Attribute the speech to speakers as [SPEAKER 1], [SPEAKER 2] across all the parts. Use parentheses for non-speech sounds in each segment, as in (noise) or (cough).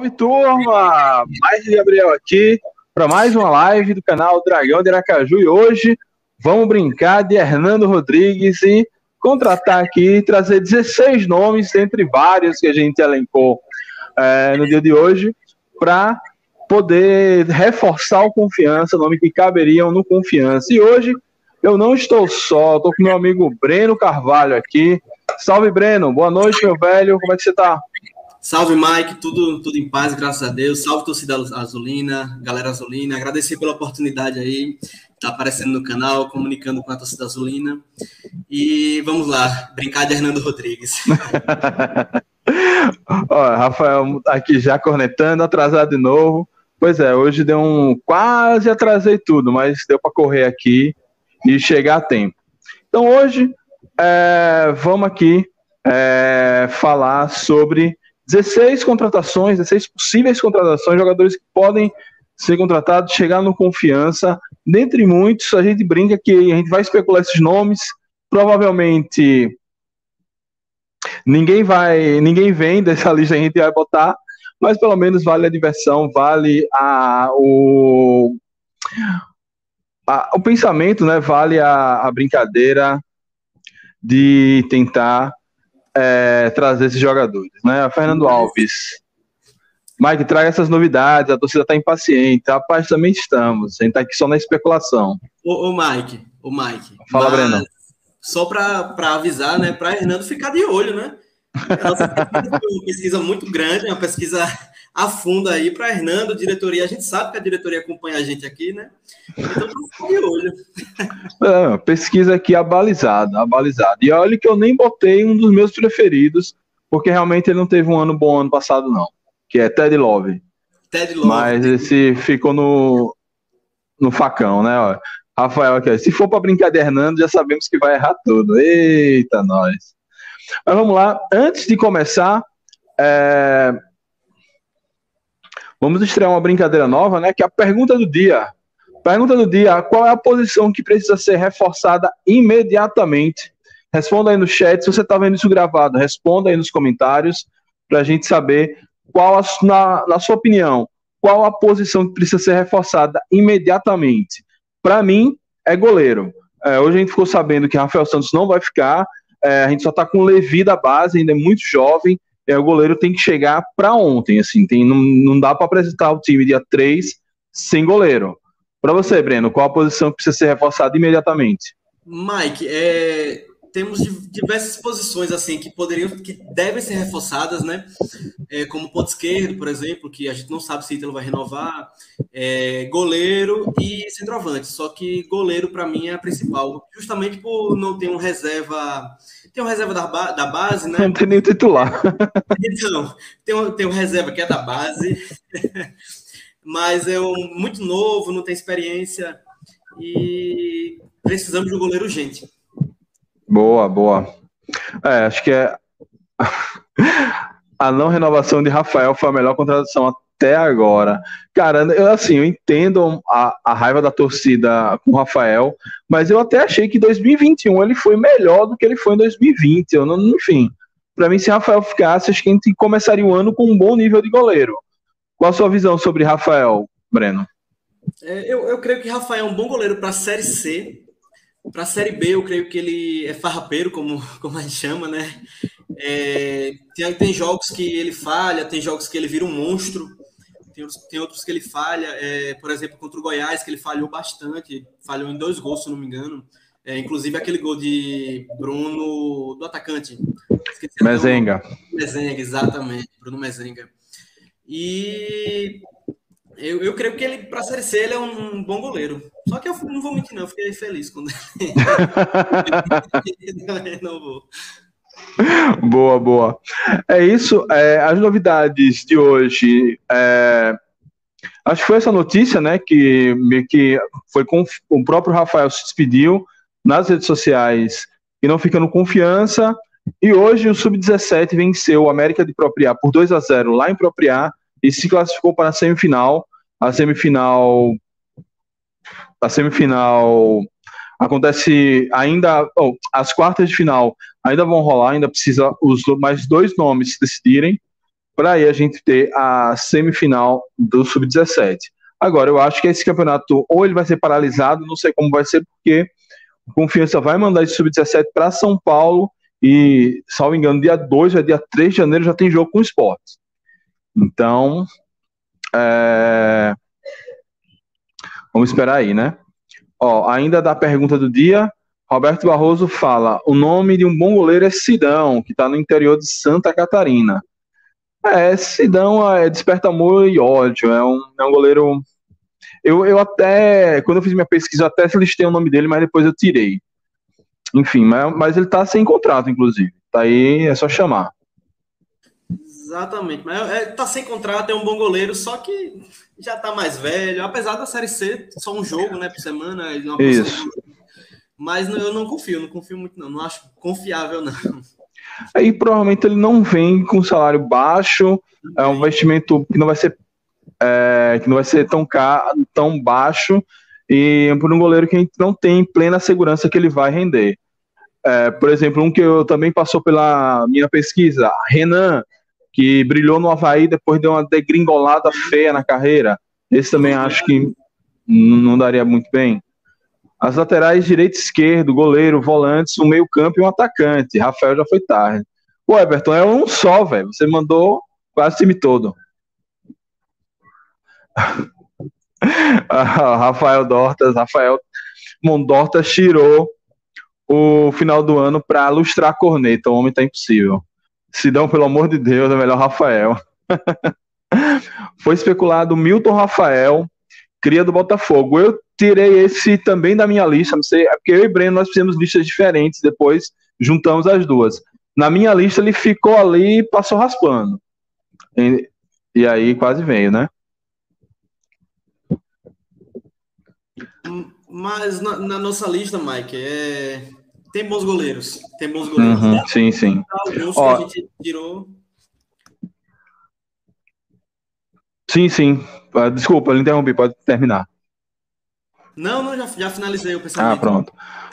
[SPEAKER 1] Salve turma! Mais de Gabriel aqui para mais uma live do canal Dragão de Aracaju e hoje vamos brincar de Hernando Rodrigues e contratar aqui, trazer 16 nomes entre vários que a gente elencou é, no dia de hoje para poder reforçar o confiança, nome que caberiam no confiança. E hoje eu não estou só, estou com meu amigo Breno Carvalho aqui. Salve Breno, boa noite meu velho, como é que você está?
[SPEAKER 2] Salve, Mike, tudo, tudo em paz, graças a Deus. Salve, torcida azulina, galera azulina. Agradecer pela oportunidade aí, tá aparecendo no canal, comunicando com a torcida azulina. E vamos lá, brincar de Hernando Rodrigues. (laughs)
[SPEAKER 1] Ó, Rafael aqui já cornetando, atrasado de novo. Pois é, hoje deu um. Quase atrasei tudo, mas deu para correr aqui e chegar a tempo. Então hoje é, vamos aqui é, falar sobre 16 contratações, 16 possíveis contratações, jogadores que podem ser contratados, chegar no confiança. Dentre muitos, a gente brinca que a gente vai especular esses nomes. Provavelmente ninguém vai, ninguém vem dessa (laughs) lista a gente vai botar, mas pelo menos vale a diversão, vale a, o, a, o pensamento, né? Vale a, a brincadeira de tentar é, trazer esses jogadores, né? Fernando Alves. Mike, traga essas novidades, a torcida está impaciente, rapaz, também estamos, a gente está aqui só na especulação.
[SPEAKER 2] Ô, ô Mike, ô Mike.
[SPEAKER 1] Fala, Breno.
[SPEAKER 2] Só para avisar, né, para Hernando ficar de olho, né? Nossa, uma pesquisa muito grande, uma pesquisa a fundo aí para Hernando, diretoria. A gente sabe que a diretoria acompanha a gente aqui, né? Então, de olho. (laughs)
[SPEAKER 1] É, pesquisa aqui abalizada, abalizada. E olha que eu nem botei um dos meus preferidos, porque realmente ele não teve um ano bom ano passado, não. Que é Ted Love.
[SPEAKER 2] Ted Love.
[SPEAKER 1] Mas esse ficou no, no facão, né? Ó. Rafael aqui, se for para brincar de Hernando, já sabemos que vai errar tudo. Eita, nós. Mas vamos lá. Antes de começar, é, Vamos estrear uma brincadeira nova, né? Que é a pergunta do dia. Pergunta do dia: qual é a posição que precisa ser reforçada imediatamente? Responda aí no chat. Se você está vendo isso gravado, responda aí nos comentários para a gente saber qual, a, na, na sua opinião, qual a posição que precisa ser reforçada imediatamente. Para mim, é goleiro. É, hoje a gente ficou sabendo que Rafael Santos não vai ficar. É, a gente só está com Levi da base, ainda é muito jovem é, o goleiro tem que chegar para ontem, assim, tem, não, não dá para apresentar o time dia 3 sem goleiro. Para você, Breno, qual a posição que precisa ser reforçada imediatamente?
[SPEAKER 2] Mike, é, temos diversas posições assim que poderiam, que devem ser reforçadas, né? É, como ponto esquerdo, por exemplo, que a gente não sabe se Ítalo vai renovar, é, goleiro e centroavante. Só que goleiro para mim é a principal, justamente por não ter um reserva, tem um reserva da, da base, né?
[SPEAKER 1] Não tem nem titular.
[SPEAKER 2] Então, tem um, tem um reserva que é da base, (laughs) mas é um muito novo, não tem experiência e precisamos de um goleiro urgente.
[SPEAKER 1] Boa, boa. É, acho que é. (laughs) a não renovação de Rafael foi a melhor contratação até agora. Cara, eu assim, eu entendo a, a raiva da torcida com o Rafael, mas eu até achei que 2021 ele foi melhor do que ele foi em 2020. Eu não, enfim, para mim, se Rafael ficasse, acho que a gente começaria o ano com um bom nível de goleiro. Qual a sua visão sobre Rafael, Breno?
[SPEAKER 2] É, eu, eu creio que Rafael é um bom goleiro para a Série C, para a Série B, eu creio que ele é farrapeiro, como, (laughs) como a gente chama, né? É, tem, tem jogos que ele falha, tem jogos que ele vira um monstro, tem, outros, tem outros que ele falha, é, por exemplo, contra o Goiás, que ele falhou bastante, falhou em dois gols, se não me engano. É, inclusive aquele gol de Bruno, do atacante.
[SPEAKER 1] Mezenga.
[SPEAKER 2] Mezenga, exatamente, Bruno Mezenga. E eu, eu creio que ele, para a Série C, ele é um bom goleiro. Só que eu não vou mentir, não, eu fiquei feliz quando (laughs) ele renovou. (laughs)
[SPEAKER 1] Boa, boa. É isso. É, as novidades de hoje. É, acho que foi essa notícia, né? Que, que foi com o próprio Rafael se despediu nas redes sociais e não ficando confiança. E hoje o Sub-17 venceu o América de Propriá por 2 a 0 lá em Propriá e se classificou para a semifinal. A semifinal. A semifinal acontece ainda. Oh, as quartas de final ainda vão rolar, ainda precisa os mais dois nomes decidirem para aí a gente ter a semifinal do Sub-17. Agora, eu acho que esse campeonato ou ele vai ser paralisado, não sei como vai ser, porque Confiança vai mandar esse Sub-17 para São Paulo e, salvo engano, dia 2 ou dia 3 de janeiro já tem jogo com o esporte. Então, é... vamos esperar aí, né? Ó, ainda da pergunta do dia, Roberto Barroso fala: o nome de um bom goleiro é Sidão, que está no interior de Santa Catarina. É, Sidão é, desperta amor e ódio. É um, é um goleiro eu, eu até, quando eu fiz minha pesquisa, até listei o nome dele, mas depois eu tirei. Enfim, mas, mas ele tá sem contrato, inclusive. Tá aí, é só chamar.
[SPEAKER 2] Exatamente, mas é, tá sem contrato, é um bom goleiro, só que já tá mais velho, apesar da Série C, só um jogo, né, por semana.
[SPEAKER 1] Isso.
[SPEAKER 2] Mas eu não confio, não confio muito não, não acho confiável não.
[SPEAKER 1] Aí provavelmente ele não vem com salário baixo, é um investimento que não vai ser é, que não vai ser tão caro, tão baixo, e por um goleiro que a gente não tem plena segurança que ele vai render. É, por exemplo, um que eu também passou pela minha pesquisa, Renan, que brilhou no Havaí depois deu uma degringolada feia na carreira. Esse também acho que não daria muito bem. As laterais direito e esquerdo, goleiro, volantes, um meio campo e um atacante. Rafael já foi tarde. O Everton é um só, velho. Você mandou quase o time todo. (laughs) Rafael Dortas, Rafael Mondortas tirou o final do ano para lustrar a corneta. O homem tá impossível. Sidão, pelo amor de Deus, é melhor Rafael. (laughs) Foi especulado Milton Rafael, cria do Botafogo. Eu tirei esse também da minha lista, não sei, é porque eu e Breno nós fizemos listas diferentes, depois juntamos as duas. Na minha lista ele ficou ali e passou raspando. E, e aí quase veio, né?
[SPEAKER 2] Mas na, na, nossa lista, Mike, é... tem bons goleiros. Tem bons goleiros.
[SPEAKER 1] Uhum, sim, sim.
[SPEAKER 2] Alguns Ó, que a gente tirou.
[SPEAKER 1] Sim, sim. Ah, desculpa, eu interrompi, pode terminar.
[SPEAKER 2] Não, não, já, já finalizei o pensamento.
[SPEAKER 1] Ah, pronto.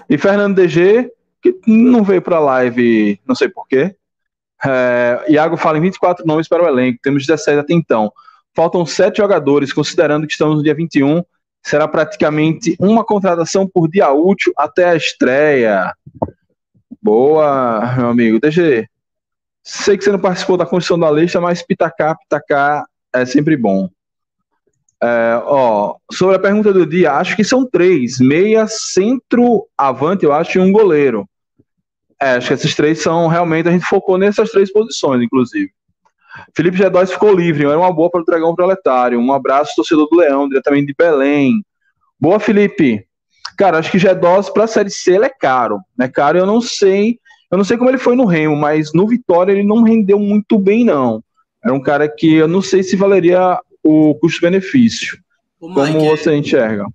[SPEAKER 1] E Fernando DG, que não veio para a live, não sei porquê. É, Iago fala em 24 nomes para o elenco, temos 17 até então. Faltam 7 jogadores, considerando que estamos no dia 21 será praticamente uma contratação por dia útil até a estreia. Boa, meu amigo. DG, sei que você não participou da construção da lista, mas pitacar, pitacar é sempre bom. É, ó, sobre a pergunta do dia, acho que são três: meia, centro, avante, eu acho, e um goleiro. É, acho que esses três são realmente, a gente focou nessas três posições, inclusive. Felipe G2 ficou livre, era uma boa para o Dragão Proletário. Um abraço, torcedor do Leão, diretamente de Belém. Boa, Felipe. Cara, acho que G2 para a Série C ele é caro. É caro, eu não sei. Eu não sei como ele foi no Remo, mas no Vitória ele não rendeu muito bem, não. Era um cara que eu não sei se valeria o custo-benefício. Como você é... enxerga?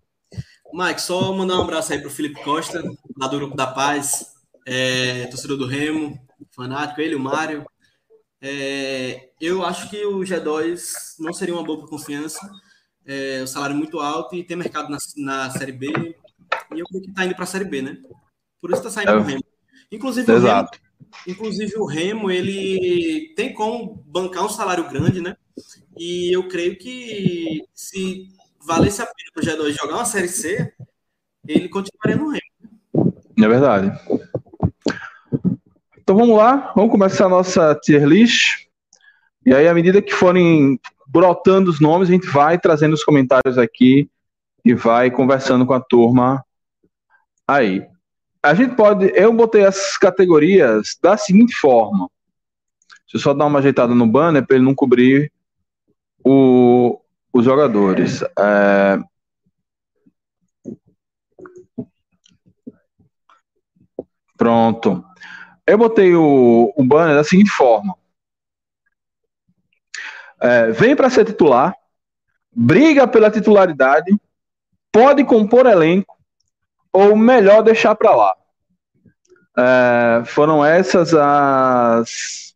[SPEAKER 2] Mike, só mandar um abraço aí pro Felipe Costa, lá do Grupo da Paz, é, torcedor do Remo, fanático, ele, o Mário. É, eu acho que o G2 não seria uma boa confiança. É, o salário muito alto e tem mercado na, na Série B. E eu creio que está indo para a Série B, né? Por isso está saindo é. o Remo. Inclusive
[SPEAKER 1] Exato.
[SPEAKER 2] o Remo, inclusive o Remo, ele tem como bancar um salário grande, né? E eu creio que se valesse a pena para o G2 jogar uma Série C, ele continuaria no Remo.
[SPEAKER 1] É verdade. Então vamos lá, vamos começar a nossa tier list. E aí, à medida que forem brotando os nomes, a gente vai trazendo os comentários aqui e vai conversando com a turma aí. A gente pode. Eu botei as categorias da seguinte forma. Deixa eu só dar uma ajeitada no banner para ele não cobrir o, os jogadores. É, Pronto. Eu botei o, o banner da seguinte forma: é, vem para ser titular, briga pela titularidade, pode compor elenco, ou melhor deixar para lá. É, foram essas as,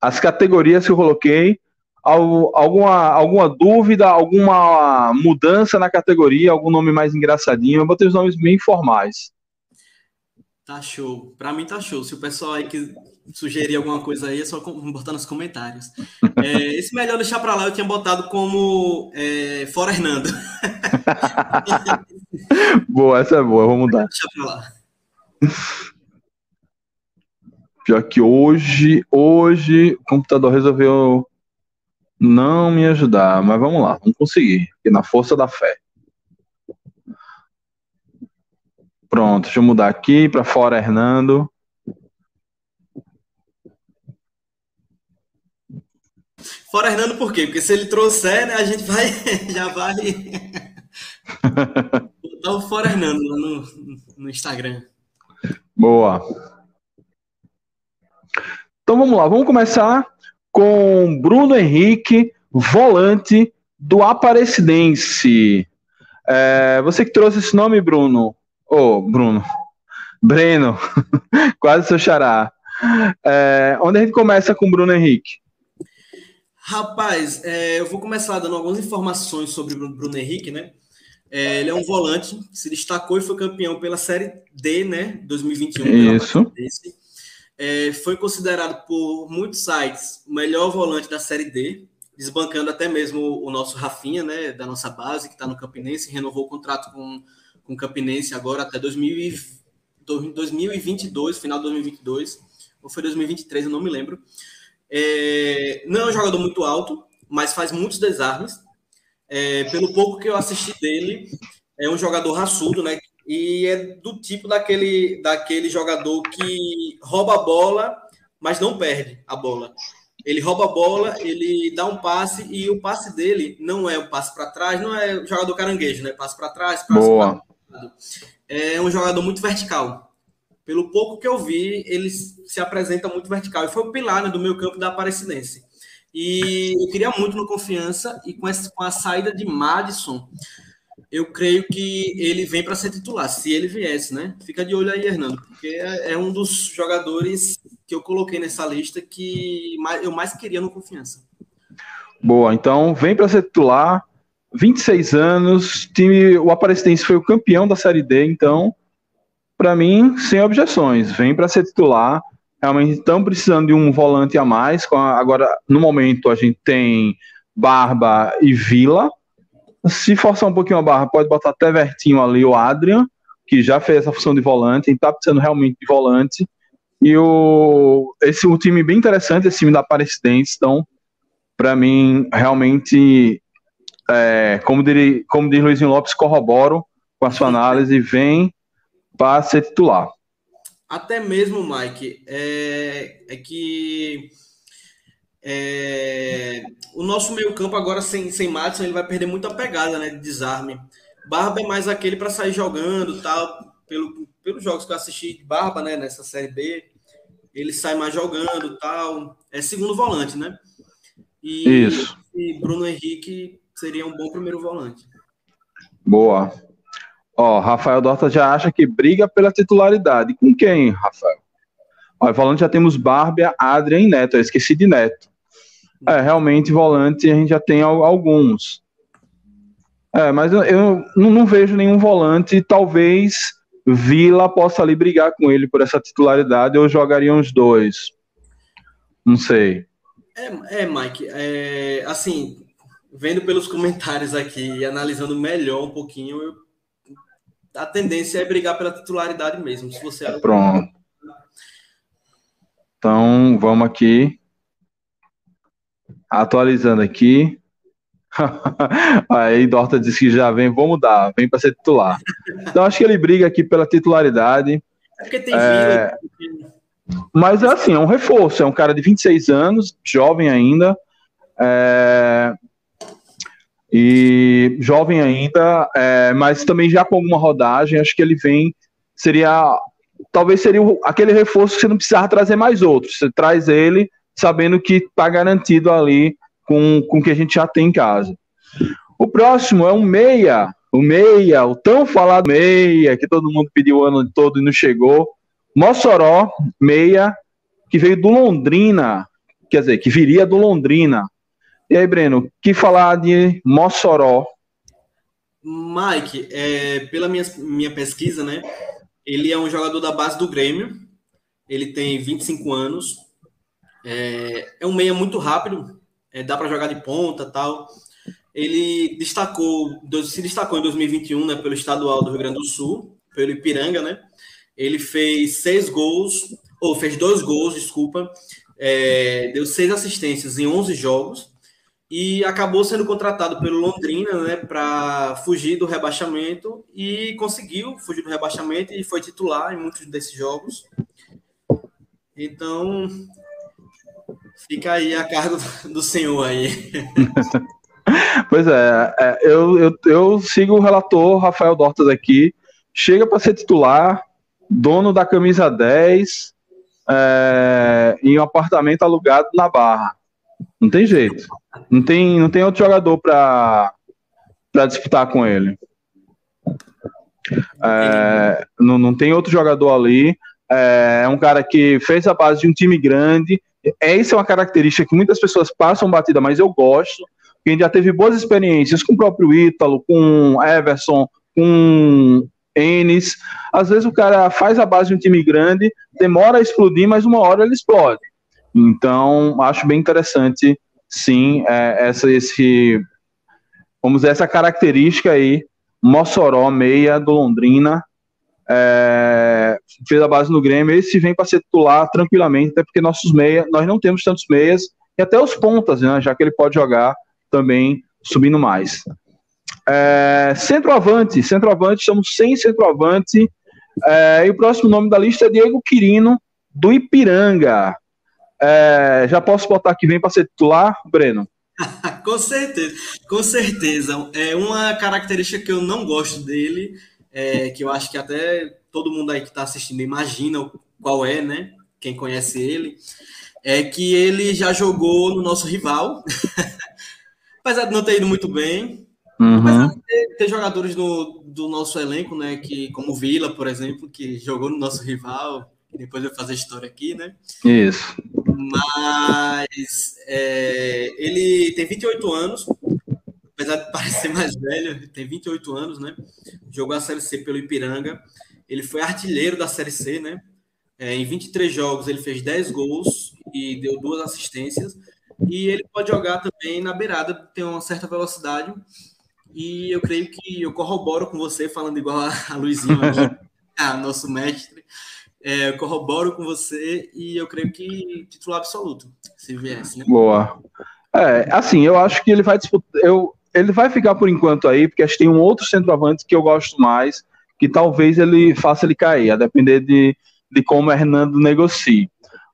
[SPEAKER 1] as categorias que eu coloquei. alguma, alguma dúvida, alguma mudança na categoria, algum nome mais engraçadinho? Eu botei os nomes bem formais.
[SPEAKER 2] Tá show. Pra mim tá show. Se o pessoal aí que sugerir alguma coisa aí, é só botar nos comentários. É, esse melhor deixar pra lá, eu tinha botado como é, Fora Hernando. (laughs)
[SPEAKER 1] boa, essa é boa, vamos mudar. Deixa pra lá. Pior que hoje, hoje o computador resolveu não me ajudar, mas vamos lá, vamos conseguir, aqui na força da fé. Pronto, deixa eu mudar aqui para fora, Hernando.
[SPEAKER 2] Fora Hernando por quê? Porque se ele trouxer, né, a gente vai, (laughs) já vai (laughs) botar o Fora Hernando lá no, no Instagram.
[SPEAKER 1] Boa. Então vamos lá, vamos começar com Bruno Henrique, volante do Aparecidense. É, você que trouxe esse nome, Bruno, Ô, oh, Bruno. Breno. (laughs) Quase seu xará. É, onde a gente começa com o Bruno Henrique?
[SPEAKER 2] Rapaz, é, eu vou começar dando algumas informações sobre o Bruno Henrique, né? É, ele é um volante, se destacou e foi campeão pela Série D, né? 2021.
[SPEAKER 1] Isso.
[SPEAKER 2] É, foi considerado por muitos sites o melhor volante da Série D, desbancando até mesmo o nosso Rafinha, né? Da nossa base, que está no Campinense, renovou o contrato com com o Campinense agora até 2022, final de 2022, ou foi 2023, eu não me lembro. É, não é um jogador muito alto, mas faz muitos desarmes. É, pelo pouco que eu assisti dele, é um jogador raçudo, né? E é do tipo daquele, daquele jogador que rouba a bola, mas não perde a bola. Ele rouba a bola, ele dá um passe e o passe dele não é o passe para trás, não é jogador caranguejo, né? Passe para trás, passe
[SPEAKER 1] Boa. Pra
[SPEAKER 2] é um jogador muito vertical. Pelo pouco que eu vi, ele se apresenta muito vertical. E foi o pilar né, do meu campo da Aparecidense. E eu queria muito no confiança, e com, essa, com a saída de Madison, eu creio que ele vem para ser titular, se ele viesse, né? Fica de olho aí, Hernando, porque é, é um dos jogadores que eu coloquei nessa lista que eu mais queria no confiança.
[SPEAKER 1] Boa, então vem para ser titular. 26 anos, time, o Aparecidense foi o campeão da Série D, então, para mim, sem objeções, vem para ser titular. Realmente estão precisando de um volante a mais. A, agora, no momento, a gente tem Barba e Vila. Se forçar um pouquinho a barra, pode botar até Vertinho ali, o Adrian, que já fez essa função de volante, está precisando realmente de volante. E o, esse um time bem interessante, esse time da Aparecidense, então, para mim, realmente é, como, diz, como diz Luizinho Lopes, corroboro com a sua análise e vem para ser titular.
[SPEAKER 2] Até mesmo, Mike, é, é que é, o nosso meio campo agora sem, sem Madison, ele vai perder muita pegada né, de desarme. Barba é mais aquele para sair jogando tal, pelo, pelos jogos que eu assisti de Barba né, nessa Série B, ele sai mais jogando tal, é segundo volante, né?
[SPEAKER 1] E, Isso.
[SPEAKER 2] E Bruno Henrique seria um bom primeiro volante.
[SPEAKER 1] Boa. Ó, Rafael Dorta já acha que briga pela titularidade. Com quem, Rafael? Ó, volante já temos Bárbia, Adrian e Neto. Eu esqueci de Neto. É, realmente, volante a gente já tem alguns. É, mas eu, eu não, não, vejo nenhum volante. Talvez Vila possa ali brigar com ele por essa titularidade. Eu jogaria uns dois. Não sei.
[SPEAKER 2] É, é Mike. É, assim, vendo pelos comentários aqui e analisando melhor um pouquinho, eu, a tendência é brigar pela titularidade mesmo. Se você
[SPEAKER 1] é Pronto. Então, vamos aqui. Atualizando aqui. (laughs) Aí Dorta disse que já vem, vou mudar, vem para ser titular. Então acho que ele briga aqui pela titularidade. É porque tem é... Mas é assim, é um reforço, é um cara de 26 anos, jovem ainda. É... E jovem ainda, é... mas também já com alguma rodagem, acho que ele vem, seria. Talvez seria aquele reforço que você não precisava trazer mais outros. Você traz ele sabendo que está garantido ali com, com o que a gente já tem em casa. O próximo é um meia, o meia, o tão falado meia, que todo mundo pediu o ano todo e não chegou. Mossoró, meia, que veio do Londrina, quer dizer, que viria do Londrina. E aí, Breno, que falar de Mossoró?
[SPEAKER 2] Mike, é, pela minha, minha pesquisa, né, ele é um jogador da base do Grêmio, ele tem 25 anos, é, é um meia muito rápido, é, dá para jogar de ponta tal. Ele destacou, se destacou em 2021 né, pelo estadual do Rio Grande do Sul, pelo Ipiranga, né? Ele fez seis gols, ou fez dois gols, desculpa, é, deu seis assistências em 11 jogos e acabou sendo contratado pelo Londrina, né, para fugir do rebaixamento e conseguiu fugir do rebaixamento e foi titular em muitos desses jogos. Então, Fica aí a cargo do senhor aí. (laughs)
[SPEAKER 1] pois é, é eu, eu, eu, sigo o relator Rafael Dortas aqui. Chega para ser titular, dono da camisa 10, é, em um apartamento alugado na Barra. Não tem jeito. Não tem, não tem outro jogador para disputar com ele. É, não, não tem outro jogador ali. É, é um cara que fez a base de um time grande, essa é uma característica que muitas pessoas passam batida, mas eu gosto. Quem já teve boas experiências com o próprio Ítalo, com Everson, com Enes. Às vezes o cara faz a base de um time grande, demora a explodir, mas uma hora ele explode. Então, acho bem interessante, sim, é, essa, esse, vamos dizer, essa característica aí, Mossoró, meia do Londrina, é, fez a base no Grêmio, esse vem para ser titular tranquilamente, até porque nossos meias, nós não temos tantos meias, e até os pontas, né, já que ele pode jogar também subindo mais. É, centroavante, centroavante, estamos sem centroavante, é, e o próximo nome da lista é Diego Quirino, do Ipiranga. É, já posso botar que vem para ser titular, Breno? (laughs)
[SPEAKER 2] com certeza, com certeza. É uma característica que eu não gosto dele, é, que eu acho que até todo mundo aí que está assistindo imagina qual é, né? Quem conhece ele, é que ele já jogou no nosso rival, (laughs) apesar de não ter ido muito bem, uhum. apesar de ter, ter jogadores do, do nosso elenco, né? Que, como Vila, por exemplo, que jogou no nosso rival, depois vai fazer história aqui, né?
[SPEAKER 1] Isso.
[SPEAKER 2] Mas é, ele tem 28 anos, apesar de parecer (laughs) mais velho, tem 28 anos, né? Jogou a Série C pelo Ipiranga. Ele foi artilheiro da Série C, né? É, em 23 jogos ele fez 10 gols e deu duas assistências. E ele pode jogar também na beirada, tem uma certa velocidade. E eu creio que eu corroboro com você, falando igual a, a Luizinho, (laughs) a nosso mestre. É, eu corroboro com você e eu creio que titular absoluto, se viesse, né?
[SPEAKER 1] Boa. É, assim, eu acho que ele vai disputar. Eu, ele vai ficar por enquanto aí, porque acho que tem um outro centroavante que eu gosto mais, que talvez ele faça ele cair, a depender de, de como o Hernando negocie.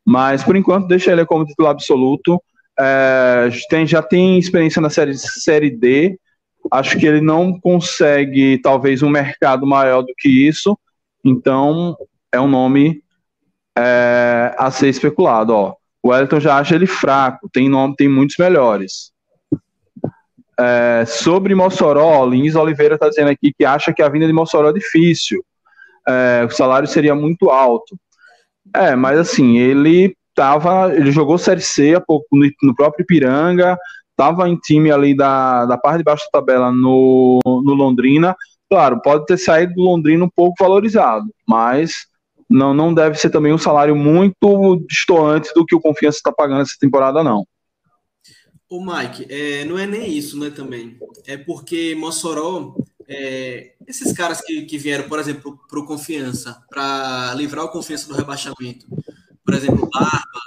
[SPEAKER 1] Mas por enquanto deixa ele como titular absoluto. É, tem, já tem experiência na série, série D. Acho que ele não consegue talvez um mercado maior do que isso. Então é um nome é, a ser especulado. Ó. O Wellington já acha ele fraco. Tem nome, tem muitos melhores. É, sobre Mossoró, Lins Oliveira está dizendo aqui que acha que a vinda de Mossoró é difícil. É, o salário seria muito alto. É, mas assim, ele tava, ele jogou Série C pouco, no, no, próprio Ipiranga, estava em time ali da, da parte de baixo da tabela no, no Londrina. Claro, pode ter saído do Londrina um pouco valorizado, mas não, não deve ser também um salário muito distoante do que o Confiança está pagando essa temporada, não.
[SPEAKER 2] O Mike, é, não é nem isso, né, também. É porque Mossoró, é, esses caras que, que vieram, por exemplo, para o Confiança, para livrar o Confiança do rebaixamento, por exemplo, Barba,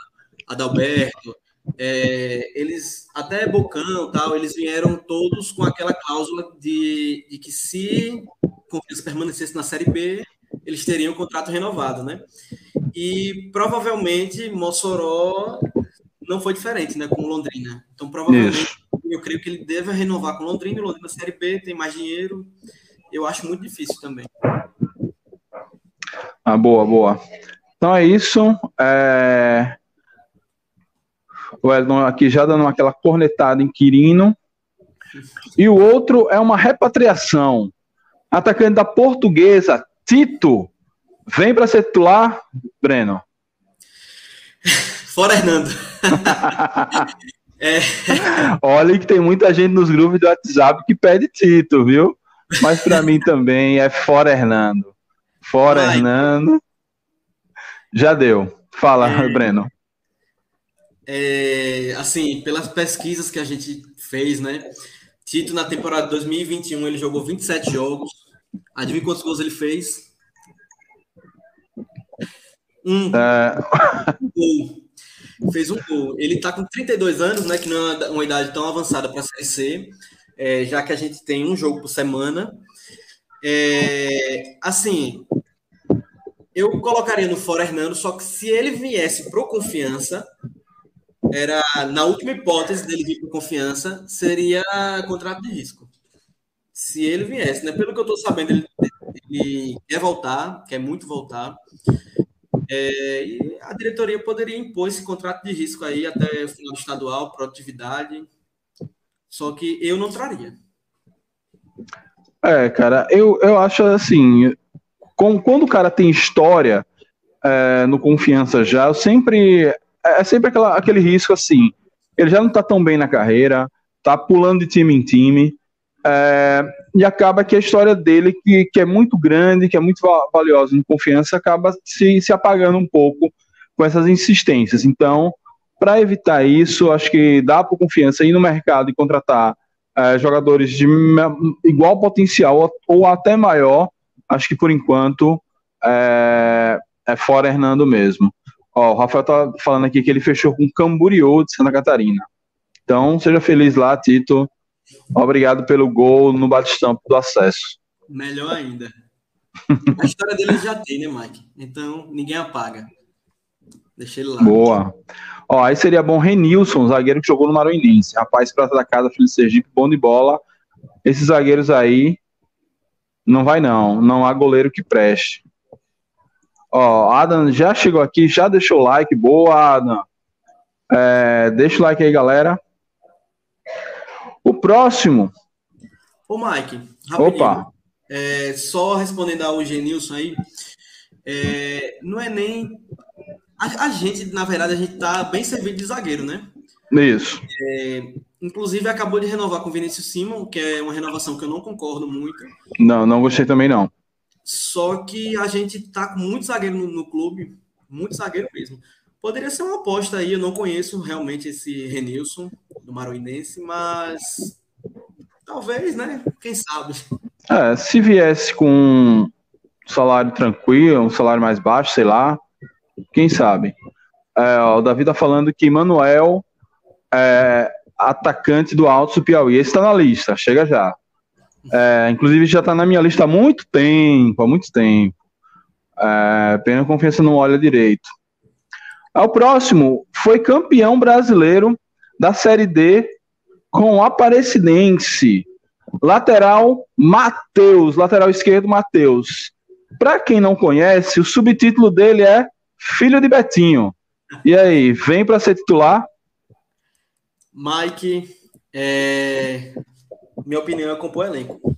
[SPEAKER 2] Adalberto, é, eles, até Bocão tal, eles vieram todos com aquela cláusula de, de que se Confiança permanecesse na Série B, eles teriam o contrato renovado, né? E provavelmente Mossoró não foi diferente, né, com Londrina. Então, provavelmente, Isso. eu creio que ele deve renovar com Londrina, Londrina Série B, tem mais dinheiro. Eu acho muito difícil também.
[SPEAKER 1] Ah, boa, boa. Então é isso. É... O Edson aqui já dando aquela cornetada em Quirino. E o outro é uma repatriação. Atacante da portuguesa, Tito. Vem para ser titular, Breno.
[SPEAKER 2] Fora Hernando. (laughs)
[SPEAKER 1] é. Olha que tem muita gente nos grupos do WhatsApp que pede Tito, viu? Mas para mim também é fora Hernando. Fora Ai. Hernando. Já deu. Fala, é, Breno.
[SPEAKER 2] É, assim, pelas pesquisas que a gente fez, né? Tito, na temporada 2021, ele jogou 27 jogos. Adivinha quantos gols ele fez? Um. É... gol. Fez um gol. Ele está com 32 anos, né? Que não é uma idade tão avançada para a Série C, é, já que a gente tem um jogo por semana. É, assim, eu colocaria no fora Hernando, só que se ele viesse pro confiança, era na última hipótese dele vir pro confiança, seria contrato de risco. Se ele viesse, né? Pelo que eu tô sabendo, ele, ele quer voltar, quer muito voltar. É, e a diretoria poderia impor esse contrato de risco aí até o final do estadual, produtividade. Só que eu não traria.
[SPEAKER 1] É, cara, eu, eu acho assim, com, quando o cara tem história é, no confiança já, eu sempre. É, é sempre aquela, aquele risco assim. Ele já não tá tão bem na carreira, tá pulando de time em time. É, e acaba que a história dele, que, que é muito grande, que é muito valiosa no confiança, acaba se, se apagando um pouco com essas insistências. Então, para evitar isso, acho que dá para confiança ir no mercado e contratar é, jogadores de igual potencial ou, ou até maior acho que por enquanto é, é fora Hernando mesmo. Ó, o Rafael tá falando aqui que ele fechou com Camboriú de Santa Catarina. Então, seja feliz lá, Tito. Obrigado pelo gol no bate-estampo do acesso.
[SPEAKER 2] Melhor ainda. A história dele já tem, né, Mike? Então, ninguém apaga. Deixa ele lá.
[SPEAKER 1] Boa. Ó, aí seria bom Renilson, zagueiro que jogou no Maranhense. Rapaz, prata da casa, filho de Sergipe, bom de bola. Esses zagueiros aí não vai não, não há goleiro que preste. Ó, Adam já chegou aqui, já deixou o like, boa Adam. É, deixa o like aí, galera. O próximo.
[SPEAKER 2] Ô, Mike, rapidinho. Opa. É, só respondendo ao Genilson aí, é, não é nem. A, a, gente, na verdade, a gente tá bem servido de zagueiro, né?
[SPEAKER 1] Isso.
[SPEAKER 2] É, Inclusive, acabou de renovar com o Vinícius Simon, que é uma renovação que eu não concordo muito.
[SPEAKER 1] Não, não gostei também, não.
[SPEAKER 2] Só que a gente tá com muito zagueiro no, no clube, muito zagueiro mesmo. Poderia ser uma aposta aí, eu não conheço realmente esse Renilson do Maruinense, mas talvez, né? Quem sabe.
[SPEAKER 1] É, se viesse com um salário tranquilo, um salário mais baixo, sei lá, quem sabe. É, o Davi tá falando que Manuel é, atacante do Alto Piauí. Esse está na lista, chega já. É, inclusive já está na minha lista há muito tempo, há muito tempo. É, pena confiança não olha direito. O próximo foi campeão brasileiro da Série D com o Aparecidense. Lateral Matheus, lateral esquerdo Matheus. Para quem não conhece, o subtítulo dele é Filho de Betinho. E aí, vem para ser titular?
[SPEAKER 2] Mike, é... minha opinião é compor elenco.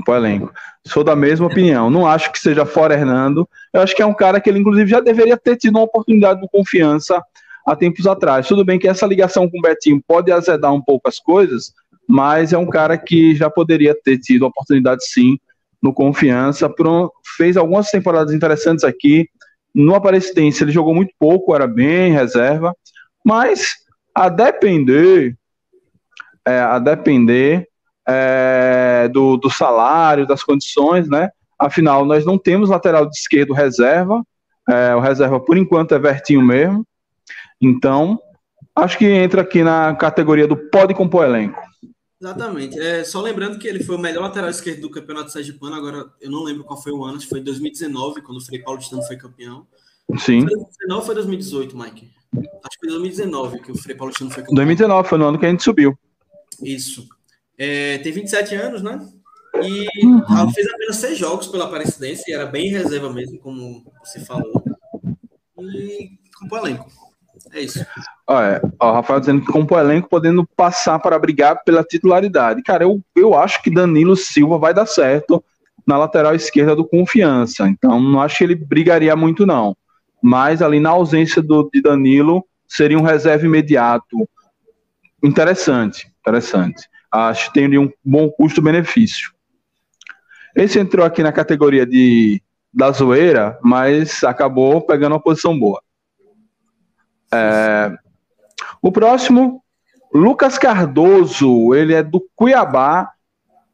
[SPEAKER 1] Compor elenco. Sou da mesma opinião. Não acho que seja fora Hernando. Eu acho que é um cara que ele, inclusive, já deveria ter tido uma oportunidade de confiança há tempos atrás. Tudo bem que essa ligação com o Betinho pode azedar um pouco as coisas, mas é um cara que já poderia ter tido oportunidade sim no confiança. Fez algumas temporadas interessantes aqui. No Aparecidense ele jogou muito pouco, era bem reserva, mas a depender, é, a depender é, do, do salário, das condições, né? Afinal, nós não temos lateral de esquerdo reserva, é, o reserva por enquanto é Vertinho mesmo. Então, Acho que entra aqui na categoria do pode compor elenco.
[SPEAKER 2] Exatamente. É, só lembrando que ele foi o melhor lateral esquerdo do Campeonato Sergipano, agora eu não lembro qual foi o ano, acho que foi 2019, quando o Frei Paulistano foi campeão.
[SPEAKER 1] Sim.
[SPEAKER 2] Foi 2019 ou foi 2018, Mike? Acho que foi 2019 que o Frei Paulistano foi campeão.
[SPEAKER 1] 2019 foi no ano que a gente subiu.
[SPEAKER 2] Isso. É, tem 27 anos, né? E uhum. fez apenas seis jogos pela Aparecidense, e era bem reserva mesmo, como você falou. E compõe elenco. É isso.
[SPEAKER 1] Olha, o Rafael dizendo que compõe elenco podendo passar para brigar pela titularidade. Cara, eu, eu acho que Danilo Silva vai dar certo na lateral esquerda do Confiança. Então, não acho que ele brigaria muito, não. Mas ali na ausência do, de Danilo, seria um reserva imediato. Interessante, interessante. Acho teria um bom custo-benefício. Esse entrou aqui na categoria de da zoeira, mas acabou pegando uma posição boa. É, o próximo, Lucas Cardoso, ele é do Cuiabá,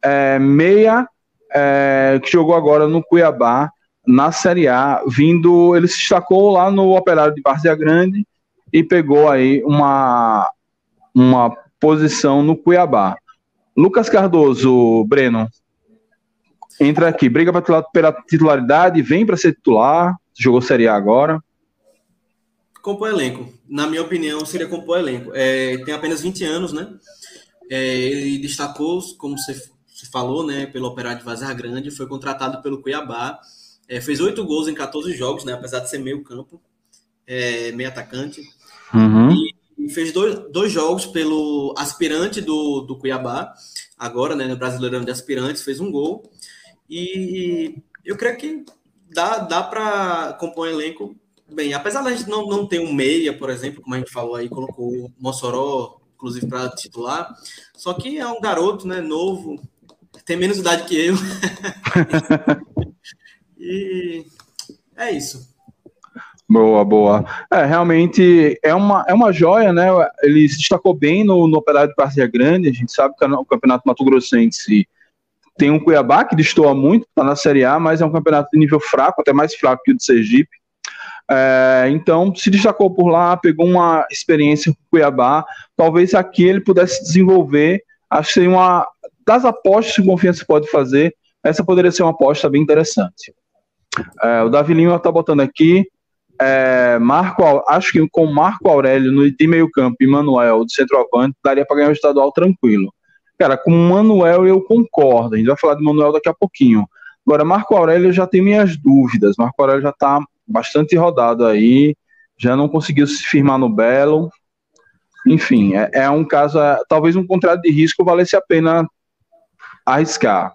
[SPEAKER 1] é, meia, é, que jogou agora no Cuiabá, na Série A, vindo, ele se destacou lá no Operário de Várzea Grande e pegou aí uma, uma posição no Cuiabá. Lucas Cardoso, Breno, entra aqui, briga pela titularidade, vem para ser titular, jogou Série A agora.
[SPEAKER 2] Compor elenco. Na minha opinião, seria compor elenco. É, tem apenas 20 anos, né? É, ele destacou, como você, você falou, né, pelo Operário de Vazar Grande, foi contratado pelo Cuiabá, é, fez oito gols em 14 jogos, né, apesar de ser meio campo, é, meio atacante.
[SPEAKER 1] Uhum.
[SPEAKER 2] E, fez dois, dois jogos pelo aspirante do, do Cuiabá, agora, né, no Brasileirão de Aspirantes, fez um gol. E eu creio que dá, dá para compor um elenco bem. Apesar da gente não, não ter um meia, por exemplo, como a gente falou aí, colocou o Mossoró, inclusive, para titular. Só que é um garoto, né, novo, tem menos idade que eu. (laughs) e é isso.
[SPEAKER 1] Boa, boa. É, realmente é uma, é uma joia, né? Ele se destacou bem no, no Operário de Parceria Grande. A gente sabe que o Campeonato Mato Grossense tem um Cuiabá que destoa muito, está na Série A, mas é um campeonato de nível fraco, até mais fraco que o de Sergipe. É, então, se destacou por lá, pegou uma experiência com o Cuiabá. Talvez aqui ele pudesse desenvolver. Acho que uma das apostas que o Confiança pode fazer. Essa poderia ser uma aposta bem interessante. É, o Davi Lima está botando aqui. É, Marco, acho que com Marco Aurélio no, de meio campo e Manuel de centroavante, daria para ganhar o estadual tranquilo. Cara, com Manuel eu concordo. A gente vai falar de Manuel daqui a pouquinho. Agora, Marco Aurélio já tenho minhas dúvidas. Marco Aurélio já está bastante rodado aí, já não conseguiu se firmar no Belo. Enfim, é, é um caso. É, talvez um contrato de risco valesse a pena arriscar.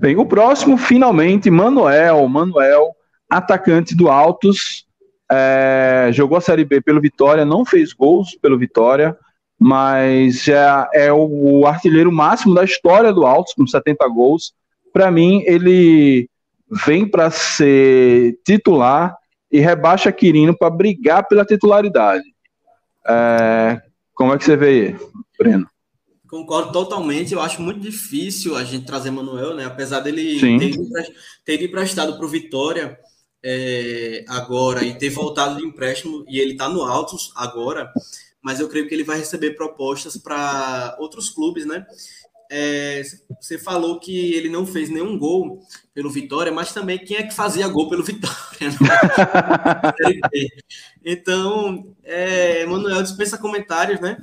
[SPEAKER 1] Bem, o próximo, finalmente, Manuel. Manuel, atacante do Altos, é, jogou a Série B pelo Vitória, não fez gols pelo Vitória, mas é, é o, artilheiro máximo da história do Altos, com 70 gols. Para mim, ele vem para ser titular e rebaixa Quirino para brigar pela titularidade. É, como é que você vê, Breno?
[SPEAKER 2] Concordo totalmente. Eu acho muito difícil a gente trazer Manuel, né? Apesar dele ter, ter emprestado para o Vitória, é, agora e ter voltado de empréstimo, e ele está no Altos agora, mas eu creio que ele vai receber propostas para outros clubes, né? É, você falou que ele não fez nenhum gol pelo Vitória, mas também quem é que fazia gol pelo Vitória? Né? (laughs) então, é, Manuel dispensa comentários, né?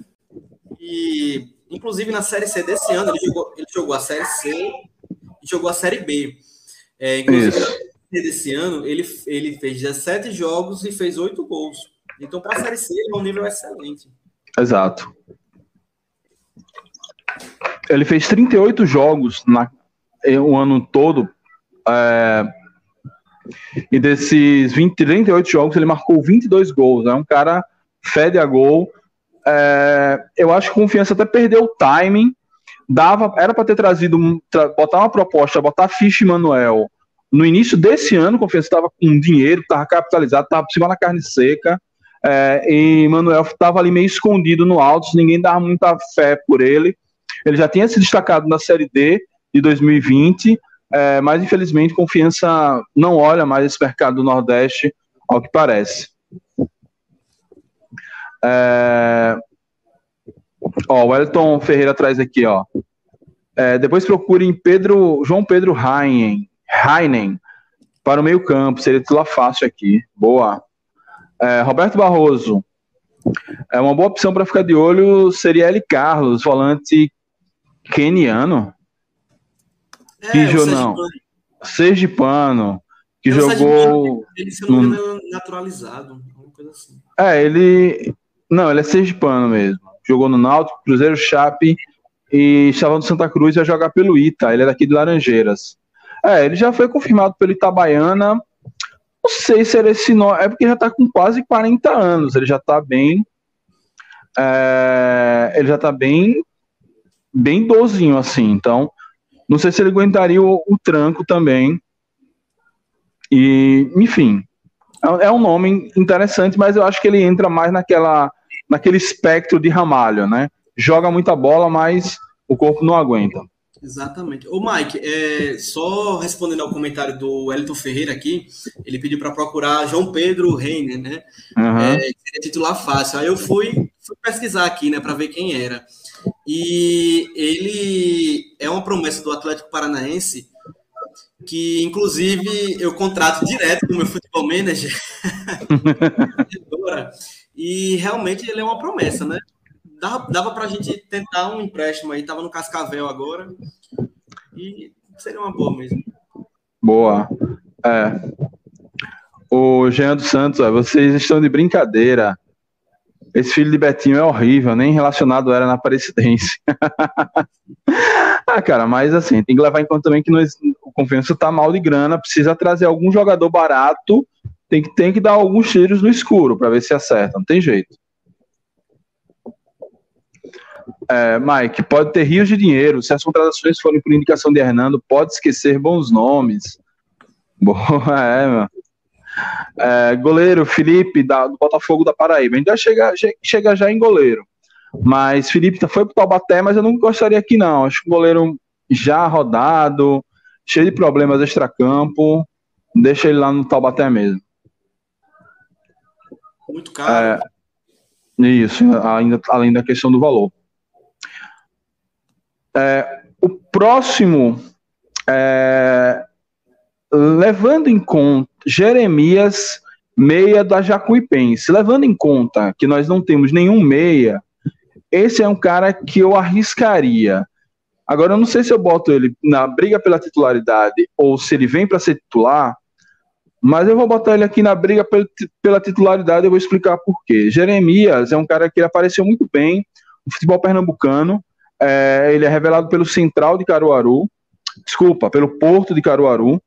[SPEAKER 2] E, inclusive, na Série C desse ano, ele jogou, ele jogou a Série C e jogou a Série B. É, inclusive, Isso desse ano, ele, ele fez 17 jogos e fez 8 gols. Então, para a Série C, ele é um nível excelente.
[SPEAKER 1] Exato. Ele fez 38 jogos na, o ano todo. É, e desses 20, 38 jogos, ele marcou 22 gols. É um cara fede a gol. É, eu acho que a confiança até perdeu o timing. Dava, era para ter trazido, botar uma proposta, botar Ficha e Manuel no início desse ano, o Confiança estava com dinheiro, estava capitalizado, estava por cima da carne seca, é, e Manuel estava ali meio escondido no alto, ninguém dava muita fé por ele. Ele já tinha se destacado na Série D de 2020, é, mas infelizmente confiança não olha mais esse mercado do Nordeste, ao que parece. É... Ó, o Wellington Ferreira traz aqui, ó. É, depois procurem Pedro, João Pedro Heinen, Heinen para o meio campo, seria titular fácil aqui. Boa. É, Roberto Barroso, é uma boa opção para ficar de olho seria L. Carlos, volante keniano. É, que não, Sergipano, que é, jogou.
[SPEAKER 2] Ele, se não no... naturalizado, coisa assim.
[SPEAKER 1] É, ele. Não, ele é Sergipano mesmo. Jogou no Náutico, Cruzeiro Chape e estava no Santa Cruz e ia jogar pelo Ita. Ele é daqui de Laranjeiras. É, ele já foi confirmado pelo Itabaiana. Não sei se era esse nome. É porque já está com quase 40 anos. Ele já está bem. É, ele já está bem. Bem dozinho, assim. Então, não sei se ele aguentaria o, o tranco também. E, enfim, é, é um nome interessante, mas eu acho que ele entra mais naquela, naquele espectro de Ramalho, né? Joga muita bola, mas o corpo não aguenta.
[SPEAKER 2] Exatamente. O Mike, é, só respondendo ao comentário do Wellington Ferreira aqui, ele pediu para procurar João Pedro Reiner, né? Uhum. É, seria titular fácil. Aí eu fui, fui pesquisar aqui, né, para ver quem era. E ele é uma promessa do Atlético Paranaense que, inclusive, eu contrato direto com o meu futebol manager. (laughs) e realmente ele é uma promessa, né? Dava, dava para a gente tentar um empréstimo aí, tava no Cascavel agora. E seria uma boa mesmo.
[SPEAKER 1] Boa. É. O Jean dos Santos, vocês estão de brincadeira. Esse filho de Betinho é horrível, nem relacionado era na Aparecidense. (laughs) ah, cara, mas assim, tem que levar em conta também que nós, o Confiança tá mal de grana, precisa trazer algum jogador barato, tem que, tem que dar alguns tiros no escuro para ver se acerta, não tem jeito. É, Mike, pode ter rios de dinheiro. Se as contratações forem por indicação de Hernando, pode esquecer bons nomes. Boa, (laughs) é, meu. É, goleiro Felipe da, do Botafogo da Paraíba. A gente vai chegar, chega já em goleiro. Mas Felipe foi pro Taubaté, mas eu não gostaria aqui, não. Acho que um goleiro já rodado, cheio de problemas extra-campo. Deixa ele lá no Taubaté mesmo.
[SPEAKER 2] Muito caro.
[SPEAKER 1] É, isso, ainda, além da questão do valor. É, o próximo, é, levando em conta Jeremias, meia da Jacuipense, levando em conta que nós não temos nenhum meia, esse é um cara que eu arriscaria. Agora, eu não sei se eu boto ele na briga pela titularidade ou se ele vem para ser titular, mas eu vou botar ele aqui na briga pela titularidade eu vou explicar por quê. Jeremias é um cara que apareceu muito bem no futebol pernambucano, é, ele é revelado pelo Central de Caruaru, desculpa, pelo Porto de Caruaru.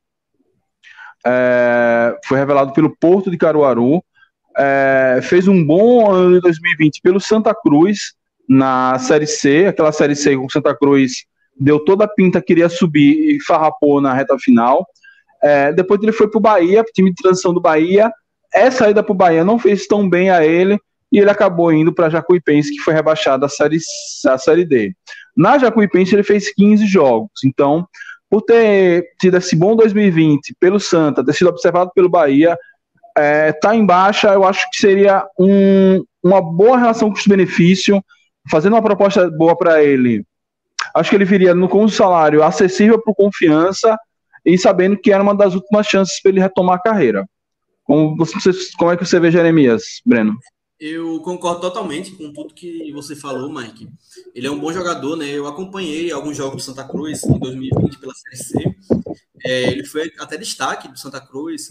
[SPEAKER 1] É, foi revelado pelo Porto de Caruaru. É, fez um bom ano de 2020 pelo Santa Cruz na Série C, aquela Série C com Santa Cruz deu toda a pinta, queria subir e farrapou na reta final. É, depois ele foi para o Bahia, time de transição do Bahia. Essa ida para o Bahia não fez tão bem a ele, e ele acabou indo para a Jacuipense, que foi rebaixado à série, à série D. Na Jacuipense ele fez 15 jogos, então, por ter tido esse bom 2020 pelo Santa, ter sido observado pelo Bahia, é, tá em baixa, eu acho que seria um, uma boa relação custo-benefício, fazendo uma proposta boa para ele. Acho que ele viria no, com um salário acessível para confiança e sabendo que era uma das últimas chances para ele retomar a carreira. Como, você, como é que você vê Jeremias, Breno?
[SPEAKER 2] Eu concordo totalmente com tudo que você falou, Mike. Ele é um bom jogador, né? Eu acompanhei alguns jogos do Santa Cruz em 2020 pela Série C. É, ele foi até destaque do Santa Cruz.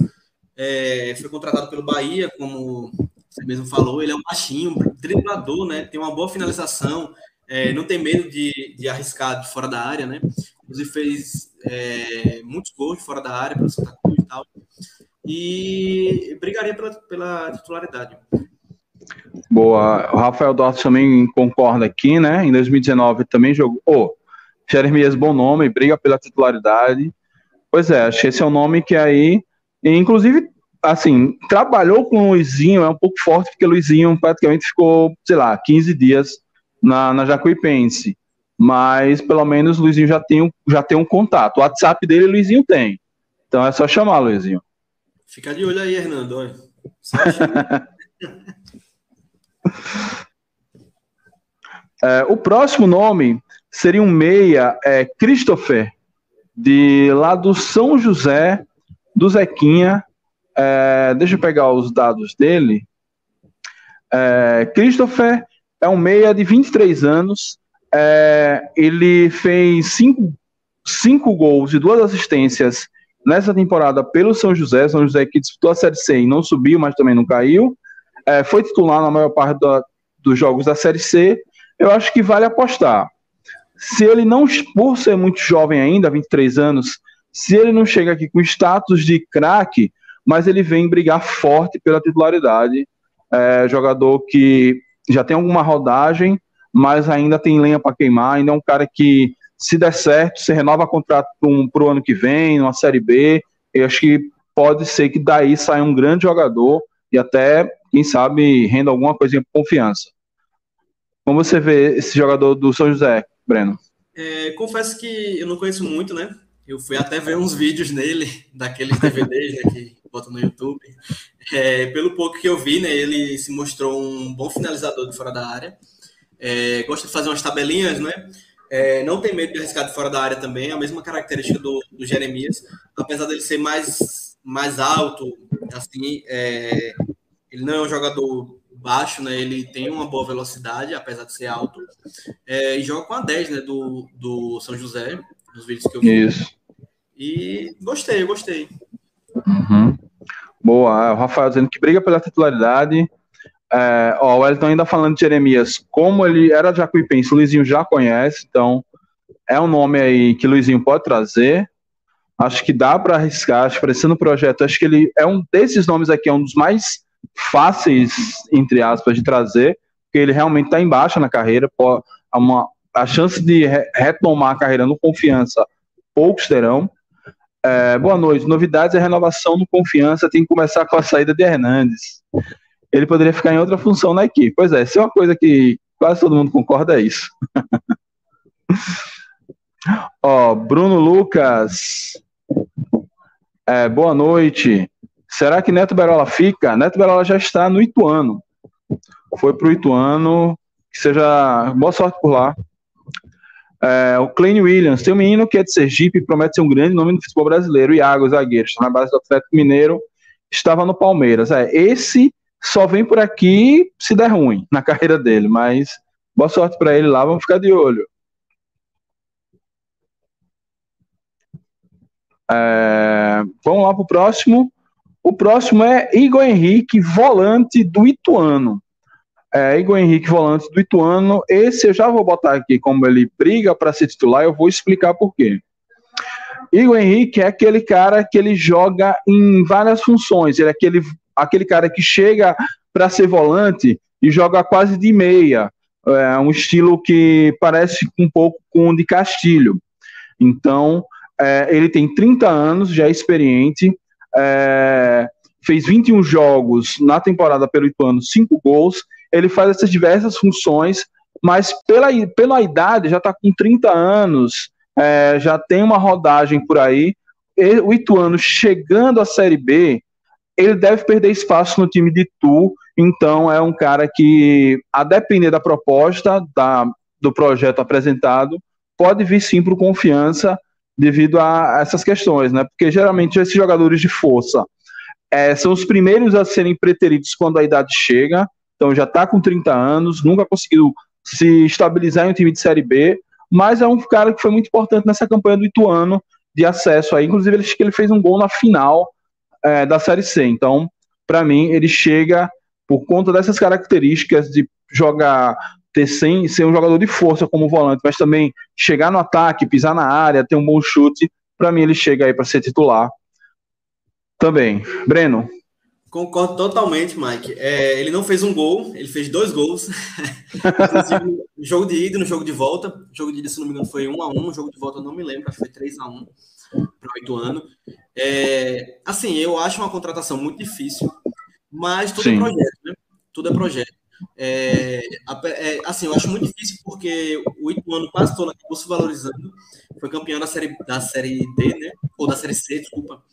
[SPEAKER 2] É, foi contratado pelo Bahia, como você mesmo falou. Ele é um baixinho, driblador, né? Tem uma boa finalização. É, não tem medo de, de arriscar de fora da área, né? Inclusive fez é, muitos gols fora da área pelo Santa Cruz e tal. E brigaria pela, pela titularidade.
[SPEAKER 1] Boa. O Rafael Dortes também concorda aqui, né? Em 2019 também jogou. Oh, Jeremias, bom nome, briga pela titularidade. Pois é, acho que esse é o nome que aí. E, inclusive, assim, trabalhou com o Luizinho, é um pouco forte, porque o Luizinho praticamente ficou, sei lá, 15 dias na, na Jacuipense. Mas pelo menos o Luizinho já tem, um, já tem um contato. O WhatsApp dele o Luizinho tem. Então é só chamar, Luizinho.
[SPEAKER 2] Fica de olho aí, Hernando. (laughs)
[SPEAKER 1] É, o próximo nome seria um meia, é, Christopher, de lá do São José, do Zequinha. É, deixa eu pegar os dados dele. É, Christopher é um meia de 23 anos. É, ele fez cinco, cinco gols e duas assistências nessa temporada pelo São José. São José que disputou a Série C e não subiu, mas também não caiu. É, foi titular na maior parte da, dos jogos da Série C. Eu acho que vale apostar. Se ele não, por ser muito jovem ainda, 23 anos, se ele não chega aqui com status de craque, mas ele vem brigar forte pela titularidade. É, jogador que já tem alguma rodagem, mas ainda tem lenha para queimar. Ainda é um cara que, se der certo, se renova contrato para o ano que vem, numa Série B. Eu acho que pode ser que daí saia um grande jogador e até, quem sabe, renda alguma coisa de confiança. Como você vê esse jogador do São José, Breno?
[SPEAKER 2] É, confesso que eu não conheço muito, né? Eu fui até ver uns vídeos nele, (laughs) daqueles DVDs né, que bota no YouTube. É, pelo pouco que eu vi, né, ele se mostrou um bom finalizador de fora da área. É, gosta de fazer umas tabelinhas, né? É, não tem medo de arriscar de fora da área também, a mesma característica do, do Jeremias, apesar dele ser mais, mais alto, assim, é, ele não é um jogador baixo, né? Ele tem uma boa velocidade, apesar de ser alto, é, e joga com a 10, né? Do, do São José, nos vídeos que eu vi. Isso. E gostei, gostei.
[SPEAKER 1] Uhum. Boa, o Rafael dizendo que briga pela titularidade. É, ó, o Wellington ainda falando de Jeremias, como ele era jacuipense, o Luizinho já conhece, então é um nome aí que o Luizinho pode trazer. Acho que dá para arriscar, acho que parecendo projeto, acho que ele é um desses nomes aqui, é um dos mais fáceis, entre aspas, de trazer, porque ele realmente está embaixo na carreira, pô, uma, a chance de re retomar a carreira no confiança, poucos terão. É, boa noite. Novidades e renovação no confiança tem que começar com a saída de Hernandes. Ele poderia ficar em outra função na equipe. Pois é, se é uma coisa que quase todo mundo concorda, é isso. (laughs) Ó, Bruno Lucas. É, boa noite. Será que Neto Berola fica? Neto Berola já está no Ituano. Foi para o Ituano. Que seja boa sorte por lá. É, o Klein Williams, tem um menino que é de Sergipe, promete ser um grande nome no futebol brasileiro. Iago, zagueiro, está na base do Atlético Mineiro, estava no Palmeiras. É, esse só vem por aqui se der ruim na carreira dele, mas boa sorte para ele lá, vamos ficar de olho. É, vamos lá para o próximo. O próximo é Igor Henrique, volante do Ituano é, Igor Henrique, volante do Ituano. Esse eu já vou botar aqui como ele briga para ser titular, eu vou explicar por quê. Igor Henrique é aquele cara que ele joga em várias funções. Ele é aquele, aquele cara que chega para ser volante e joga quase de meia. É um estilo que parece um pouco com o de Castilho. Então, é, ele tem 30 anos, já é experiente, é, fez 21 jogos na temporada pelo Ituano, 5 gols ele faz essas diversas funções, mas pela, pela idade, já está com 30 anos, é, já tem uma rodagem por aí. o Ituano chegando à Série B, ele deve perder espaço no time de Tu, então é um cara que, a depender da proposta da, do projeto apresentado, pode vir sim para confiança devido a essas questões, né? Porque geralmente esses jogadores de força é, são os primeiros a serem preteridos quando a idade chega, então já está com 30 anos, nunca conseguiu se estabilizar em um time de Série B, mas é um cara que foi muito importante nessa campanha do Ituano de acesso aí. Inclusive, ele, ele fez um gol na final é, da Série C. Então, para mim, ele chega por conta dessas características de jogar, ter sem ser um jogador de força como volante, mas também chegar no ataque, pisar na área, ter um bom chute. Para mim, ele chega aí para ser titular também. Breno,
[SPEAKER 2] Concordo totalmente, Mike. É, ele não fez um gol, ele fez dois gols. (laughs) jogo de ida no jogo de volta. O jogo de ida, se não me engano, foi 1 a 1 O jogo de volta eu não me lembro, acho que foi 3 a 1 para o Ituano. É, assim, eu acho uma contratação muito difícil, mas tudo é Sim. é projeto, né? Tudo é projeto. É, é, assim, eu acho muito difícil porque o Ituano quase todo acabou se valorizando. Foi campeão da série, da série D, né? Ou da série C, desculpa.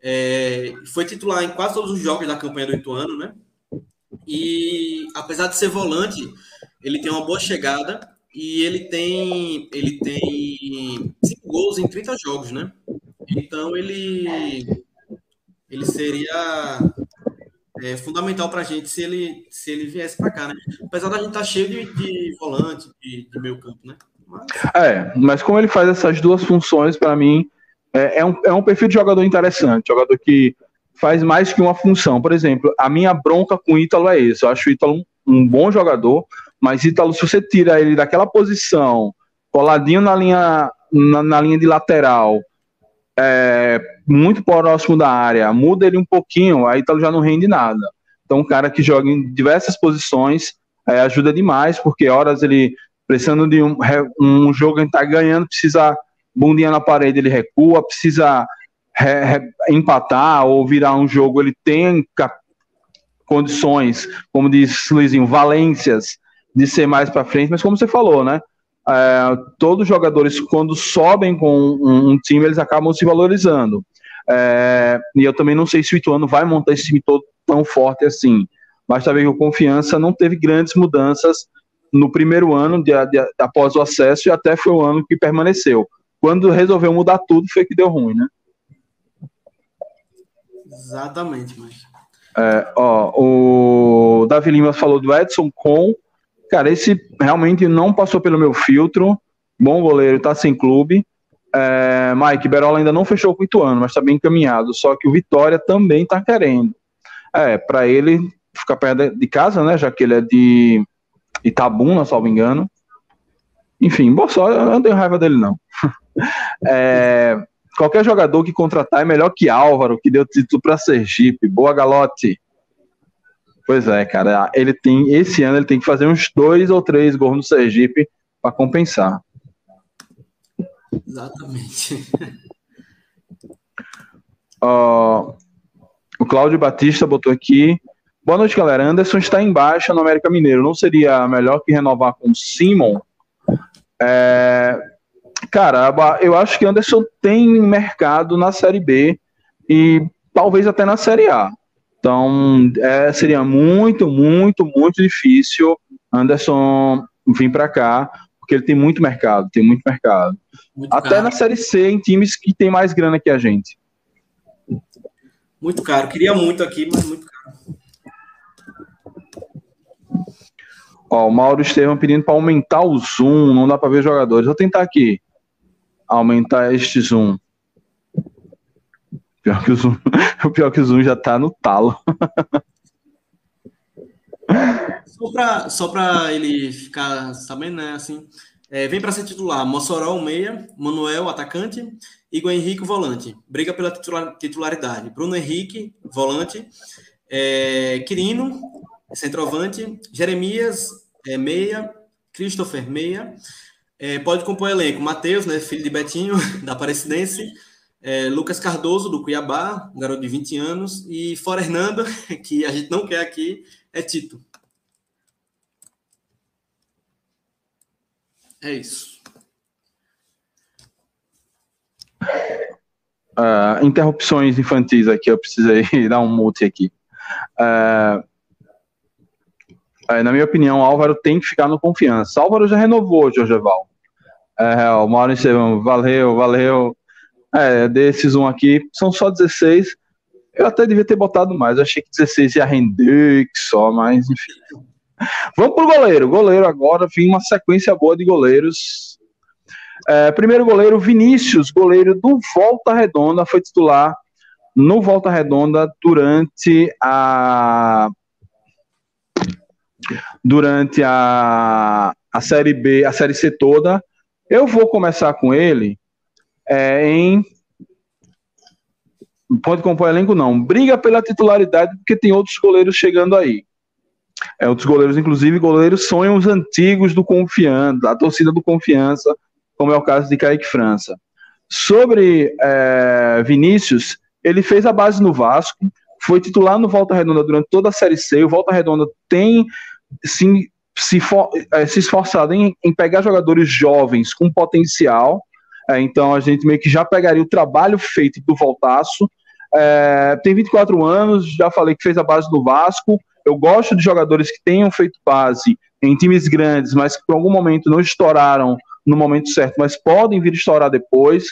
[SPEAKER 2] É, foi titular em quase todos os jogos da campanha do Ituano, né? E apesar de ser volante, ele tem uma boa chegada e ele tem ele tem cinco gols em 30 jogos, né? Então ele ele seria é, fundamental para a gente se ele se ele viesse para cá, né? Apesar da gente estar tá cheio de, de volante, de, de meio campo, né?
[SPEAKER 1] Mas... É, mas como ele faz essas duas funções, para mim é, é, um, é um perfil de jogador interessante, jogador que faz mais que uma função. Por exemplo, a minha bronca com o Ítalo é isso. Eu acho o Ítalo um, bom jogador, mas Ítalo, se você tira ele daquela posição, coladinho na linha, na, na linha de lateral, é, muito próximo da área, muda ele um pouquinho, aí Ítalo já não rende nada. Então, um cara que joga em diversas posições é, ajuda demais, porque horas ele, precisando de um, um jogo que está ganhando, precisa bundinha na parede, ele recua, precisa re, re, empatar ou virar um jogo, ele tem condições, como diz Luizinho, valências de ser mais para frente, mas como você falou, né? É, todos os jogadores, quando sobem com um, um time, eles acabam se valorizando. É, e eu também não sei se o Ituano vai montar esse time todo tão forte assim. Ver que o Confiança não teve grandes mudanças no primeiro ano de, de, após o acesso e até foi o ano que permaneceu. Quando resolveu mudar tudo, foi que deu ruim, né?
[SPEAKER 2] Exatamente, mas.
[SPEAKER 1] É, ó, o Davi Lima falou do Edson com. Cara, esse realmente não passou pelo meu filtro. Bom goleiro, tá sem clube. É, Mike, Berola ainda não fechou com o Ituano, mas tá bem encaminhado. Só que o Vitória também tá querendo. É, para ele ficar perto de casa, né? Já que ele é de Itabuna, salvo engano. Enfim, boa sorte, eu não tenho raiva dele, não. (laughs) é, qualquer jogador que contratar é melhor que Álvaro, que deu título para Sergipe. Boa, Galote. Pois é, cara. Ele tem esse ano ele tem que fazer uns dois ou três gols no Sergipe para compensar.
[SPEAKER 2] Exatamente.
[SPEAKER 1] Uh, o Cláudio Batista botou aqui. Boa noite, galera. Anderson está em baixa no América Mineiro. Não seria melhor que renovar com Simon? É, Cara, eu acho que Anderson tem mercado na Série B e talvez até na Série A. Então, é, seria muito, muito, muito difícil Anderson vir para cá, porque ele tem muito mercado, tem muito mercado. Muito até caro. na Série C, em times que tem mais grana que a gente.
[SPEAKER 2] Muito caro. Queria muito aqui, mas muito caro.
[SPEAKER 1] Ó, o Mauro Estevam pedindo para aumentar o zoom, não dá para ver jogadores. Vou tentar aqui aumentar este zoom. Pior que o zoom, o (laughs) pior que o zoom já tá no talo.
[SPEAKER 2] só para só ele ficar sabendo, né, assim, é, vem para ser titular, Mossoró, meia, Manuel, atacante, Igor Henrique, volante. Briga pela titular, titularidade. Bruno Henrique, volante, é, Quirino, centroavante, Jeremias, é, meia, Christopher, meia, é, pode compor elenco. Matheus, né, filho de Betinho, (laughs) da Aparecidense. É, Lucas Cardoso, do Cuiabá, um garoto de 20 anos. E fora Hernando, (laughs) que a gente não quer aqui, é Tito. É isso.
[SPEAKER 1] Uh, interrupções infantis aqui, eu precisei (laughs) dar um mute aqui. Uh, na minha opinião, Álvaro tem que ficar no confiança. Álvaro já renovou, Jorgeval. É, o Maurício, valeu, valeu. É, desses um aqui, são só 16. Eu até devia ter botado mais, achei que 16 ia render que só, mas enfim. Vamos pro goleiro. Goleiro agora, vem uma sequência boa de goleiros. É, primeiro goleiro, Vinícius, goleiro do Volta Redonda, foi titular no Volta Redonda durante a durante a, a Série B, a Série C toda. Eu vou começar com ele é, em. Pode compor elenco, não. Briga pela titularidade, porque tem outros goleiros chegando aí. É, outros goleiros, inclusive, goleiros sonhos antigos do Confiança, da torcida do Confiança, como é o caso de Kaique França. Sobre é, Vinícius, ele fez a base no Vasco, foi titular no Volta Redonda durante toda a Série C. O Volta Redonda tem sim se, for, é, se esforçado em, em, pegar jogadores jovens com potencial. É, então a gente meio que já pegaria o trabalho feito do Voltaço. É, tem 24 anos, já falei que fez a base do Vasco. Eu gosto de jogadores que tenham feito base em times grandes, mas que por algum momento não estouraram no momento certo, mas podem vir estourar depois.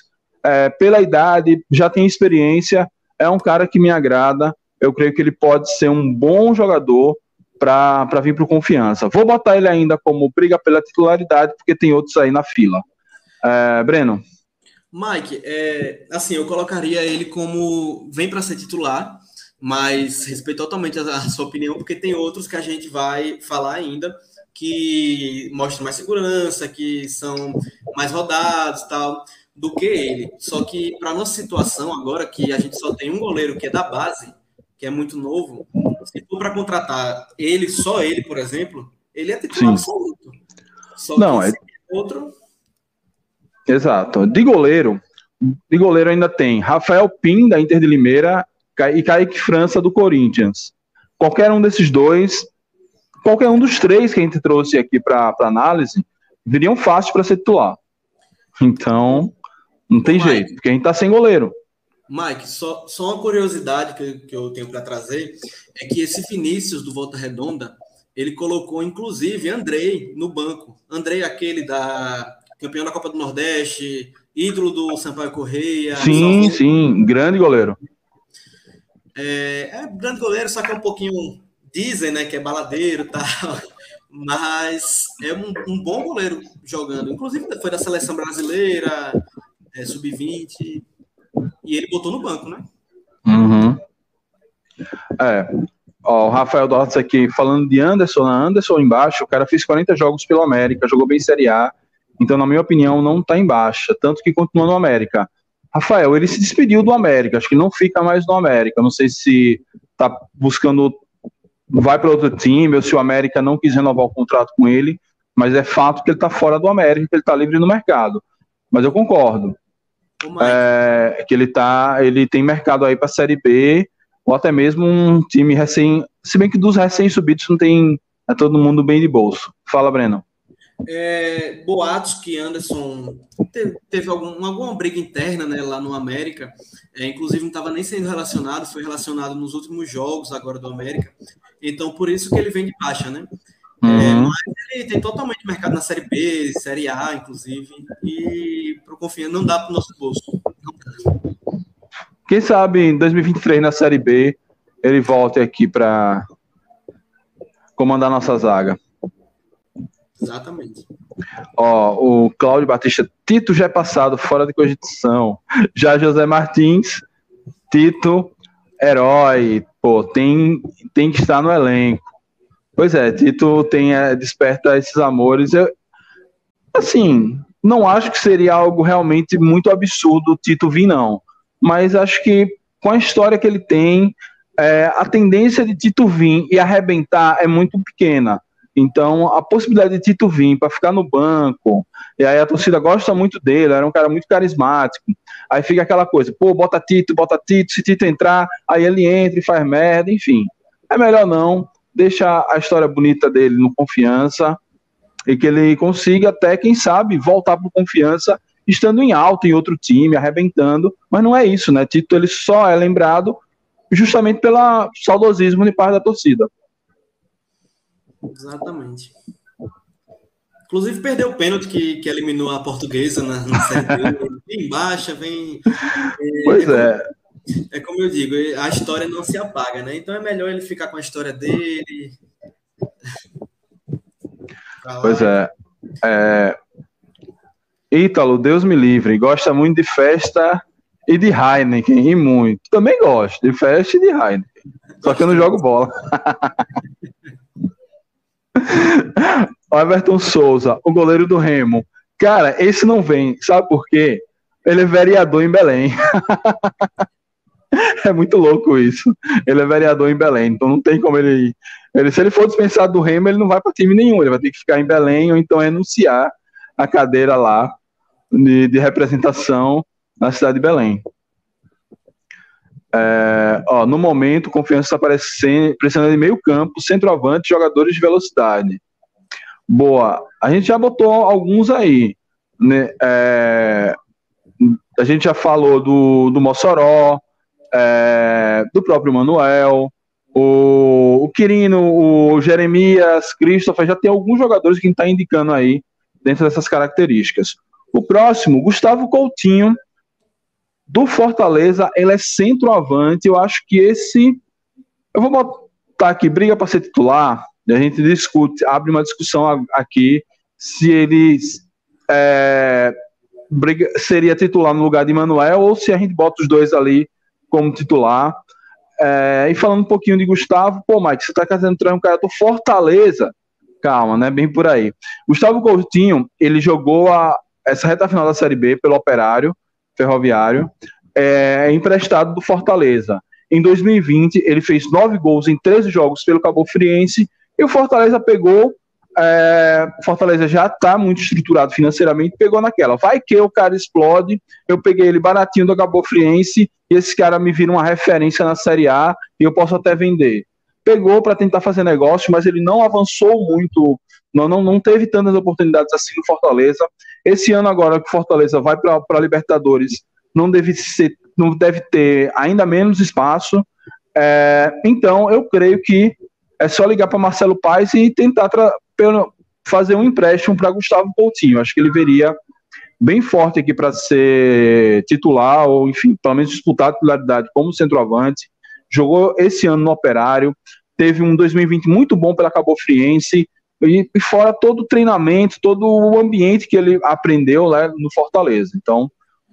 [SPEAKER 1] É, pela idade, já tem experiência, é um cara que me agrada. Eu creio que ele pode ser um bom jogador para vir para o confiança. Vou botar ele ainda como briga pela titularidade, porque tem outros aí na fila. É, Breno.
[SPEAKER 2] Mike, é, assim, eu colocaria ele como vem para ser titular, mas respeito totalmente a, sua opinião, porque tem outros que a gente vai falar ainda que mostram mais segurança, que são mais rodados tal, do que ele. Só que para nossa situação agora, que a gente só tem um goleiro que é da base, que é muito novo, se for para contratar ele, só ele, por exemplo, ele é titular absoluto.
[SPEAKER 1] Só Não, é outro. Exato. De goleiro, de goleiro ainda tem Rafael Pim, da Inter de Limeira, e Kaique França, do Corinthians. Qualquer um desses dois qualquer um dos três que a gente trouxe aqui para análise viriam fácil para ser titular. Então, não tem Mike, jeito, porque a gente tá sem goleiro.
[SPEAKER 2] Mike, só, só uma curiosidade que, que eu tenho para trazer é que esse Vinícius do Volta Redonda, ele colocou inclusive Andrei no banco. Andrei, aquele da campeão da Copa do Nordeste, ídolo do Sampaio Correia.
[SPEAKER 1] Sim, sim, grande goleiro.
[SPEAKER 2] É, é grande goleiro, só que é um pouquinho dizem, né, que é baladeiro e tal, (laughs) mas é um, um, bom goleiro jogando. Inclusive foi da seleção brasileira, é, sub-20, e ele botou no banco, né?
[SPEAKER 1] Uhum. É. Ó, o Rafael Dortz aqui falando de Anderson, Anderson embaixo, o cara fez 40 jogos pelo América, jogou bem Série A, então, na minha opinião, não tá em baixa, tanto que continua no América. Rafael, ele se despediu do América, acho que não fica mais no América, não sei se tá buscando vai para outro time, ou se o América não quis renovar o contrato com ele, mas é fato que ele está fora do América, que ele está livre no mercado. Mas eu concordo. É, que ele tá, ele tem mercado aí para Série B, ou até mesmo um time recém. Se bem que dos recém-subidos não tem é todo mundo bem de bolso. Fala, Breno.
[SPEAKER 2] É, boatos que Anderson teve, teve algum, alguma briga interna né, lá no América, é, inclusive não estava nem sendo relacionado, foi relacionado nos últimos jogos agora do América, então por isso que ele vem de baixa, né? Uhum. É, mas ele tem totalmente mercado na Série B, Série A, inclusive, e para o Confiança não dá para o nosso bolso.
[SPEAKER 1] Quem sabe em 2023 na Série B ele volte aqui para comandar nossa zaga.
[SPEAKER 2] Exatamente.
[SPEAKER 1] Ó, o Cláudio Batista, Tito já é passado, fora de cogitação. Já José Martins, Tito, herói, pô, tem, tem que estar no elenco. Pois é, Tito tem, é, desperta esses amores. Eu, assim, não acho que seria algo realmente muito absurdo o Tito vir, não. Mas acho que com a história que ele tem, é, a tendência de Tito vir e arrebentar é muito pequena. Então, a possibilidade de Tito vir para ficar no banco, e aí a torcida gosta muito dele, era um cara muito carismático. Aí fica aquela coisa, pô, bota Tito, bota Tito, se Tito entrar, aí ele entra e faz merda, enfim. É melhor não, deixa a história bonita dele no confiança e que ele consiga até, quem sabe, voltar para confiança estando em alta em outro time, arrebentando, mas não é isso, né? Tito ele só é lembrado justamente pelo saudosismo de parte da torcida.
[SPEAKER 2] Exatamente. Inclusive perdeu o pênalti que, que eliminou a portuguesa na, na série (laughs) Vem baixa, vem.
[SPEAKER 1] É, pois é.
[SPEAKER 2] Como, é como eu digo, a história não se apaga, né? Então é melhor ele ficar com a história dele.
[SPEAKER 1] Pois é. é. Ítalo, Deus me livre, gosta muito de festa e de Heineken, e muito. Também gosto de festa e de Heineken. Só que eu não jogo bola. o (laughs) Everton Souza, o goleiro do Remo. Cara, esse não vem, sabe por quê? Ele é vereador em Belém. (laughs) (laughs) é muito louco isso. Ele é vereador em Belém, então não tem como ele. ele se ele for dispensado do Remo, ele não vai para time nenhum. Ele vai ter que ficar em Belém ou então renunciar a cadeira lá de, de representação na cidade de Belém. É, ó, no momento, confiança está precisando de meio campo, centroavante, jogadores de velocidade. Boa. A gente já botou alguns aí. Né? É, a gente já falou do, do Mossoró, é, do próprio Manuel, o, o Quirino, o Jeremias, Christopher, já tem alguns jogadores que a gente está indicando aí dentro dessas características. O próximo, Gustavo Coutinho, do Fortaleza, ele é centroavante. Eu acho que esse. Eu vou botar aqui, briga para ser titular, e a gente discute, abre uma discussão aqui se ele é, briga, seria titular no lugar de Manuel ou se a gente bota os dois ali como titular. É, e falando um pouquinho de Gustavo, pô, Mike, você tá entrar um cara do Fortaleza. Calma, né? Bem por aí. Gustavo Coutinho, ele jogou a, essa reta final da Série B pelo Operário Ferroviário, é, emprestado do Fortaleza. Em 2020, ele fez nove gols em 13 jogos pelo Cabo Friense e o Fortaleza pegou. É, Fortaleza já está muito estruturado financeiramente, pegou naquela. Vai que o cara explode. Eu peguei ele baratinho do Cabo Friense e esse cara me vira uma referência na Série A e eu posso até vender. Pegou para tentar fazer negócio, mas ele não avançou muito não, não, não teve tantas oportunidades assim no Fortaleza. Esse ano agora que o Fortaleza vai para Libertadores, não deve, ser, não deve ter ainda menos espaço. É, então, eu creio que é só ligar para Marcelo Paes e tentar fazer um empréstimo para Gustavo Coutinho. Acho que ele veria bem forte aqui para ser titular, ou enfim, pelo menos disputar a titularidade como centroavante. Jogou esse ano no Operário, teve um 2020 muito bom pela Cabo Friense, e, e fora todo o treinamento, todo o ambiente que ele aprendeu lá no Fortaleza. Então,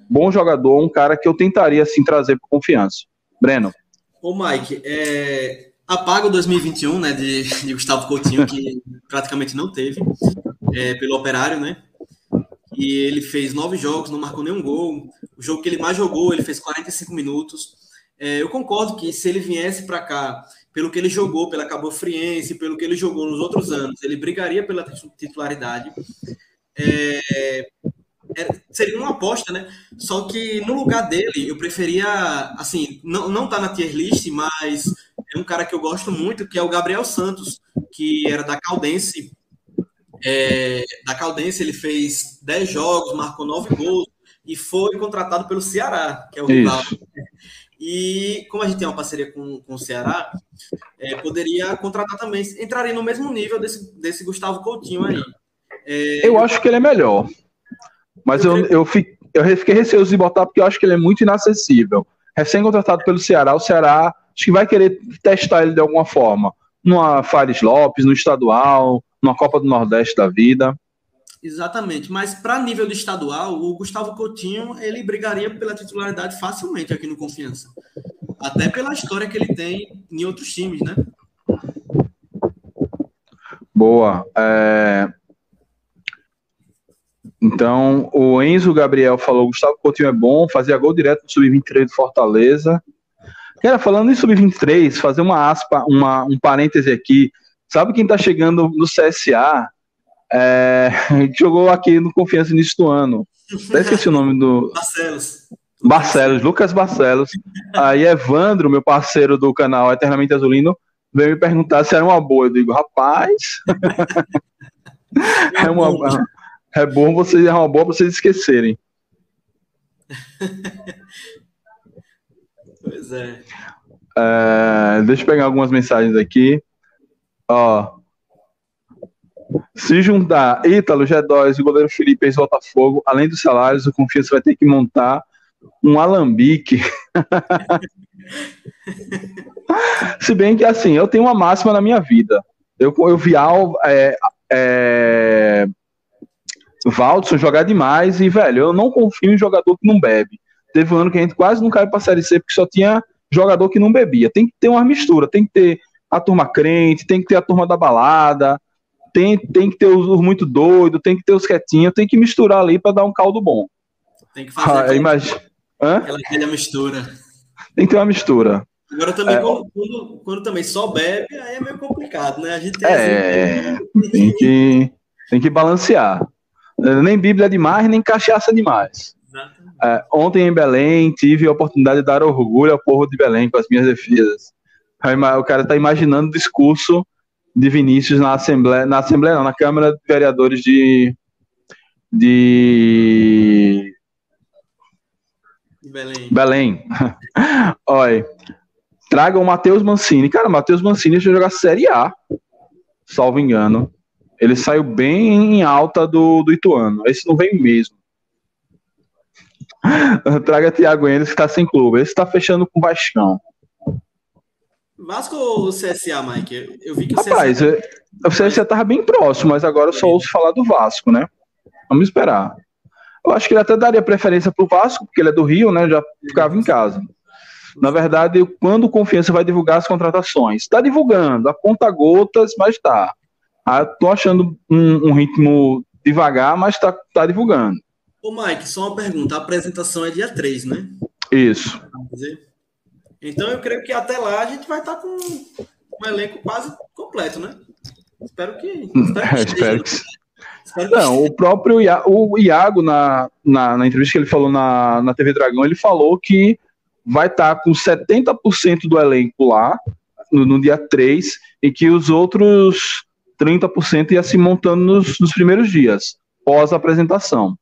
[SPEAKER 1] bom jogador, um cara que eu tentaria assim trazer para confiança. Breno.
[SPEAKER 2] Ô Mike, é, apaga o 2021, né, de, de Gustavo Coutinho, que praticamente não teve, é, pelo Operário, né? E ele fez nove jogos, não marcou nenhum gol. O jogo que ele mais jogou, ele fez 45 minutos. É, eu concordo que se ele viesse para cá pelo que ele jogou pela Cabo Friense, pelo que ele jogou nos outros anos, ele brigaria pela titularidade. É, é, seria uma aposta, né? Só que no lugar dele, eu preferia, assim, não, não tá na tier list, mas é um cara que eu gosto muito, que é o Gabriel Santos, que era da Caldense. É, da Caldense, ele fez 10 jogos, marcou 9 gols e foi contratado pelo Ceará, que é o rival. E como a gente tem uma parceria com, com o Ceará, é, poderia contratar também, entraria no mesmo nível desse, desse Gustavo Coutinho aí.
[SPEAKER 1] É, eu acho que ele é melhor. Mas eu, eu, eu, fiquei, eu fiquei receoso de botar porque eu acho que ele é muito inacessível. Recém-contratado pelo Ceará, o Ceará que vai querer testar ele de alguma forma. Numa Fares Lopes, no estadual, numa Copa do Nordeste da vida.
[SPEAKER 2] Exatamente, mas para nível de estadual, o Gustavo Coutinho ele brigaria pela titularidade facilmente aqui no Confiança. Até pela história que ele tem em outros times, né?
[SPEAKER 1] Boa. É... Então, o Enzo Gabriel falou: Gustavo Coutinho é bom, fazia gol direto no Sub-23 do Fortaleza. Cara, falando em Sub-23, fazer uma aspa, uma, um parêntese aqui. Sabe quem tá chegando no CSA? É, (laughs) jogou aqui no Confiança início do ano. Até esqueci o nome do.
[SPEAKER 2] Barcelos.
[SPEAKER 1] Barcelos, Lucas Barcelos. Aí Evandro, meu parceiro do canal Eternamente Azulino, veio me perguntar se era uma boa. Eu digo, rapaz. (laughs) é, uma, é bom vocês, é uma boa pra vocês esquecerem. (laughs)
[SPEAKER 2] pois é.
[SPEAKER 1] é. Deixa eu pegar algumas mensagens aqui. Ó. Se juntar Ítalo, G2 e o goleiro Felipe ex Botafogo, além dos salários, o Confiança vai ter que montar um alambique. (laughs) Se bem que, assim, eu tenho uma máxima na minha vida. Eu, eu vi é, é, Valdson jogar demais e, velho, eu não confio em jogador que não bebe. Teve um ano que a gente quase não caiu pra Série C porque só tinha jogador que não bebia. Tem que ter uma mistura, tem que ter a turma crente, tem que ter a turma da balada, tem, tem que ter os, muito doidos, tem que ter os quietinhos, tem que misturar ali para dar um caldo bom.
[SPEAKER 2] Tem que fazer ah,
[SPEAKER 1] aquela,
[SPEAKER 2] aquela, aquela mistura.
[SPEAKER 1] Tem que ter uma mistura.
[SPEAKER 2] Agora também, é, quando, quando, quando, também só bebe, aí é meio complicado, né? A gente tem
[SPEAKER 1] é, assim, tem, que, tem que balancear. Nem Bíblia demais, nem cachaça demais. É, ontem em Belém, tive a oportunidade de dar orgulho ao povo de Belém com as minhas defesas. O cara tá imaginando o discurso de Vinícius na Assembleia, na Assembleia não, na Câmara de Vereadores de de
[SPEAKER 2] Belém.
[SPEAKER 1] Belém. (laughs) Olha, traga o Matheus Mancini. Cara, o Matheus Mancini já jogar Série A, salvo engano. Ele saiu bem em alta do, do Ituano. Esse não vem mesmo. (laughs) Traga Thiago Enes, que está sem clube. Esse está fechando com o Vascão.
[SPEAKER 2] Vasco ou CSA, Mike? Eu vi que
[SPEAKER 1] o Rapaz, CSA... o CSA tava bem próximo, mas agora eu só ouço falar do Vasco, né? Vamos esperar. Eu acho que ele até daria preferência pro Vasco, porque ele é do Rio, né? Já ficava em casa. Na verdade, quando o Confiança vai divulgar as contratações? Está divulgando, a conta gotas, mas tá. Ah, tô achando um, um, ritmo devagar, mas tá, tá divulgando.
[SPEAKER 2] Ô, Mike, só uma pergunta. A apresentação é dia 3, né?
[SPEAKER 1] Isso.
[SPEAKER 2] Então eu creio que até lá a gente vai estar tá com um elenco quase completo, né? Espero que. (laughs)
[SPEAKER 1] Espero que, espero que... Espero que Não, o próprio o Iago, na, na, na, entrevista que ele falou na, na TV Dragão, ele falou que vai estar tá com 70% do elenco lá no, no, dia 3 e que os outros 30% ia se montando nos, nos primeiros dias, pós apresentação.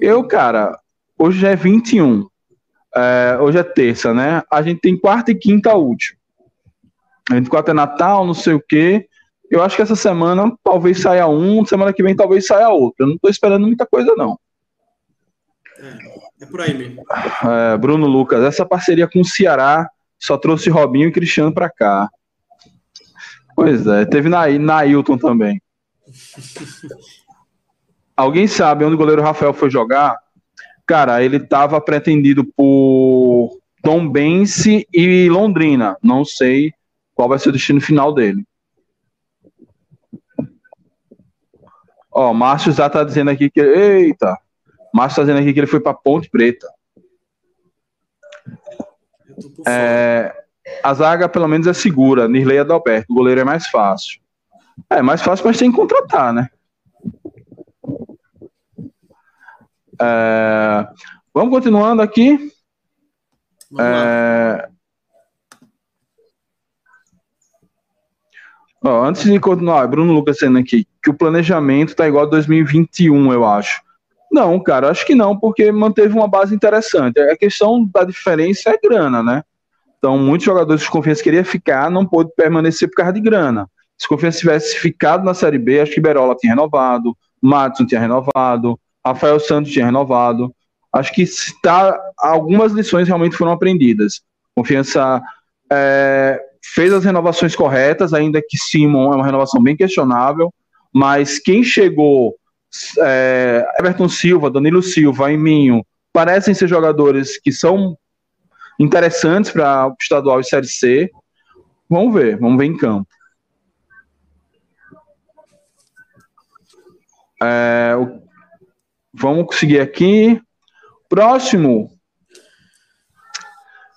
[SPEAKER 1] Eu, cara, hoje já é 21. É, hoje é terça, né? A gente tem quarta e quinta útil. 24 é Natal, não sei o quê. Eu acho que essa semana talvez saia um, semana que vem talvez saia outro. Eu não tô esperando muita coisa, não.
[SPEAKER 2] É, é por aí mesmo.
[SPEAKER 1] É, Bruno Lucas, essa parceria com o Ceará só trouxe Robinho e Cristiano para cá. Pois é, teve na, Nailton também. (laughs) Alguém sabe onde o goleiro Rafael foi jogar? Cara, ele estava pretendido por Tom Bense e Londrina. Não sei qual vai ser o destino final dele. Ó, Márcio já tá dizendo aqui que. Eita! Márcio tá dizendo aqui que ele foi para Ponte Preta. É, a zaga, pelo menos, é segura. Nirley Adalberto. O goleiro é mais fácil. É mais fácil, mas tem que contratar, né? É, vamos continuando aqui. Vamos é, ó, antes de continuar, Bruno Lucas sendo aqui, que o planejamento tá igual a 2021, eu acho. Não, cara, acho que não, porque manteve uma base interessante. A questão da diferença é grana, né? Então, muitos jogadores de confiança queriam ficar, não pôde permanecer por causa de grana. Se confiança tivesse ficado na Série B, acho que Berola tinha renovado, Matson tinha renovado, Rafael Santos tinha renovado. Acho que tá, algumas lições realmente foram aprendidas. Confiança é, fez as renovações corretas, ainda que Simon é uma renovação bem questionável, mas quem chegou, é, Everton Silva, Danilo Silva, Minho, parecem ser jogadores que são interessantes para o estadual e Série C. Vamos ver, vamos ver em campo. É, Vamos seguir aqui. Próximo.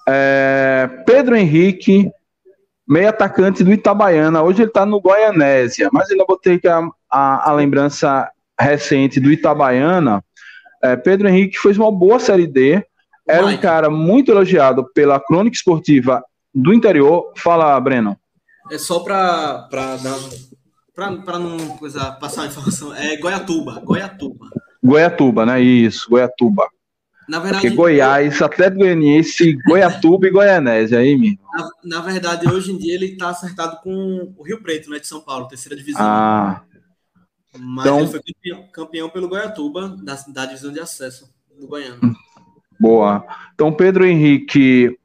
[SPEAKER 1] É Pedro Henrique, meio atacante do Itabaiana. Hoje ele está no Goianésia, mas ainda botei que a, a, a lembrança recente do Itabaiana. É, Pedro Henrique fez uma boa Série D. Era um cara muito elogiado pela crônica esportiva do interior. Fala, Breno.
[SPEAKER 2] É só para para não coisa, passar a informação. É Goiatuba, Goiatuba.
[SPEAKER 1] Goiatuba, né? Isso, Goiatuba. Na verdade, Porque Goiás, Atlético Goianiense, Goiatuba e Goianésia, aí,
[SPEAKER 2] mesmo. Na, na, verdade, hoje em dia ele está acertado com o Rio Preto, né, de São Paulo, terceira divisão.
[SPEAKER 1] Ah.
[SPEAKER 2] Mas então, ele foi campeão, campeão, pelo Goiatuba, da, da divisão de acesso do Goiânia.
[SPEAKER 1] Boa. Então, Pedro Henrique,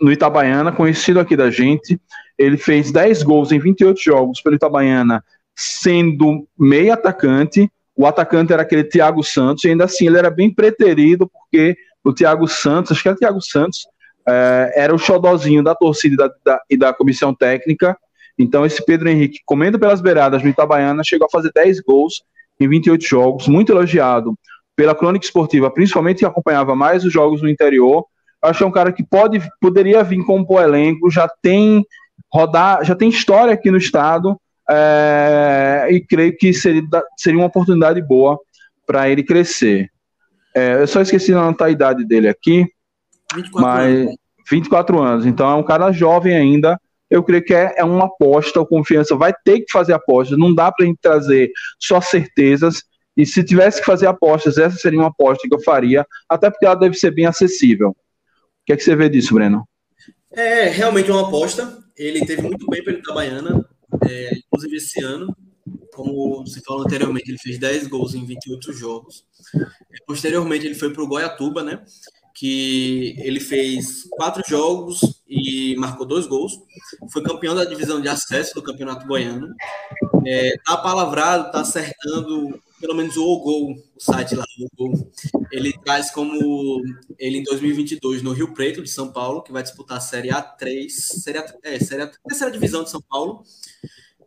[SPEAKER 1] no Itabaiana, conhecido aqui da gente, ele fez 10 gols em 28 jogos pelo Itabaiana, sendo meio atacante, o atacante era aquele Thiago Santos, e ainda assim ele era bem preterido, porque o Thiago Santos, acho que era o Thiago Santos, é, era o xodozinho da torcida e da, e da, comissão técnica. Então, esse Pedro Henrique, comendo pelas beiradas no Itabaiana, chegou a fazer 10 gols em 28 jogos, muito elogiado pela crônica esportiva, principalmente que acompanhava mais os jogos no interior. Acho que é um cara que pode, poderia vir compor elenco, já tem rodar, já tem história aqui no estado, é, e creio que seria, seria uma oportunidade boa para ele crescer. É, eu só esqueci de anotar a idade dele aqui, 24 mas anos. 24 anos, então é um cara jovem ainda, eu creio que é, é uma aposta, o Confiança vai ter que fazer apostas, não dá para a gente trazer só certezas, e se tivesse que fazer apostas, essa seria uma aposta que eu faria, até porque ela deve ser bem acessível. O que é que você vê disso, Breno?
[SPEAKER 2] É realmente uma aposta, ele teve muito bem pelo Itabaiana, é, inclusive esse ano, como você falou anteriormente, ele fez 10 gols em 28 jogos. Posteriormente, ele foi para o Goiatuba, né? Que ele fez quatro jogos e marcou dois gols. Foi campeão da divisão de acesso do Campeonato Goiano. É, tá palavrado, tá acertando pelo menos o gol, o site lá, o gol. Ele traz como ele em 2022 no Rio Preto de São Paulo, que vai disputar a Série A3, série A, é, série A, terceira divisão de São Paulo.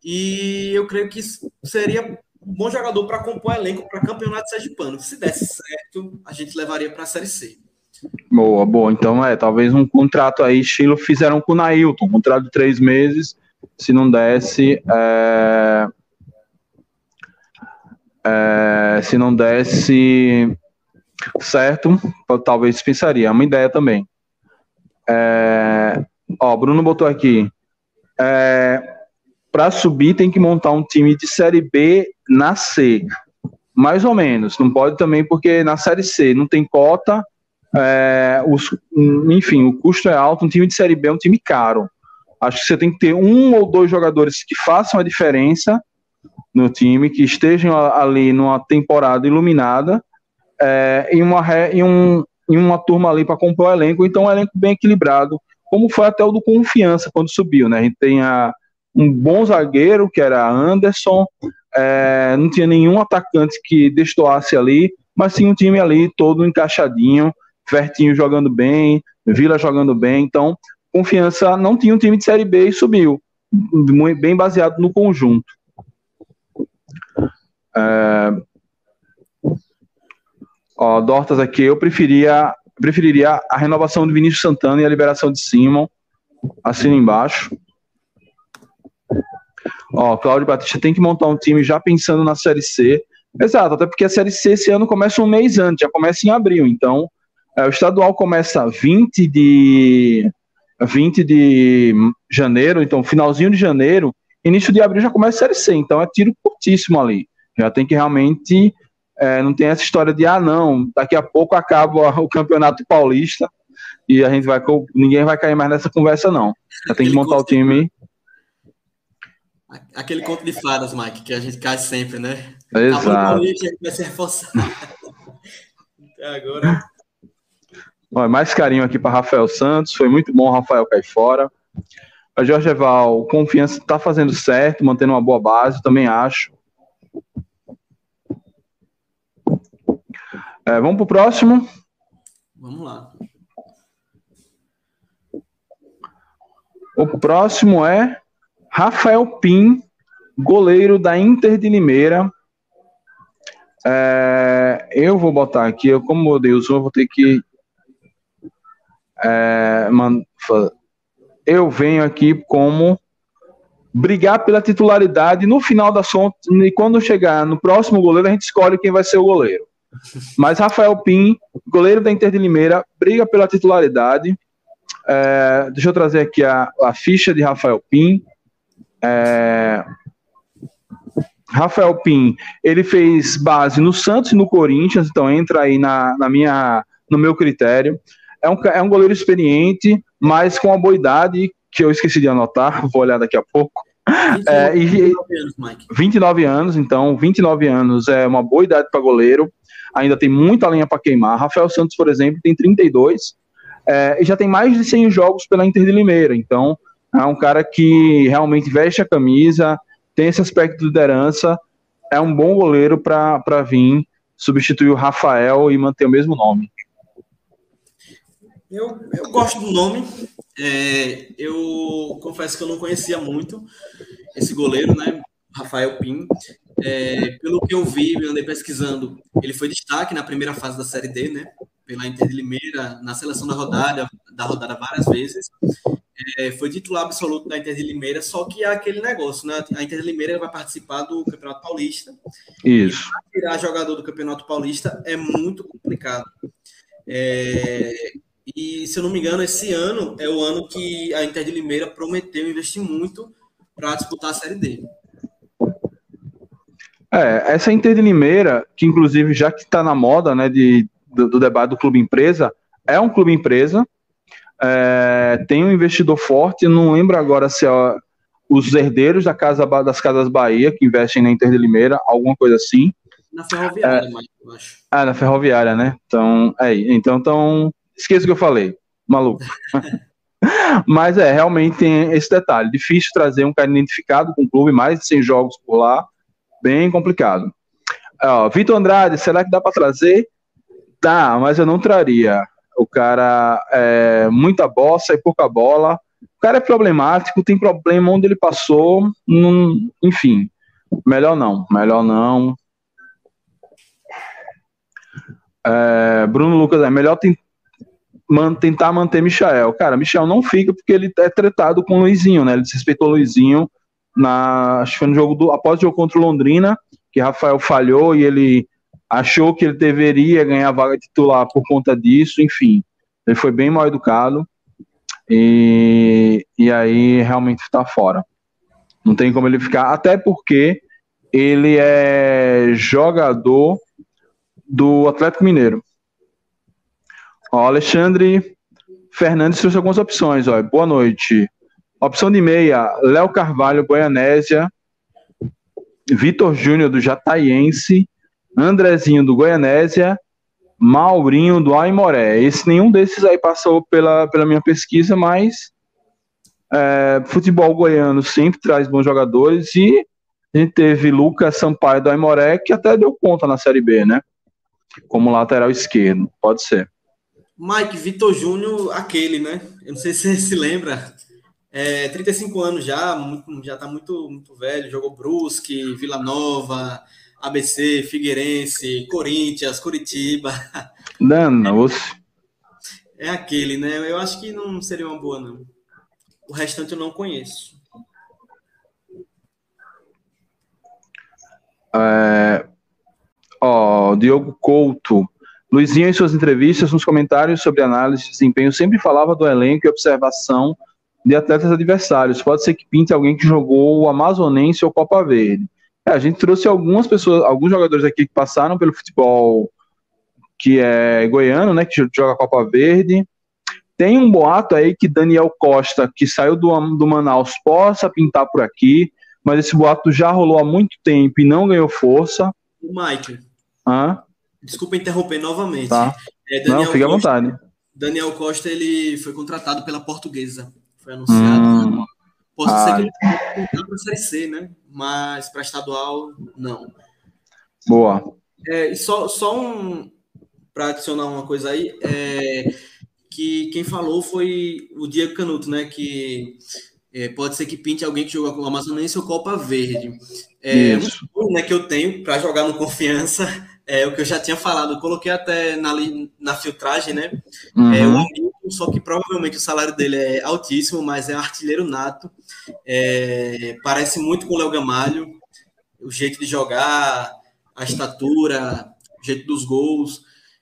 [SPEAKER 2] E eu creio que seria um bom jogador para compor elenco para campeonato sergipano. Se desse certo, a gente levaria para a Série C.
[SPEAKER 1] Boa, boa. Então, é, talvez um contrato aí, estilo fizeram com o Nailton, um contrato de três meses. Se não desse, é... É... se não desse certo, talvez pensaria. É uma ideia também. É... Ó, Bruno botou aqui. É para subir tem que montar um time de Série B na C. Mais ou menos. Não pode também, porque na Série C não tem cota, é, os, enfim, o custo é alto. Um time de Série B é um time caro. Acho que você tem que ter um ou dois jogadores que façam a diferença no time, que estejam ali numa temporada iluminada, é, em, uma, em, um, em uma turma ali para compor o elenco. Então, um elenco bem equilibrado, como foi até o do Confiança quando subiu. Né? A gente tem a um bom zagueiro, que era Anderson, é, não tinha nenhum atacante que destoasse ali, mas sim um time ali todo encaixadinho, Vertinho jogando bem, Vila jogando bem, então Confiança não tinha um time de Série B e subiu, bem baseado no conjunto. É... Ó, Dortas aqui, eu preferia, preferiria a renovação de Vinícius Santana e a liberação de Simon, assina embaixo. Ó, Cláudio Batista tem que montar um time já pensando na Série C. Exato, até porque a Série C esse ano começa um mês antes, já começa em abril. Então, é, o estadual começa 20 de 20 de janeiro, então finalzinho de janeiro, início de abril já começa a Série C. Então é tiro curtíssimo ali. Já tem que realmente é, não tem essa história de ah não, daqui a pouco acaba o Campeonato Paulista e a gente vai ninguém vai cair mais nessa conversa não. Já tem que montar o time
[SPEAKER 2] Aquele conto de fadas, Mike, que a gente cai sempre, né?
[SPEAKER 1] Exato. A
[SPEAKER 2] gente vai se reforçar. (laughs) Agora.
[SPEAKER 1] Bom, mais carinho aqui para Rafael Santos. Foi muito bom o Rafael cair fora. A Jorge Eval, confiança está fazendo certo, mantendo uma boa base, também acho. É, vamos para o próximo?
[SPEAKER 2] Vamos lá.
[SPEAKER 1] O próximo é Rafael Pim, goleiro da Inter de Limeira. É, eu vou botar aqui, eu, como eu dei o zoom, eu vou ter que. É, man, eu venho aqui como brigar pela titularidade no final da conta, e quando chegar no próximo goleiro, a gente escolhe quem vai ser o goleiro. (laughs) Mas Rafael Pim, goleiro da Inter de Limeira, briga pela titularidade. É, deixa eu trazer aqui a, a ficha de Rafael Pim. É... Rafael Pim, ele fez base no Santos e no Corinthians, então entra aí na, na minha, no meu critério. É um, é um goleiro experiente, mas com uma boa idade, que eu esqueci de anotar, (laughs) vou olhar daqui a pouco. 29, é, e, 29 anos, Mike. 29 anos, então, 29 anos é uma boa idade para goleiro, ainda tem muita lenha para queimar. Rafael Santos, por exemplo, tem 32 é, e já tem mais de 100 jogos pela Inter de Limeira, então é um cara que realmente veste a camisa, tem esse aspecto de liderança, é um bom goleiro para vir substituir o Rafael e manter o mesmo nome.
[SPEAKER 2] Eu, eu gosto do nome. É, eu confesso que eu não conhecia muito esse goleiro, né? Rafael Pim. É, pelo que eu vi, eu andei pesquisando, ele foi destaque na primeira fase da Série D, né? Pela Inter de Limeira, na seleção da rodada, da rodada várias vezes é, foi titular absoluto da Inter de Limeira, só que é aquele negócio, né? A Inter de Limeira vai participar do Campeonato Paulista.
[SPEAKER 1] Isso.
[SPEAKER 2] E tirar jogador do Campeonato Paulista é muito complicado. É, E, se eu não me engano, esse ano é o ano que a Inter de Limeira prometeu investir muito para disputar a Série D.
[SPEAKER 1] É, essa Inter de Limeira, que inclusive já que está na moda né, de, do, do, debate do clube empresa, é um clube empresa, é, tem um investidor forte, não lembro agora se é os herdeiros da casa, das Casas Bahia, que investem na Inter de Limeira, alguma coisa assim.
[SPEAKER 2] Na ferroviária, é, eu acho.
[SPEAKER 1] Ah, na ferroviária, né? Então, é, então, então esqueça o que eu falei, maluco. (laughs) Mas é, realmente tem esse detalhe. Difícil trazer um cara identificado com o clube, mais de 100 jogos por lá, bem complicado. Ó, Vitor Andrade, será que dá para trazer? Tá, mas eu não traria. O cara é muita bossa e pouca bola. O cara é problemático, tem problema onde ele passou, num, enfim. Melhor não, melhor não. É, Bruno Lucas, é melhor tem, man, tentar manter Michael. Cara, Michel não fica porque ele é tratado com o Luizinho, né? Ele desrespeitou o Luizinho na, acho que foi no jogo do, após o jogo contra o Londrina, que Rafael falhou e ele achou que ele deveria ganhar a vaga titular por conta disso, enfim. Ele foi bem mal educado e, e aí realmente está fora. Não tem como ele ficar, até porque ele é jogador do Atlético Mineiro. Ó, Alexandre Fernandes trouxe algumas opções. Ó. Boa noite. Opção de meia, Léo Carvalho, Goianésia. Vitor Júnior, do Jataiense. Andrezinho, do Goianésia. Maurinho, do Aimoré. Esse, nenhum desses aí passou pela, pela minha pesquisa, mas é, futebol goiano sempre traz bons jogadores e a gente teve Lucas Sampaio do Aimoré, que até deu conta na Série B, né? Como lateral esquerdo, pode ser.
[SPEAKER 2] Mike, Vitor Júnior, aquele, né? Eu não sei se você se lembra. É, 35 anos já, muito, já tá muito, muito velho. Jogou Brusque, Vila Nova, ABC, Figueirense, Corinthians, Curitiba.
[SPEAKER 1] Não,
[SPEAKER 2] é, é aquele, né? Eu acho que não seria uma boa, não. O restante eu não conheço.
[SPEAKER 1] É, ó, Diogo Couto Luizinho, em suas entrevistas, nos comentários sobre análise de desempenho, sempre falava do elenco e observação de atletas adversários. Pode ser que pinte alguém que jogou o Amazonense ou Copa Verde. É, a gente trouxe algumas pessoas, alguns jogadores aqui que passaram pelo futebol que é goiano, né, que joga Copa Verde. Tem um boato aí que Daniel Costa, que saiu do, do Manaus, possa pintar por aqui, mas esse boato já rolou há muito tempo e não ganhou força.
[SPEAKER 2] O Mike.
[SPEAKER 1] Hã?
[SPEAKER 2] Desculpa interromper novamente.
[SPEAKER 1] Tá. É, Não, fique à vontade.
[SPEAKER 2] Daniel Costa ele foi contratado pela Portuguesa. Foi anunciado. Hum. Posso ah. ser que ele tenha para a Série C, né? Mas para estadual, não.
[SPEAKER 1] Boa.
[SPEAKER 2] É, só, só um. Para adicionar uma coisa aí, é, que quem falou foi o Diego Canuto, né? Que é, pode ser que pinte alguém que joga com o Amazonense ou Copa Verde. É Isso. um né, que eu tenho para jogar no Confiança é o que eu já tinha falado, eu coloquei até na, na filtragem, né? Uhum. É, o Hamilton, só que provavelmente o salário dele é altíssimo, mas é um artilheiro nato. É, parece muito com o Léo Gamalho, o jeito de jogar, a estatura, o jeito dos gols.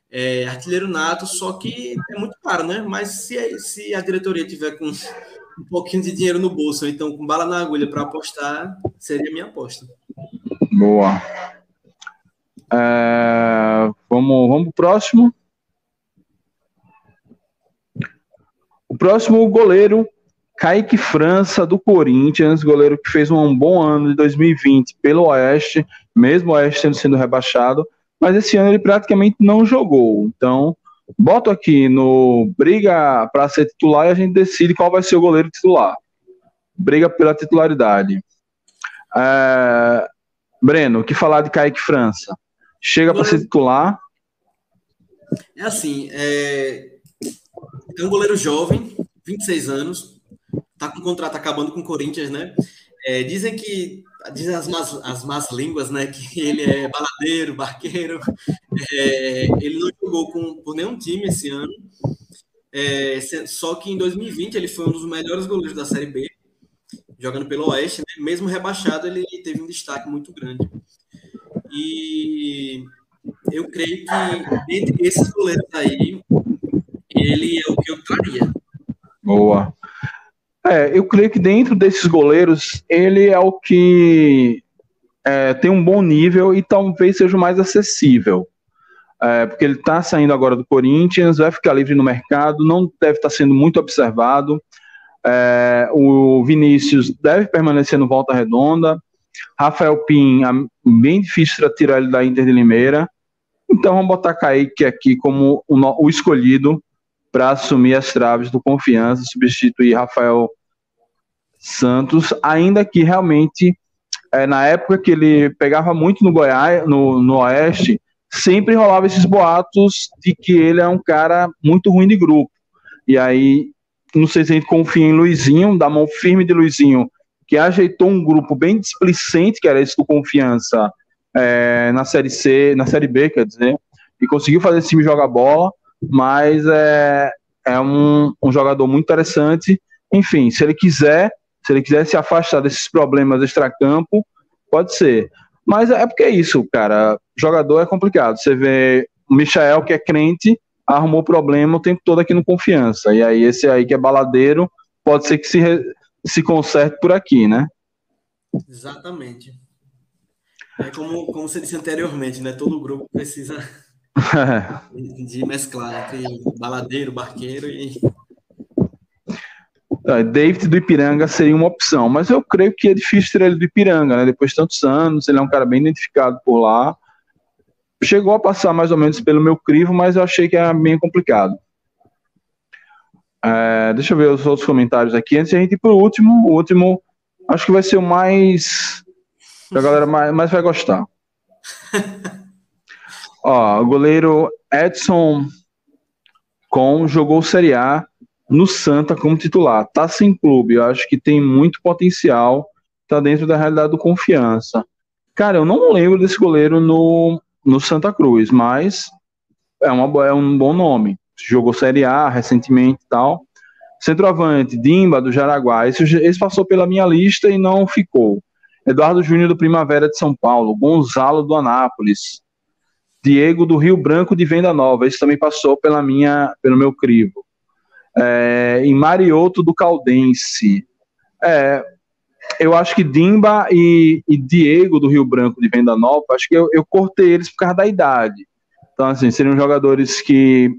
[SPEAKER 2] É, artilheiro nato, só que é muito caro, né? Mas se, se a diretoria tiver com um pouquinho de dinheiro no bolso, então com bala na agulha para apostar, seria minha aposta.
[SPEAKER 1] Boa. É, vamos, vamos pro próximo. O próximo goleiro, Kaique França, do Corinthians, goleiro que fez um bom ano de 2020 pelo Oeste, mesmo o Oeste tendo sido rebaixado, mas esse ano ele praticamente não jogou. Então, boto aqui no briga para ser titular e a gente decide qual vai ser o goleiro titular. Briga pela titularidade. É, Breno, o que falar de Kaique França? Chega para ser titular?
[SPEAKER 2] É assim, é... é um goleiro jovem, 26 anos, tá com o contrato acabando com o Corinthians, né? É, dizem que, dizem as más, as más línguas, né, que ele é baladeiro, barqueiro, é, ele não jogou com, por nenhum time esse ano, é, só que em 2020 ele foi um dos melhores goleiros da Série B, jogando pelo Oeste, né? mesmo rebaixado ele teve um destaque muito grande. E eu creio que entre esses goleiros aí, ele é o eu traria.
[SPEAKER 1] Boa. É, eu creio que dentro desses goleiros, ele é o que é, tem um bom nível e talvez seja o mais acessível. É, porque ele está saindo agora do Corinthians, vai ficar livre no mercado, não deve estar tá sendo muito observado. É, o Vinícius deve permanecer no Volta Redonda. Rafael Pin, bem difícil tirar ele da Inter de Limeira. Então vamos botar Kaique aqui como o, o escolhido para assumir as traves do confiança, substituir Rafael Santos, ainda que realmente é, na época que ele pegava muito no Goiás, no, no Oeste, sempre rolava esses boatos de que ele é um cara muito ruim de grupo. E aí, não sei se a gente confia em Luizinho, da mão firme de Luizinho, que ajeitou um grupo bem displicente, que era esse do Confiança, é, na Série C, na Série B, quer dizer, e conseguiu fazer esse time jogar bola, mas é, é um, um jogador muito interessante. Enfim, se ele quiser, se ele quiser se afastar desses problemas extracampo, pode ser. Mas é porque é isso, cara. Jogador é complicado. Você vê o Michael, que é crente, arrumou problema o tempo todo aqui no Confiança. E aí, esse aí que é baladeiro, pode ser que se, se conserte por aqui, né?
[SPEAKER 2] Exatamente. É como, como você disse anteriormente, né? Todo grupo precisa (laughs) de mesclar entre baladeiro, barqueiro e.
[SPEAKER 1] É, David do Ipiranga seria uma opção, mas eu creio que é difícil ter ele do Ipiranga, né? Depois de tantos anos, ele é um cara bem identificado por lá. Chegou a passar mais ou menos pelo meu crivo, mas eu achei que era bem complicado. É, deixa eu ver os outros comentários aqui. Antes de a gente ir para o último, o último acho que vai ser o mais. que a galera mais, mais vai gostar. (laughs) Ó, o goleiro Edson Com jogou Série A no Santa como titular. Tá sem clube, eu acho que tem muito potencial, tá dentro da realidade do confiança. Cara, eu não lembro desse goleiro no, no Santa Cruz, mas é, uma, é um bom nome. Jogou Série A recentemente e tal. Centroavante, Dimba, do Jaraguá. Esse, esse passou pela minha lista e não ficou. Eduardo Júnior, do Primavera de São Paulo. Gonzalo, do Anápolis. Diego do Rio Branco de Venda Nova, esse também passou pela minha, pelo meu crivo. É, em Marioto do Caldense. É, eu acho que Dimba e, e, Diego do Rio Branco de Venda Nova, acho que eu, eu cortei eles por causa da idade. Então, assim, seriam jogadores que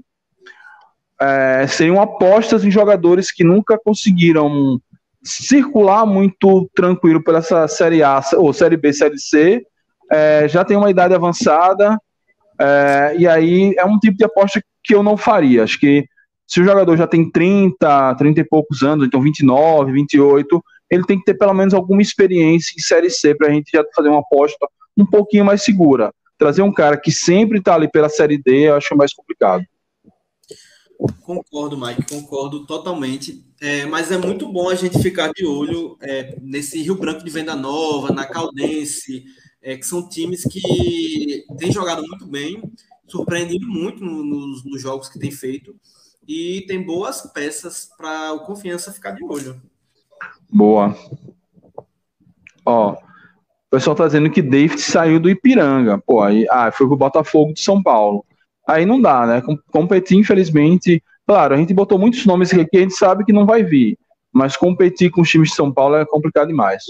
[SPEAKER 1] é, seriam apostas em jogadores que nunca conseguiram circular muito tranquilo pela essa Série A ou Série B, Série C. É, já tem uma idade avançada, é, e aí é um tipo de aposta que eu não faria. Acho que se o jogador já tem 30, 30 e poucos anos, então 29, 28, ele tem que ter pelo menos alguma experiência em Série C para a gente já fazer uma aposta um pouquinho mais segura. Trazer um cara que sempre está ali pela Série D, eu acho mais complicado.
[SPEAKER 2] Concordo, Mike, concordo totalmente. É, mas é muito bom a gente ficar de olho é, nesse Rio Branco de Venda Nova, na Caldense, é, que são times que têm jogado muito bem, surpreendido muito nos, nos jogos que tem feito e tem boas peças para o Confiança ficar de olho.
[SPEAKER 1] Boa. Ó, o pessoal tá dizendo que David saiu do Ipiranga. Pô, aí ah, foi pro Botafogo de São Paulo. Aí não dá, né? Competir, infelizmente. Claro, a gente botou muitos nomes aqui, a gente sabe que não vai vir. Mas competir com os times de São Paulo é complicado demais.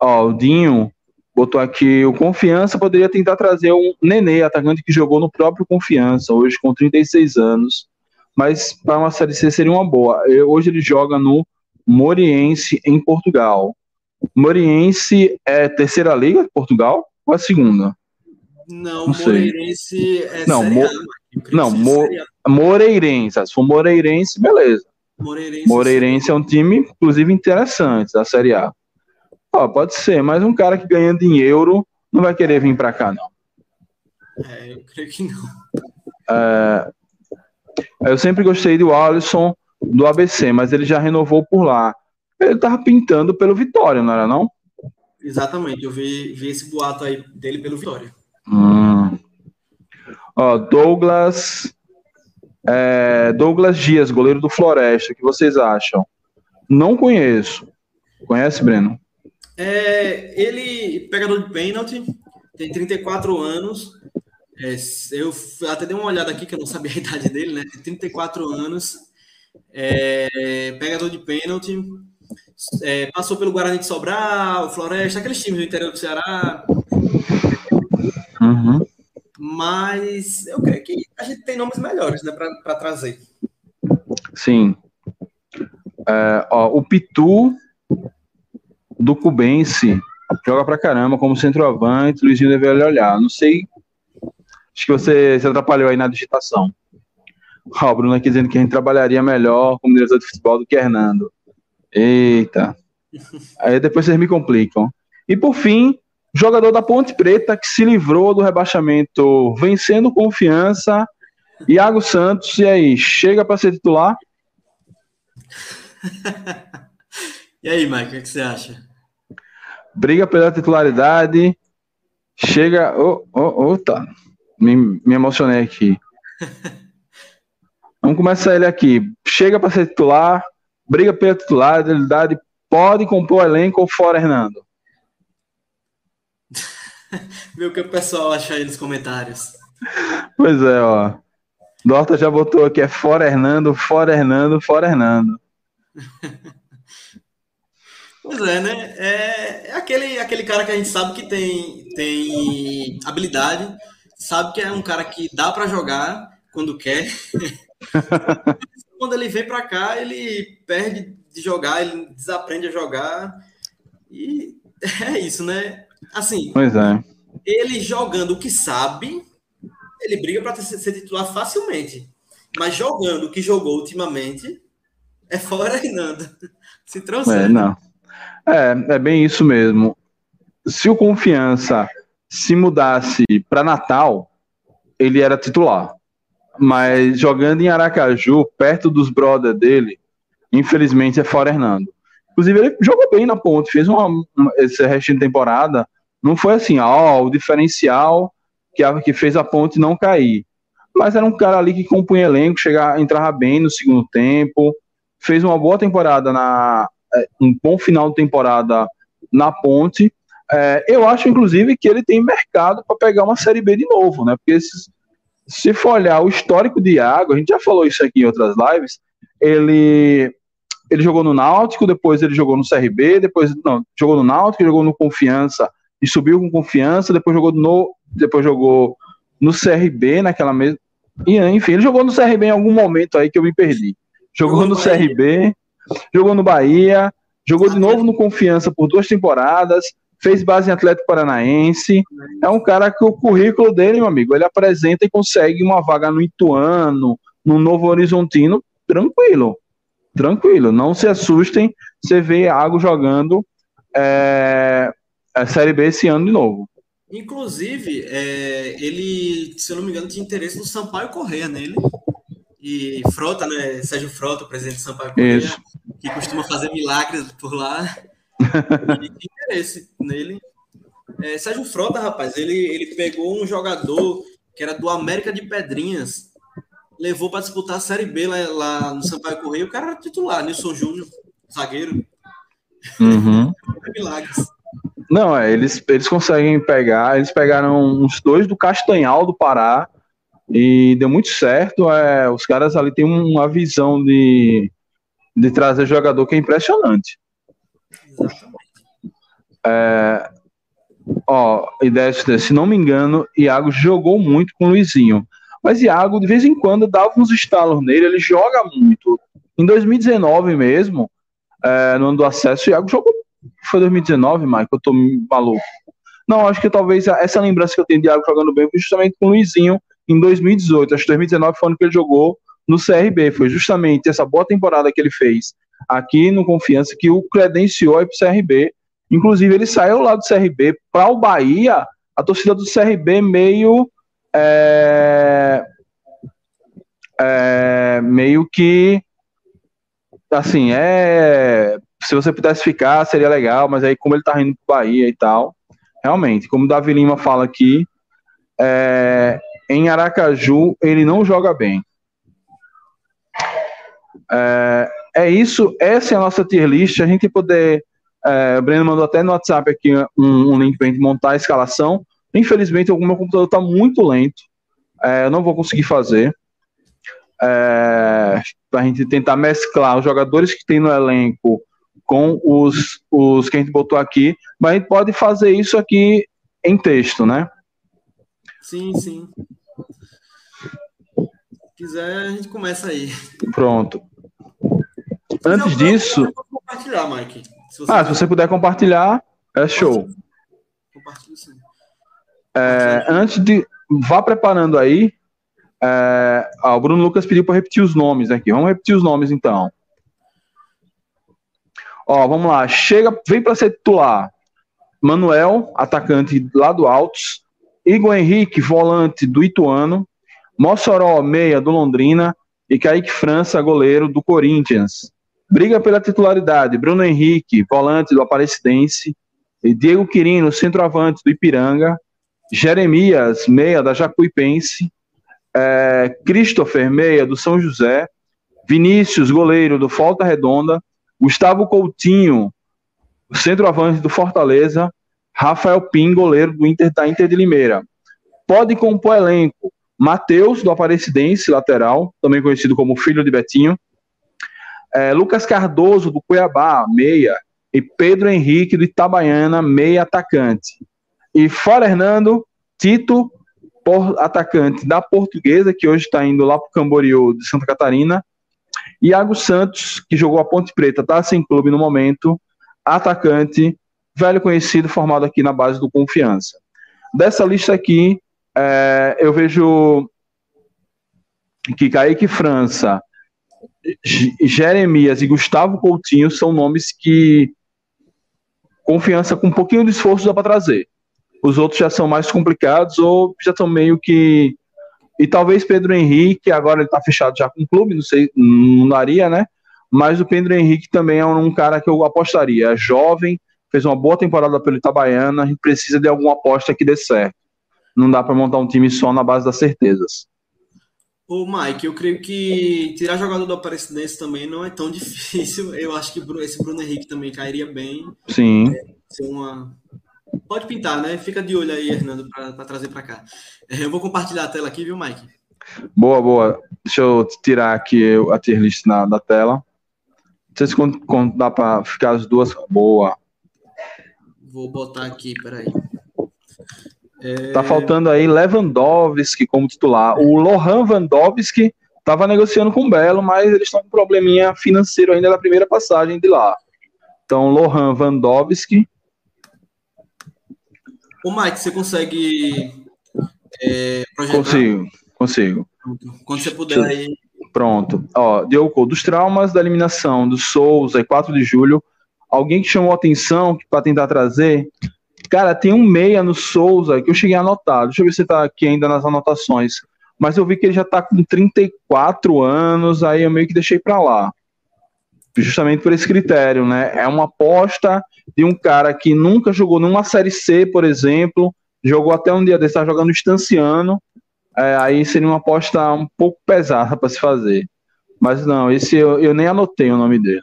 [SPEAKER 1] Ó, o Dinho botou aqui, o Confiança poderia tentar trazer um Nenê, atacante que jogou no próprio Confiança, hoje com 36 anos, mas para uma Série C seria uma boa. Hoje ele joga no Moriense, em Portugal. Moriense é terceira liga de Portugal ou é segunda?
[SPEAKER 2] Não, não Moreirense é
[SPEAKER 1] não, Mo... não Mo... Moreirense. Se for Moreirense, beleza. Moreirense, Moreirense é um time, inclusive, interessante da Série A. Ó, pode ser, mas um cara que ganha em euro não vai querer vir para cá, não.
[SPEAKER 2] É, eu creio que não.
[SPEAKER 1] É, eu sempre gostei do Alisson do ABC, mas ele já renovou por lá. Ele tava pintando pelo Vitória, não era não?
[SPEAKER 2] Exatamente, eu vi, vi esse boato aí dele pelo Vitória.
[SPEAKER 1] Ó, Douglas é, Douglas Dias, goleiro do Floresta, o que vocês acham? Não conheço. Conhece, Breno?
[SPEAKER 2] É, ele, pegador de pênalti, tem 34 anos, É, eu até dei uma olhada aqui, que eu não sabia a idade dele, né? Tem 34 anos, é, pegador de pênalti, é, passou pelo Guarani de Sobral, Floresta, aqueles times do interior do Ceará. Uhum. Mas eu creio que a gente tem nomes melhores né, para trazer.
[SPEAKER 1] Sim. É, ó, o Pitu do Cubense joga pra caramba como centroavante, Luizinho deveria olhar. Não sei. Acho que você se atrapalhou aí na digitação. Ó, o Bruno aqui dizendo que a gente trabalharia melhor como diretor de futebol do que Hernando. Eita. (laughs) Aí depois vocês me complicam. E por fim, jogador da Ponte Preta que se livrou do rebaixamento vencendo confiança. Iago Santos, e aí, chega para ser titular? (laughs)
[SPEAKER 2] e aí, Mike, o que você acha?
[SPEAKER 1] Briga pela titularidade. Chega. Oh, oh, oh, tá. Me, me emocionei aqui. (laughs) Vamos começar ele aqui. Chega para ser titular, briga pela titularidade, pode compor elenco ou fora, Hernando? (laughs)
[SPEAKER 2] Vê o que o pessoal acha aí nos comentários.
[SPEAKER 1] Pois é, ó. Dorta já botou aqui, é fora Hernando, fora Hernando, fora Hernando. (laughs)
[SPEAKER 2] Pois é, né? É, é, aquele, aquele cara que a gente sabe que tem, tem habilidade, sabe que é um cara que dá para jogar quando quer. (laughs) quando ele vem para cá, ele perde de jogar, ele desaprende a jogar. E é isso, né? Assim,
[SPEAKER 1] pois é.
[SPEAKER 2] ele jogando o que sabe, ele briga para ser titular facilmente. Mas jogando o que jogou ultimamente, é fora Hernando. (laughs) Se trouxer.
[SPEAKER 1] É, não. É, é bem isso mesmo. Se o Confiança se mudasse para Natal, ele era titular. Mas jogando em Aracaju, perto dos brothers dele, infelizmente é fora Hernando. Inclusive, ele jogou bem na ponte, fez uma, uma esse resto de temporada. Não foi assim, ó, o diferencial que, a, que fez a ponte não cair. Mas era um cara ali que compunha elenco, chegava, entrava bem no segundo tempo, fez uma boa temporada na. É, um bom final de temporada na ponte. É, eu acho, inclusive, que ele tem mercado para pegar uma Série B de novo, né? Porque se for olhar o histórico de Iago, a gente já falou isso aqui em outras lives, ele ele jogou no Náutico, depois ele jogou no CRB, depois não, jogou no Náutico, jogou no Confiança e subiu com Confiança, depois jogou no depois jogou no CRB naquela mesma e enfim, ele jogou no CRB em algum momento aí que eu me perdi. Jogou, jogou no CRB, jogou no Bahia, jogou de novo no Confiança por duas temporadas, fez base em Atlético Paranaense. É um cara que o currículo dele, meu amigo, ele apresenta e consegue uma vaga no Ituano, no Novo Horizontino, tranquilo. Tranquilo. Não se assustem, você vê Água jogando é, a Série B esse ano de novo.
[SPEAKER 2] Inclusive, é, ele, se eu não me engano, tinha interesse no Sampaio Correia nele. E Frota, né? Sérgio Frota, presidente do Sampaio Correia, Isso. que costuma fazer milagres por lá. (laughs) e tinha interesse nele. É, Sérgio Frota, rapaz, ele, ele pegou um jogador que era do América de Pedrinhas, levou para disputar a Série B lá, lá, no Sampaio Correia. O cara era titular, Nilson Júnior, zagueiro.
[SPEAKER 1] Uhum. (laughs) Milagres. Não, é, eles, eles conseguem pegar, eles pegaram uns dois do Castanhal do Pará e deu muito certo. É, os caras ali têm uma visão de, de trazer jogador que é impressionante. Exatamente. É, ó, ideia se não me engano, Iago jogou muito com o Luizinho. Mas Iago, de vez em quando, dava uns estalos nele, ele joga muito. Em 2019 mesmo, é, no ano do acesso, Iago jogou. Foi 2019, Mike? Eu tô maluco. Não, acho que talvez essa lembrança que eu tenho de Iago jogando bem foi justamente com o Luizinho em 2018. Acho que 2019 foi o ano que ele jogou no CRB. Foi justamente essa boa temporada que ele fez aqui no Confiança que o credenciou aí pro CRB Inclusive, ele saiu lá do CRB para o Bahia, a torcida do CRB meio. É, é, meio que. Assim, é. Se você pudesse ficar, seria legal, mas aí, como ele tá indo para Bahia e tal, realmente, como o Davi Lima fala aqui, é, em Aracaju ele não joga bem. É, é isso, essa é a nossa tier list. A gente poder é, o Breno mandou até no WhatsApp aqui um, um link para gente montar a escalação. Infelizmente, o meu computador está muito lento. É, eu não vou conseguir fazer. É, para a gente tentar mesclar os jogadores que tem no elenco com os, os que a gente botou aqui, mas a gente pode fazer isso aqui em texto, né?
[SPEAKER 2] Sim, sim. Se quiser, a gente começa aí.
[SPEAKER 1] Pronto. Antes disso.
[SPEAKER 2] Compartilhar, Mike.
[SPEAKER 1] Se ah, se você puder compartilhar, é show. Compartilho sim. É, antes de. Vá preparando aí. É, ah, o Bruno Lucas pediu para repetir os nomes aqui. Vamos repetir os nomes então. Ó, vamos lá. Chega, vem para ser titular. Manuel, atacante lá do Altos. Igor Henrique, volante do Ituano. Mossoró, meia do Londrina. E Kaique França, goleiro do Corinthians. Briga pela titularidade. Bruno Henrique, volante do Aparecidense. E Diego Quirino, centroavante do Ipiranga. Jeremias, meia da Jacuipense. É, Christopher, meia do São José. Vinícius, goleiro do Volta Redonda. Gustavo Coutinho, centroavante do Fortaleza. Rafael Pim, goleiro do Inter da Inter de Limeira. Pode compor elenco Matheus, do Aparecidense, lateral, também conhecido como filho de Betinho. É, Lucas Cardoso, do Cuiabá, meia. E Pedro Henrique, do Itabaiana, meia atacante. E fora Hernando, Tito, atacante da Portuguesa, que hoje está indo lá para o Camboriú de Santa Catarina. Iago Santos, que jogou a Ponte Preta, está sem clube no momento. Atacante, velho conhecido, formado aqui na base do Confiança. Dessa lista aqui, é, eu vejo que Kaique França, Jeremias e Gustavo Coutinho são nomes que confiança com um pouquinho de esforço dá para trazer. Os outros já são mais complicados ou já estão meio que. E talvez Pedro Henrique, agora ele está fechado já com o clube, não sei, não daria, né? Mas o Pedro Henrique também é um cara que eu apostaria. É jovem, fez uma boa temporada pelo Itabaiana, a gente precisa de alguma aposta que dê certo não dá para montar um time só na base das certezas.
[SPEAKER 2] Ô, Mike, eu creio que tirar jogador do Aparecidense também não é tão (laughs) difícil. Eu acho que esse Bruno Henrique também cairia bem.
[SPEAKER 1] Sim.
[SPEAKER 2] É, uma... Pode pintar, né? Fica de olho aí, Hernando, para trazer para cá. É, eu vou compartilhar a tela aqui, viu, Mike?
[SPEAKER 1] Boa, boa. Deixa eu tirar aqui a tier list na, da tela. Não sei se dá para ficar as duas. Boa.
[SPEAKER 2] Vou botar aqui, peraí.
[SPEAKER 1] É... Tá faltando aí Lewandowski como titular. O Lohan Vandowski estava negociando com o Belo, mas eles estão com um probleminha financeiro ainda da primeira passagem de lá. Então, Lohan Vandowski.
[SPEAKER 2] Ô, Mike, você consegue é,
[SPEAKER 1] projetar? Consigo, consigo.
[SPEAKER 2] Quando você puder aí.
[SPEAKER 1] Pronto. Ó, Diogo, dos traumas da eliminação do Souza, 4 de julho, alguém que chamou atenção para tentar trazer Cara, tem um meia no Souza que eu cheguei a anotar. Deixa eu ver se tá aqui ainda nas anotações. Mas eu vi que ele já tá com 34 anos, aí eu meio que deixei para lá. Justamente por esse critério, né? É uma aposta de um cara que nunca jogou numa Série C, por exemplo, jogou até um dia desse, tá jogando estanciano. É, aí seria uma aposta um pouco pesada para se fazer. Mas não, esse eu, eu nem anotei o nome dele.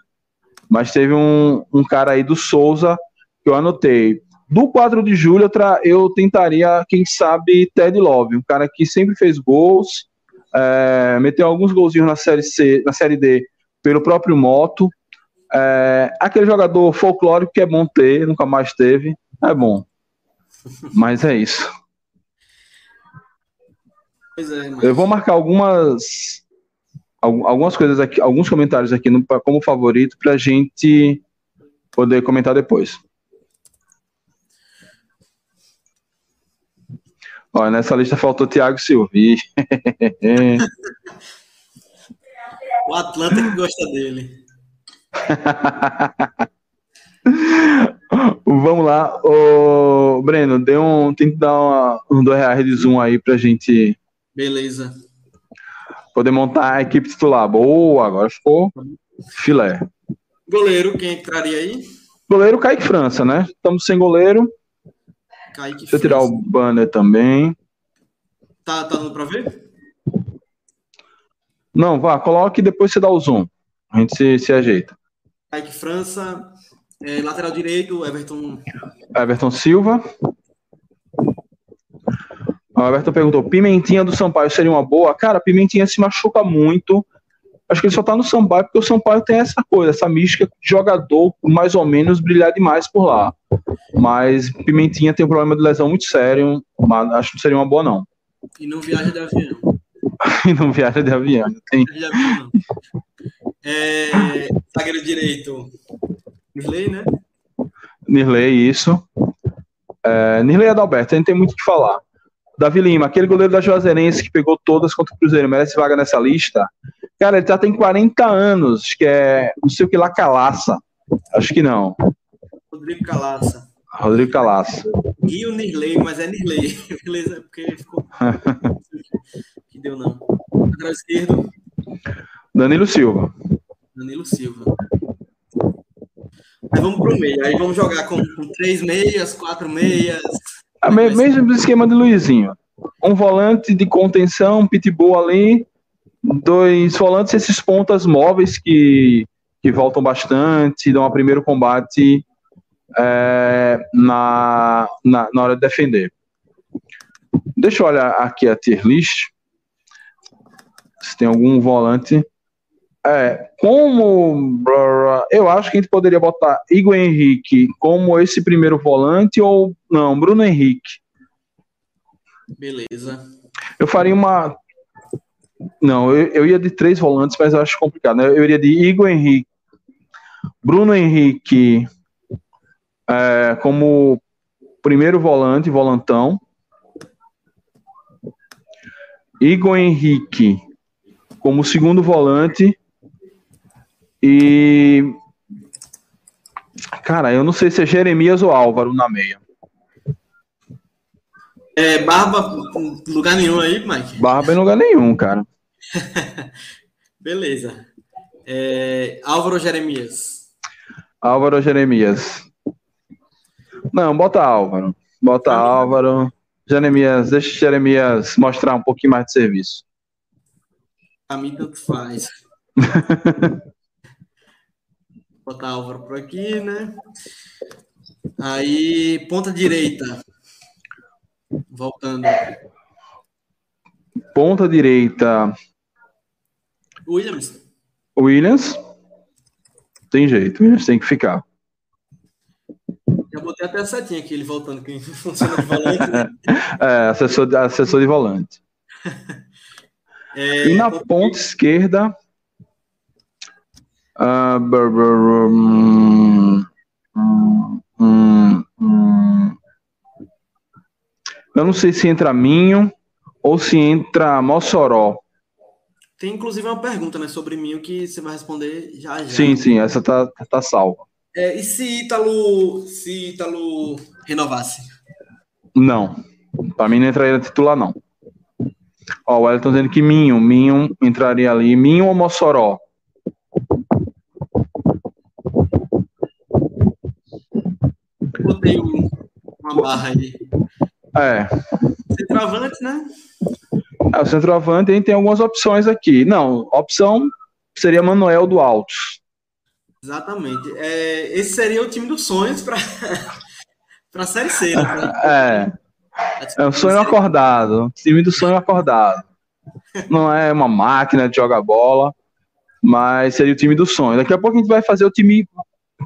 [SPEAKER 1] Mas teve um, um cara aí do Souza que eu anotei. Do 4 de julho, eu tentaria, quem sabe, Ted Love, um cara que sempre fez gols, é, meteu alguns golzinhos na série C, na série D, pelo próprio Moto. É, aquele jogador folclórico que é bom ter, nunca mais teve, é bom. Mas é isso. É, mas... Eu vou marcar algumas algumas coisas aqui, alguns comentários aqui no, como favorito para a gente poder comentar depois. Olha, nessa lista faltou Thiago Silvi. (laughs)
[SPEAKER 2] o Atlanta que gosta dele. (laughs)
[SPEAKER 1] Vamos lá. Ô, Breno, dê um, tem que dar uma, um dois reais de zoom aí pra gente.
[SPEAKER 2] Beleza.
[SPEAKER 1] Poder montar a equipe titular. Boa, agora ficou filé.
[SPEAKER 2] Goleiro, quem entraria aí?
[SPEAKER 1] Goleiro Kaique França, né? Estamos sem goleiro. Kaique Deixa eu tirar o banner também.
[SPEAKER 2] Tá, tá dando para ver?
[SPEAKER 1] Não, vá, coloque e depois você dá o zoom. A gente se, se ajeita.
[SPEAKER 2] Kaique França, é, lateral direito, Everton.
[SPEAKER 1] Everton Silva. O Alberto perguntou: Pimentinha do Sampaio seria uma boa? Cara, Pimentinha se machuca muito. Acho que ele só tá no Sampaio porque o Sampaio tem essa coisa, essa mística de jogador mais ou menos brilhar demais por lá. Mas Pimentinha tem um problema de lesão muito sério, mas acho que não seria uma boa, não.
[SPEAKER 2] E não viaja de avião. (laughs)
[SPEAKER 1] e não viaja de avião. Tem... De avião,
[SPEAKER 2] não. É, zagueiro direito, Nirley, né?
[SPEAKER 1] Nirley, isso. É, Nirley Adalberto, a gente tem muito o que falar. Davi Lima, aquele goleiro da Juazeirense que pegou todas contra o Cruzeiro, merece vaga nessa lista? Cara, ele já tem 40 anos, que é não sei o que lá, Calaça. Acho que não.
[SPEAKER 2] Rodrigo Calaça.
[SPEAKER 1] Rodrigo Calaça.
[SPEAKER 2] E o Nirley, mas é Nirley. (laughs) Beleza, porque ficou. (laughs) deu não. Lateral esquerdo.
[SPEAKER 1] Danilo Silva.
[SPEAKER 2] Danilo Silva. Aí vamos pro meio. Aí vamos jogar com, com três meias, quatro meias.
[SPEAKER 1] É mesmo esquema de Luizinho. Um volante de contenção, um pitbull ali, dois volantes, esses pontas móveis que, que voltam bastante, dão um primeiro combate é, na, na, na hora de defender. Deixa eu olhar aqui a tier list. Se tem algum volante. É, como eu acho que a gente poderia botar Igor Henrique como esse primeiro volante ou não, Bruno Henrique.
[SPEAKER 2] Beleza.
[SPEAKER 1] Eu faria uma. Não, eu, eu ia de três volantes, mas eu acho complicado. Né? Eu iria de Igor Henrique, Bruno Henrique é, como primeiro volante, volantão. Igor Henrique como segundo volante e. Cara, eu não sei se é Jeremias ou Álvaro na meia.
[SPEAKER 2] É, Barba em lugar nenhum aí, Mike?
[SPEAKER 1] Barba em lugar nenhum, cara. (laughs)
[SPEAKER 2] Beleza. É, Álvaro Jeremias.
[SPEAKER 1] Álvaro Jeremias. Não, bota Álvaro. Bota Álvaro. Jeremias, deixa Jeremias mostrar um pouquinho mais de serviço. (laughs)
[SPEAKER 2] A mim tanto faz. botar Álvaro por aqui, né? Aí, ponta direita. Voltando.
[SPEAKER 1] Ponta direita.
[SPEAKER 2] Williams.
[SPEAKER 1] Williams. Tem jeito, Williams tem que ficar.
[SPEAKER 2] Já botei até a setinha aqui, ele voltando, que (laughs) funciona de volante. Né? (laughs)
[SPEAKER 1] é, assessor, assessor de volante. É, e na ponta esquerda, Uh, brr, brr, hum, hum, hum, Eu não sei se entra Minho ou se entra Mossoró.
[SPEAKER 2] Tem inclusive uma pergunta né, sobre Minho que você vai responder já já.
[SPEAKER 1] Sim, sim, essa tá, tá salva.
[SPEAKER 2] É, e se Ítalo, se Ítalo renovasse?
[SPEAKER 1] Não. Para mim não entraria titular, não. Ó, o Wellington dizendo que Minho, Minho entraria ali. Minho ou Mossoró?
[SPEAKER 2] botei um, uma barra aí.
[SPEAKER 1] É.
[SPEAKER 2] Centroavante, né?
[SPEAKER 1] É, o centroavante gente tem algumas opções aqui. Não, opção seria Manuel do Altos.
[SPEAKER 2] Exatamente. É, esse seria o time dos sonhos para (laughs) a Série C.
[SPEAKER 1] Né? É. É o sonho acordado. Time do sonho acordado. Não é uma máquina de jogar bola, mas seria o time do sonho. Daqui a pouco a gente vai fazer o time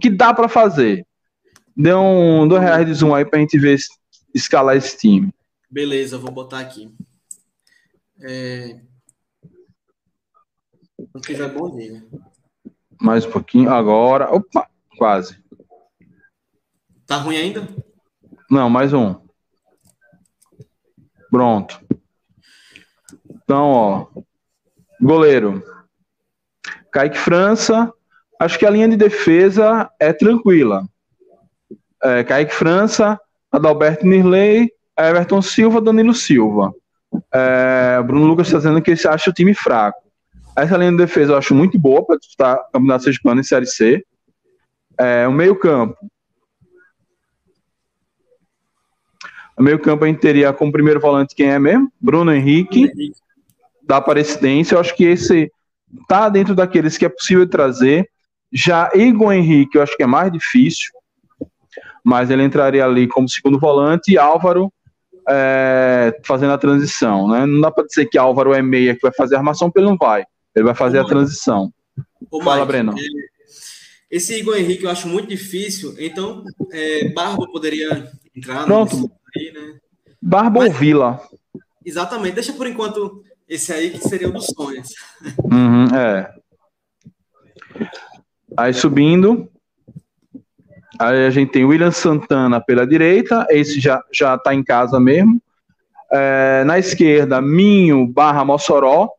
[SPEAKER 1] que dá para fazer. Dê um dois reais de zoom aí pra gente ver escalar esse time.
[SPEAKER 2] Beleza, vou botar aqui. É... Não tiver bom dia.
[SPEAKER 1] Mais um pouquinho. Agora. Opa, quase.
[SPEAKER 2] Tá ruim ainda?
[SPEAKER 1] Não, mais um. Pronto. Então, ó. Goleiro. Kaique França. Acho que a linha de defesa é tranquila é, Kaique França, Adalberto Nirley, Everton Silva, Danilo Silva. É, Bruno Lucas está dizendo que ele acha o time fraco. Essa linha de defesa eu acho muito boa para disputar Campeonato Sergipano em Série C. É, o meio-campo. O meio-campo a gente teria como primeiro volante quem é mesmo? Bruno Henrique, da Aparecidense. Eu acho que esse tá dentro daqueles que é possível trazer. Já Igor Henrique, eu acho que é mais difícil mas ele entraria ali como segundo volante e Álvaro é, fazendo a transição, né? Não dá para dizer que Álvaro é meia que vai fazer a armação, porque ele não vai. Ele vai fazer Ô, a transição.
[SPEAKER 2] Ô, Fala, Mike, Breno. É, esse Igor Henrique eu acho muito difícil, então é, Barba poderia entrar
[SPEAKER 1] Pronto. Aí, né? Barba Mas, ou Vila?
[SPEAKER 2] Exatamente, deixa por enquanto esse aí que seria um dos sonhos.
[SPEAKER 1] Uhum, é. Aí subindo, Aí a gente tem William Santana pela direita, esse já, já tá em casa mesmo. É, na esquerda, Minho barra Mossoró.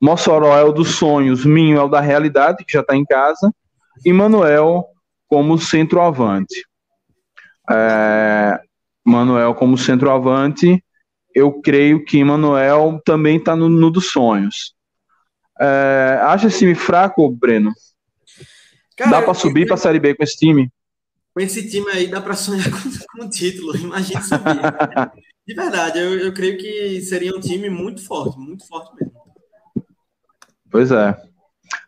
[SPEAKER 1] Mossoró é o dos sonhos, Minho é o da realidade, que já está em casa. E Manuel como centroavante. É, Manuel como centroavante, eu creio que Manuel também está no, no, dos sonhos. É, acha esse time fraco, Breno? Cara, Dá para subir para a Série B com esse time?
[SPEAKER 2] com esse time aí dá para sonhar (laughs) com, o título, imagina subir. De verdade, eu, eu creio que seria um time muito forte, muito forte mesmo.
[SPEAKER 1] Pois é.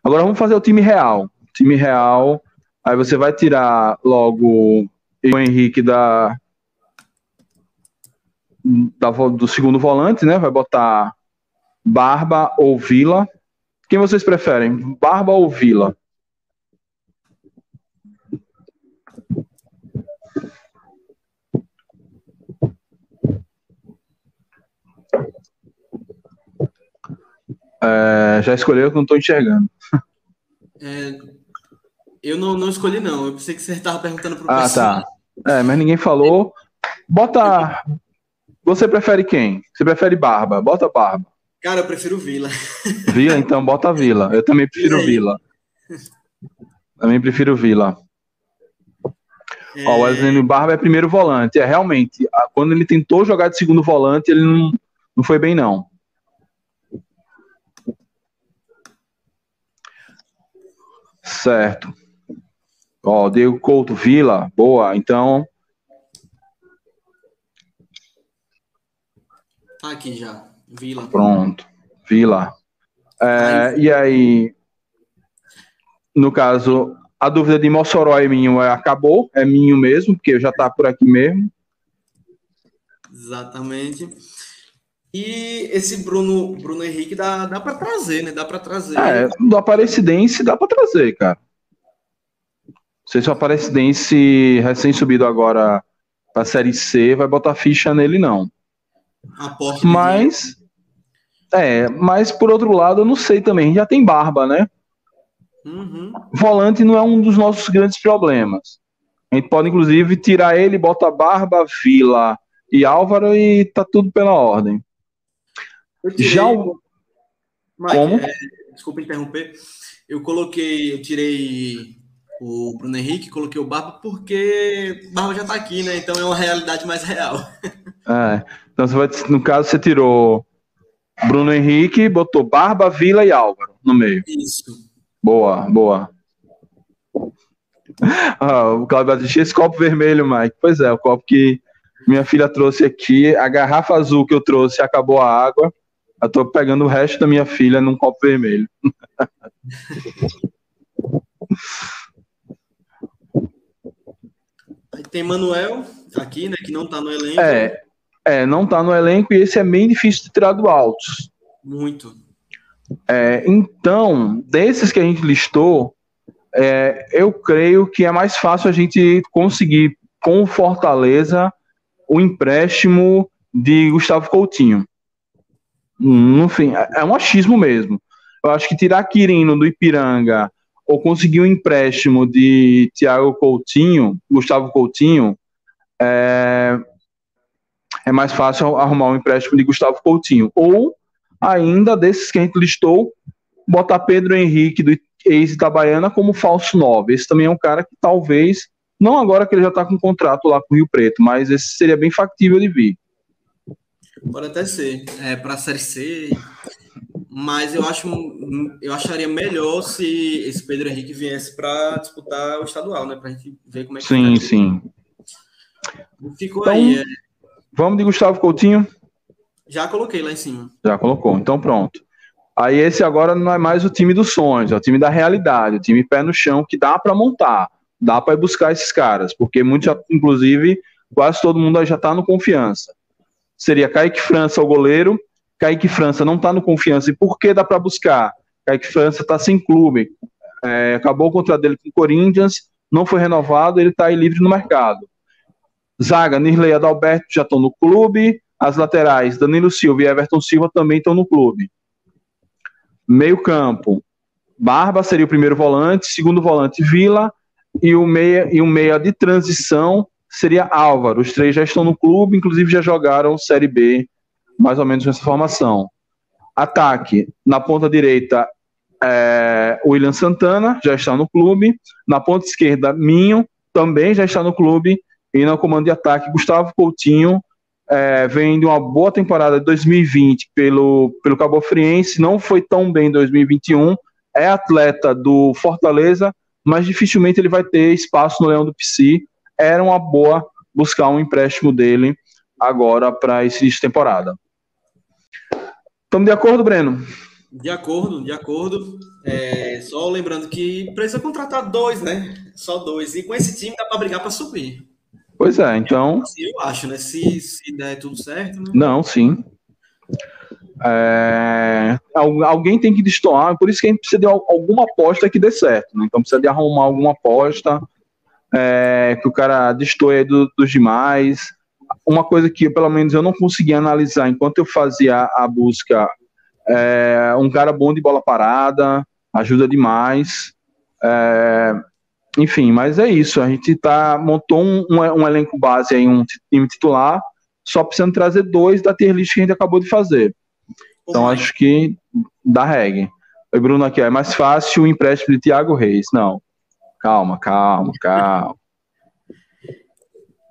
[SPEAKER 1] Agora vamos fazer o time real. Time real. Aí você vai tirar logo o Henrique da, da do segundo volante, né? Vai botar Barba ou Vila. Quem vocês preferem? Barba ou Vila? É, já escolheu que não estou enxergando. (laughs)
[SPEAKER 2] É, eu não, não escolhi, não. Eu pensei que você estava perguntando para o
[SPEAKER 1] Ah, pessoal. tá. É, mas ninguém falou. Bota. Você prefere quem? Você prefere Barba? Bota Barba.
[SPEAKER 2] Cara, eu prefiro Vila.
[SPEAKER 1] Vila, então bota Vila. Eu também prefiro Vila. Também prefiro Vila. É... Ó, o Wesley Barba é primeiro volante. É realmente. Quando ele tentou jogar de segundo volante, ele não, não foi bem, não. Certo. Ó, Diego Couto, Vila, boa. Então.
[SPEAKER 2] Tá aqui já. Vila.
[SPEAKER 1] Pronto. Vila. É, e aí, no caso, a dúvida de Mossoró e Minho é, acabou, é Minho mesmo, porque já tá por aqui mesmo.
[SPEAKER 2] Exatamente. E esse Bruno, Bruno Henrique dá, dá para trazer, né? Dá para trazer.
[SPEAKER 1] É, do Aparecidense dá para trazer, cara. Não sei se o Aparecidense, recém-subido agora para a Série C, vai botar ficha nele, não. Mas. É, mas por outro lado, eu não sei também. Já tem barba, né? Uhum. Volante não é um dos nossos grandes problemas. A gente pode, inclusive, tirar ele, bota barba, Vila e Álvaro e tá tudo pela ordem.
[SPEAKER 2] Tirei, Já o. Mike, Como? É, desculpa interromper. Eu coloquei, eu tirei o Bruno Henrique, coloquei o Barba porque Barba já tá aqui, né? Então é uma realidade mais real.
[SPEAKER 1] É. Então você vai, no caso, você tirou Bruno Henrique, botou Barba, Vila e Álvaro no meio.
[SPEAKER 2] Isso.
[SPEAKER 1] Boa, boa. (laughs) Ah, o Claudio Batista, esse copo vermelho, Mike. Pois é, o copo que minha filha trouxe aqui, a garrafa azul que eu trouxe acabou a água. Eu tô pegando o resto da minha filha num copo vermelho. (laughs)
[SPEAKER 2] Aí tem Manuel aqui, né, que não tá no elenco.
[SPEAKER 1] É, é, não tá no elenco e esse é bem difícil de tirar do altos.
[SPEAKER 2] Muito.
[SPEAKER 1] É, então, desses que a gente listou, é, eu creio que é mais fácil a gente conseguir com Fortaleza o empréstimo de Gustavo Coutinho. Enfim, é, é um achismo mesmo. Eu acho que tirar Quirino do Ipiranga ou conseguir um empréstimo de Thiago Coutinho, Gustavo Coutinho, é, é mais fácil arrumar um empréstimo de Gustavo Coutinho. Ou ainda desses que a gente listou, botar Pedro Henrique do ex-Itabaiana como falso 9. Esse também é um cara que talvez, não agora que ele já está com contrato lá com o Rio Preto, mas esse seria bem factível de vir.
[SPEAKER 2] Pode até ser. É, para a Série C. Mas eu acho eu acharia melhor se esse Pedro Henrique viesse para disputar o estadual, né? Para a gente ver como é que
[SPEAKER 1] Sim, sim.
[SPEAKER 2] Ficou então, aí. É...
[SPEAKER 1] Vamos de Gustavo Coutinho?
[SPEAKER 2] Já coloquei lá em cima.
[SPEAKER 1] Já colocou, então pronto. Aí esse agora não é mais o time dos sonhos, é o time da realidade, o time pé no chão que dá para montar, dá para buscar esses caras, porque muitos, inclusive, quase todo mundo já está no confiança. seria Kaique França, o goleiro. Kaique França não está no confiança. E por que dá para buscar? Kaique França está sem clube. É, acabou o contrato dele com o Corinthians, não foi renovado, ele está aí livre no mercado. Zaga, Nirley Adalberto já estão no clube. As laterais, Danilo Silva e Everton Silva também estão no clube. Meio campo, Barba seria o primeiro volante, segundo volante Vila e o meia e o meia de transição seria Álvaro. Os três já estão no clube, inclusive já jogaram Série B, mais ou menos nessa formação. Ataque, na ponta direita, é, William Santana, já está no clube. Na ponta esquerda, Minho, também já está no clube. E no comando de ataque, Gustavo Coutinho, é, vem de uma boa temporada de 2020 pelo, pelo Cabo Friense, não foi tão bem em 2021, é atleta do Fortaleza, mas dificilmente ele vai ter espaço no Leão do Psi. Era uma boa buscar um empréstimo dele agora para esse de temporada. Estamos de acordo, Breno?
[SPEAKER 2] De acordo, de acordo. É, só lembrando que precisa contratar dois, né? Só dois. E com esse time dá para brigar para subir.
[SPEAKER 1] Pois é, então.
[SPEAKER 2] Assim, eu acho, né? Se, se der tudo certo. Né?
[SPEAKER 1] Não, sim. É, alguém tem que destoar, por isso que a gente precisa de alguma aposta que dê certo. Né? Então precisa de arrumar alguma aposta é, que o cara destoie do, dos demais. Uma coisa que pelo menos eu não conseguia analisar enquanto eu fazia a busca, é, um cara bom de bola parada, ajuda demais. É, enfim, mas é isso. A gente tá, montou um, um, um elenco base aí, um time titular, só precisando trazer dois da tier list que a gente acabou de fazer. Então acho que dá reggae. Oi, Bruno, aqui é mais fácil o empréstimo de Thiago Reis. Não. Calma, calma, calma.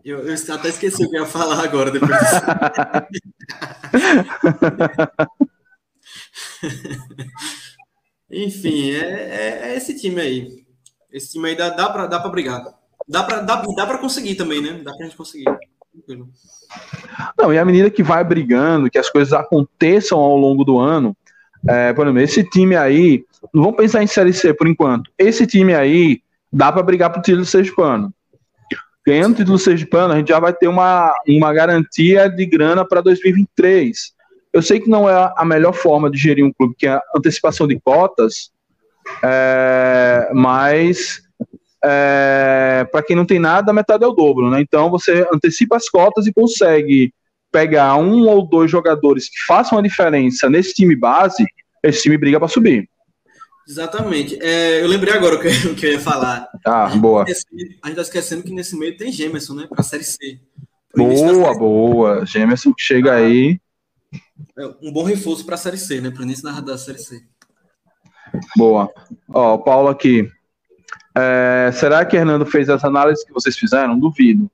[SPEAKER 2] Eu, eu até esqueci o que ia falar agora depois (laughs) (laughs) Enfim, é, é, é, esse time aí. Esse time aí dá, dá, pra, dá pra brigar. Dá pra, dá, dá pra conseguir também, né? Dá pra gente conseguir.
[SPEAKER 1] Não, e à medida que vai brigando, que as coisas aconteçam ao longo do ano, é, por exemplo, esse time aí, não vamos pensar em Série C por enquanto. Esse time aí dá para brigar pro título sergipano. Ganhando o título sergipano, a gente já vai ter uma, uma garantia de grana para 2023. Eu sei que não é a melhor forma de gerir um clube, que é a antecipação de cotas, é, mas é, para quem não tem nada, a metade é o dobro, né? Então você antecipa as cotas e consegue pegar um ou dois jogadores que façam a diferença nesse time base, esse time briga para subir.
[SPEAKER 2] Exatamente. É, eu lembrei agora o que, (laughs) o que eu ia falar.
[SPEAKER 1] Ah, boa.
[SPEAKER 2] A gente está esquecendo que nesse meio tem Gemerson, né? Para a Série C.
[SPEAKER 1] Boa, boa. Gemerson chega aí.
[SPEAKER 2] É um bom reforço para a Série C, né? Para o início da, da Série C.
[SPEAKER 1] Boa. Ó, Paulo aqui. É, será que Hernando fez as análises que vocês fizeram? Duvido.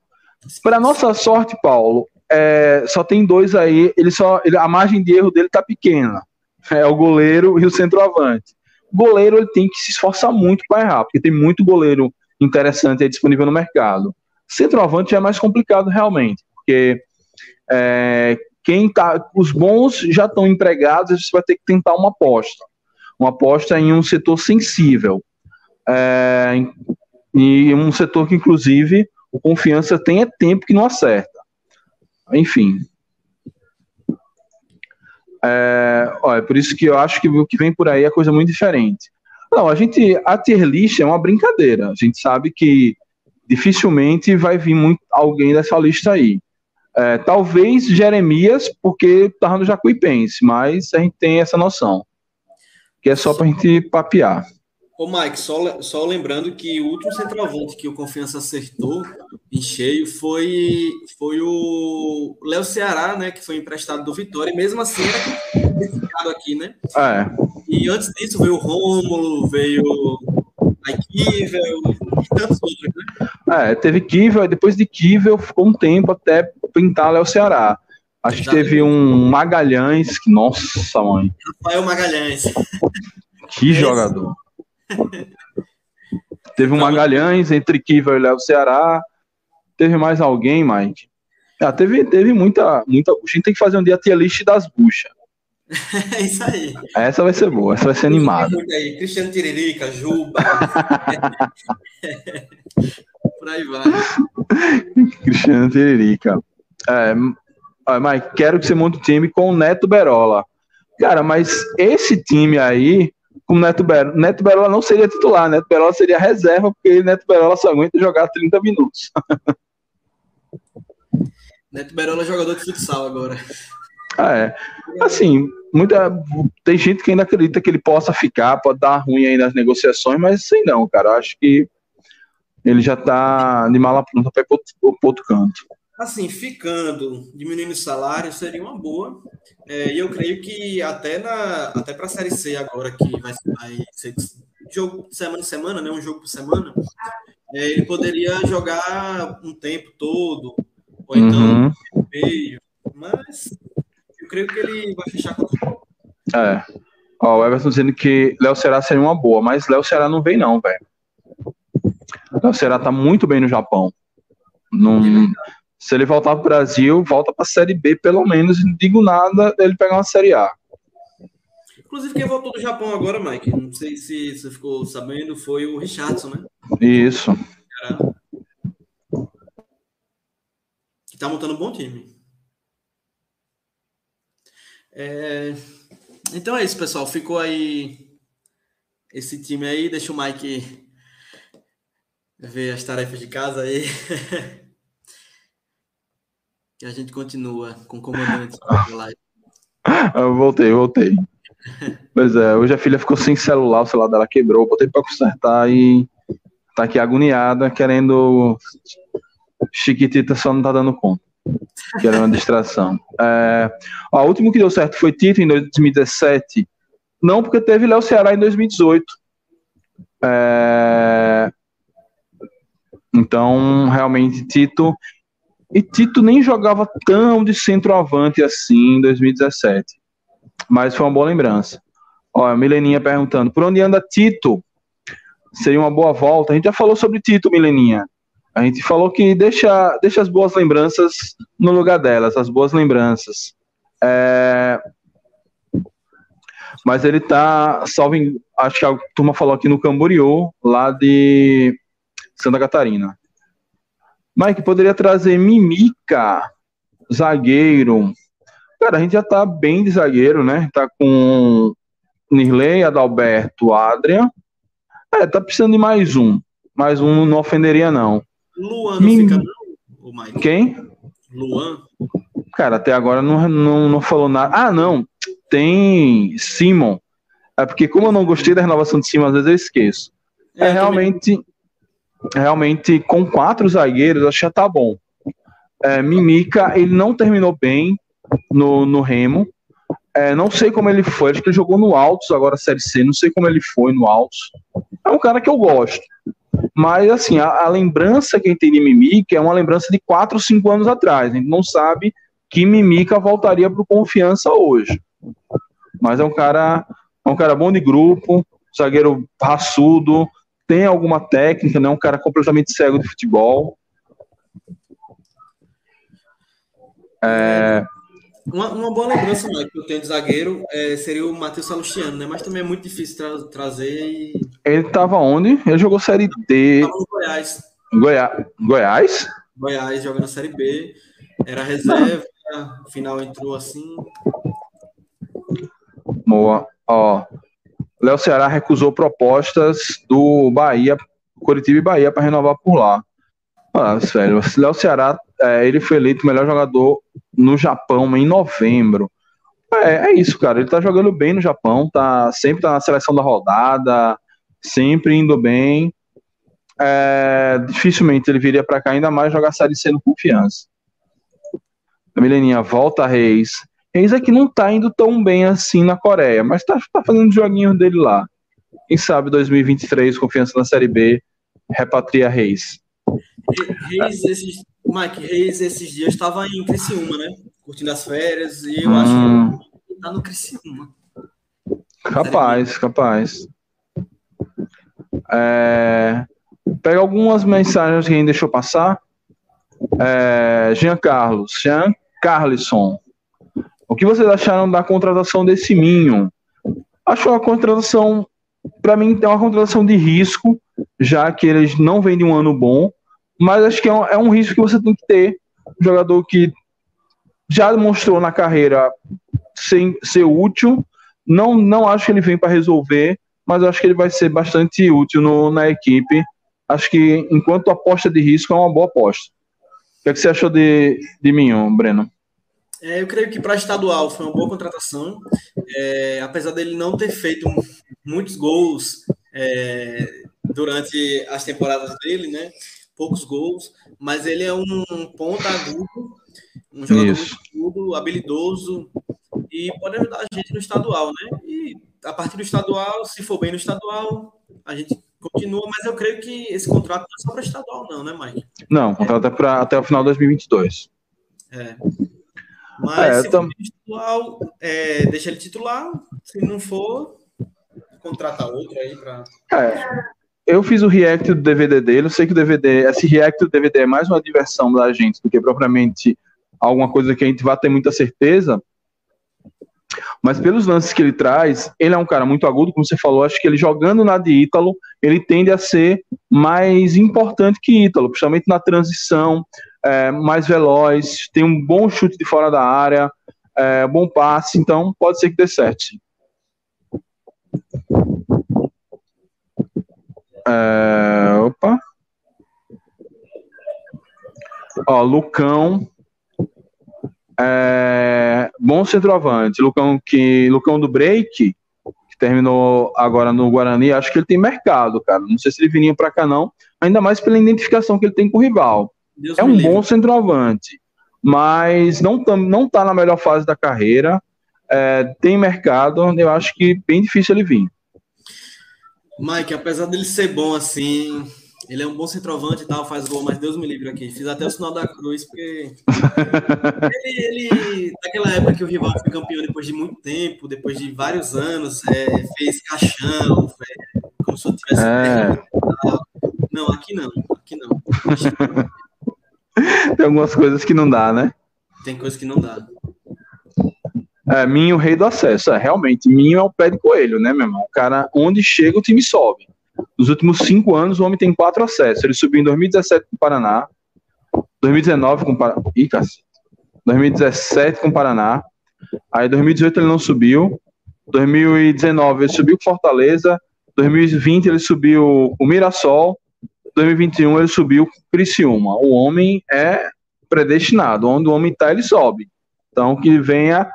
[SPEAKER 1] Para nossa sorte, Paulo, é, só tem dois aí. Ele só, ele, a margem de erro dele tá pequena. É o goleiro e o centroavante. Goleiro ele tem que se esforçar muito para errar, porque tem muito goleiro interessante aí disponível no mercado. Centroavante é mais complicado realmente, porque é, quem tá, os bons já estão empregados, você vai ter que tentar uma aposta, uma aposta em um setor sensível é, e um setor que, inclusive, o confiança tem é tempo que não acerta. Enfim. É, por isso que eu acho que o que vem por aí é coisa muito diferente. Não, a gente, a tier list é uma brincadeira. A gente sabe que dificilmente vai vir muito, alguém dessa lista aí. É, talvez Jeremias, porque tá no Jacuipense, mas a gente tem essa noção. Que é só para a gente papear.
[SPEAKER 2] Ô, Mike, só, só lembrando que o último centroavante que o Confiança acertou em cheio foi, foi o Léo Ceará, né? Que foi emprestado do Vitória, e mesmo assim era identificado aqui, né?
[SPEAKER 1] É.
[SPEAKER 2] E antes disso veio o Rômulo, veio a Kivel e tantos outros,
[SPEAKER 1] né? É, teve Kivel, depois de Kivel ficou um tempo até pintar Léo Ceará. Acho Exatamente. que teve um Magalhães, que, nossa, mãe.
[SPEAKER 2] Rafael Magalhães.
[SPEAKER 1] Que jogador. Teve um Magalhães entre Kiva e Léo Ceará. Teve mais alguém, Mike? Ah, teve, teve muita, muita bucha. A gente tem que fazer um dia a tier list das buchas. (laughs)
[SPEAKER 2] É isso aí.
[SPEAKER 1] Essa vai ser boa, essa vai ser animada.
[SPEAKER 2] Aí. Cristiano Tiririca, Juba. (laughs) (laughs) Por aí vai.
[SPEAKER 1] Cristiano Tiririca. É, Mike, quero que você monte o time com o Neto Berola. Cara, mas esse time aí, com o Neto Berola, Neto Berola não seria titular, Neto Berola seria reserva, porque Neto Berola só aguenta jogar 30 minutos. (laughs)
[SPEAKER 2] Neto Berola é jogador de futsal agora.
[SPEAKER 1] Ah, é. Assim, muita, tem gente que ainda acredita que ele possa ficar, pode dar ruim aí nas negociações, mas sei não, cara. Eu acho que ele já tá de mala pronta para ir para outro canto.
[SPEAKER 2] Assim, ficando, diminuindo o salário, seria uma boa. É, e eu creio que até, na, até para a Série C agora, que vai, vai ser jogo semana em semana, né, um jogo por semana, é, ele poderia jogar um tempo todo, ou então uhum. meio, mas eu creio que ele vai fechar com tudo.
[SPEAKER 1] É. Ó, o Everton dizendo que Léo Ceará seria uma boa, mas Léo Ceará não vem não, velho. Léo Ceará tá muito bem no Japão. Não, se ele voltar para o Brasil, volta para a Série B, pelo menos. Não digo nada dele pegar uma Série A.
[SPEAKER 2] Inclusive, quem voltou do Japão agora, Mike, não sei se você ficou sabendo, foi o Richardson, né?
[SPEAKER 1] Isso.
[SPEAKER 2] Que tá montando um bom time. É... Então é isso, pessoal. Ficou aí esse time aí. Deixa o Mike ver as tarefas de casa aí. (laughs) E a gente continua com o comandante.
[SPEAKER 1] Eu voltei, voltei. (laughs) Pois é, hoje a filha ficou sem celular, o celular dela quebrou, botei pra consertar e tá aqui agoniada, querendo. Chiquitita só não tá dando conta. Querendo uma distração. (laughs) É... Ó, o último que deu certo foi Tito em 2017. Não, porque teve Léo Ceará em 2018. É... Então, realmente, Tito. E Tito nem jogava tão de centroavante assim em 2017. Mas foi uma boa lembrança. Olha, Mileninha perguntando: por onde anda Tito? Seria uma boa volta. A gente já falou sobre Tito, Mileninha. A gente falou que deixa, deixa as boas lembranças no lugar delas, as boas lembranças. É... Mas ele tá, salvo, acho que a turma falou aqui no Camboriú, lá de Santa Catarina. Mike, poderia trazer Mimica, zagueiro. Cara, a gente já tá bem de zagueiro, né? Tá com Nirley, Adalberto, Adrian. É, tá precisando de mais um. Mais um não ofenderia, não.
[SPEAKER 2] Luan não Mim... fica, não, Mike?
[SPEAKER 1] Quem?
[SPEAKER 2] Luan.
[SPEAKER 1] Cara, até agora não, não, não falou nada. Ah, não. Tem Simon. É porque, como eu não gostei da renovação de Simon, às vezes eu esqueço. É, é realmente. Também realmente com quatro zagueiros, acho que já tá bom. É, Mimica, ele não terminou bem no, no Remo. É, não sei como ele foi, acho que ele jogou no Altos agora, Série C, não sei como ele foi no Altos. É um cara que eu gosto. Mas, assim, a, a lembrança que a gente tem de Mimica é uma lembrança de 4 ou 5 anos atrás. A gente não sabe que Mimica voltaria para Confiança hoje. Mas é um cara, é um cara bom de grupo, zagueiro raçudo, tem alguma técnica, não é um cara completamente cego de futebol.
[SPEAKER 2] É... Uma, uma, boa lembrança, Mike, que eu tenho de zagueiro é, seria o Matheus Salustiano, né? Mas também é muito difícil tra trazer. E...
[SPEAKER 1] Ele estava onde? Ele jogou Série D.
[SPEAKER 2] Tava no Goiás.
[SPEAKER 1] Goiás? Goiás?
[SPEAKER 2] Goiás, jogando Série B. Era reserva, final entrou assim.
[SPEAKER 1] Boa. Ó, Léo Ceará recusou propostas do Bahia, Curitiba e Bahia para renovar por lá. Ah, velho, Léo Ceará, é, ele foi eleito melhor jogador no Japão em novembro. É, é, isso, cara. Ele tá jogando bem no Japão, tá sempre tá na seleção da rodada, sempre indo bem. É, dificilmente ele viria para cá ainda mais jogar Série C no confiança. A Mileninha volta Reis. Reis é que não tá indo tão bem assim na Coreia, mas tá, tá fazendo joguinho dele lá. Quem sabe 2023, confiança na Série B, repatria Reis.
[SPEAKER 2] Reis, esses, Mike, Reis esses dias estava em Criciúma, né? Curtindo as férias, e eu hum. acho que tá no Criciúma.
[SPEAKER 1] Capaz, capaz. É... Pega algumas mensagens que a gente deixou passar. É... Jean Carlos, Jean Carlisson. O que vocês acharam da contratação desse Minho? Acho uma contratação, para mim, é uma contratação de risco, já que eles não vendem um ano bom, mas acho que é um, é um risco que você tem que ter. Um jogador que já demonstrou na carreira ser, ser útil. Não, não acho que ele vem para resolver, mas acho que ele vai ser bastante útil no, na equipe. Acho que, enquanto aposta de risco, é uma boa aposta. O que, é que você achou de, de mim, Breno?
[SPEAKER 2] É, eu creio que para estadual foi uma boa contratação, é, apesar dele não ter feito muitos gols é, durante as temporadas dele, né? Poucos gols, mas ele é um ponta agudo, um jogador Isso. muito agudo, habilidoso e pode ajudar a gente no estadual, né? E a partir do estadual, se for bem no estadual, a gente continua, mas eu creio que esse contrato não é só para estadual, não, né, Mike?
[SPEAKER 1] Não, o contrato é, é para até o final de 2022.
[SPEAKER 2] É. Mas é, tam... titular, é, deixa ele titular. Se não for, contrata outro aí para.
[SPEAKER 1] É. Eu fiz o react do DVD dele. Eu sei que o DVD, esse react do DVD é mais uma diversão da gente do que propriamente alguma coisa que a gente vai ter muita certeza. Mas pelos lances que ele traz, ele é um cara muito agudo, como você falou. Acho que ele jogando na de Ítalo, ele tende a ser mais importante que Ítalo, principalmente na transição, é, mais veloz, tem um bom chute de fora da área, é, bom passe, então pode ser que dê certo. É, opa. Ó, Lucão. É, bom centroavante. Lucão, que, Lucão do Break, que terminou agora no Guarani, acho que ele tem mercado, cara. Não sei se ele viria para cá, não. Ainda mais pela identificação que ele tem com o rival. Deus é um bom centroavante, mas não, tam, não tá na melhor fase da carreira. É, tem mercado, eu acho que bem difícil ele vir.
[SPEAKER 2] Mike, apesar dele ser bom assim, ele é um bom centroavante e tal, faz gol, mas Deus me livre aqui. Fiz até o sinal da cruz, porque (laughs) ele, ele, naquela época que o rival foi campeão depois de muito tempo, depois de vários anos, é, fez caixão, foi, como se eu tivesse. É. Não, aqui não, aqui não. (laughs) (laughs)
[SPEAKER 1] Tem algumas coisas que não dá, né?
[SPEAKER 2] Tem coisas que não dá.
[SPEAKER 1] É, Minho, o rei do acesso. É, realmente, Minho é o pé de coelho, né, meu irmão? O cara, onde chega, o time sobe. Nos últimos cinco anos, o homem tem quatro acessos. Ele subiu em 2017 com o Paraná, 2019 com o Paraná. Ih, cacete. 2017 com o Paraná. Aí, 2018 ele não subiu. 2019 ele subiu com Fortaleza. 2020 ele subiu com o Mirassol. 2021 ele subiu com Criciúma. O homem é predestinado. Onde o homem está, ele sobe. Então, que venha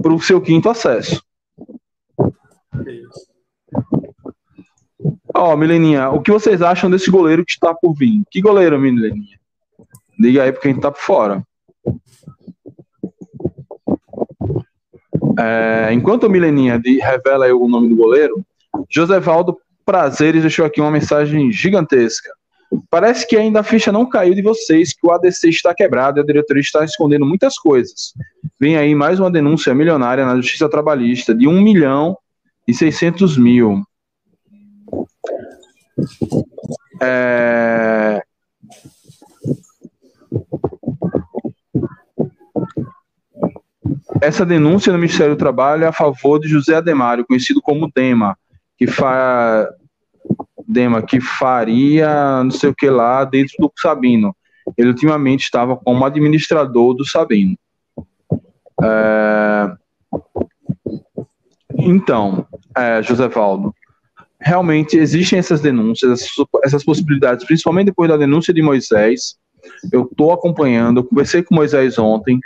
[SPEAKER 1] para o seu quinto acesso. Ó, oh, Mileninha, o que vocês acham desse goleiro que está por vir? Que goleiro, Mileninha? Diga aí, porque a gente tá por fora. É, enquanto o Mileninha de, revela o nome do goleiro, José Valdo Prazeres deixou aqui uma mensagem gigantesca. Parece que ainda a ficha não caiu de vocês, que o ADC está quebrado e a diretoria está escondendo muitas coisas. Vem aí mais uma denúncia milionária na Justiça Trabalhista de 1 milhão e 600 mil. É... Essa denúncia no Ministério do Trabalho é a favor de José Ademário, conhecido como Dema, que faz Dema que faria não sei o que lá dentro do Sabino. Ele ultimamente estava como administrador do Sabino. É... Então, é, José Valdo, realmente existem essas denúncias, essas, possibilidades, principalmente depois da denúncia de Moisés. Eu estou acompanhando, conversei com Moisés ontem,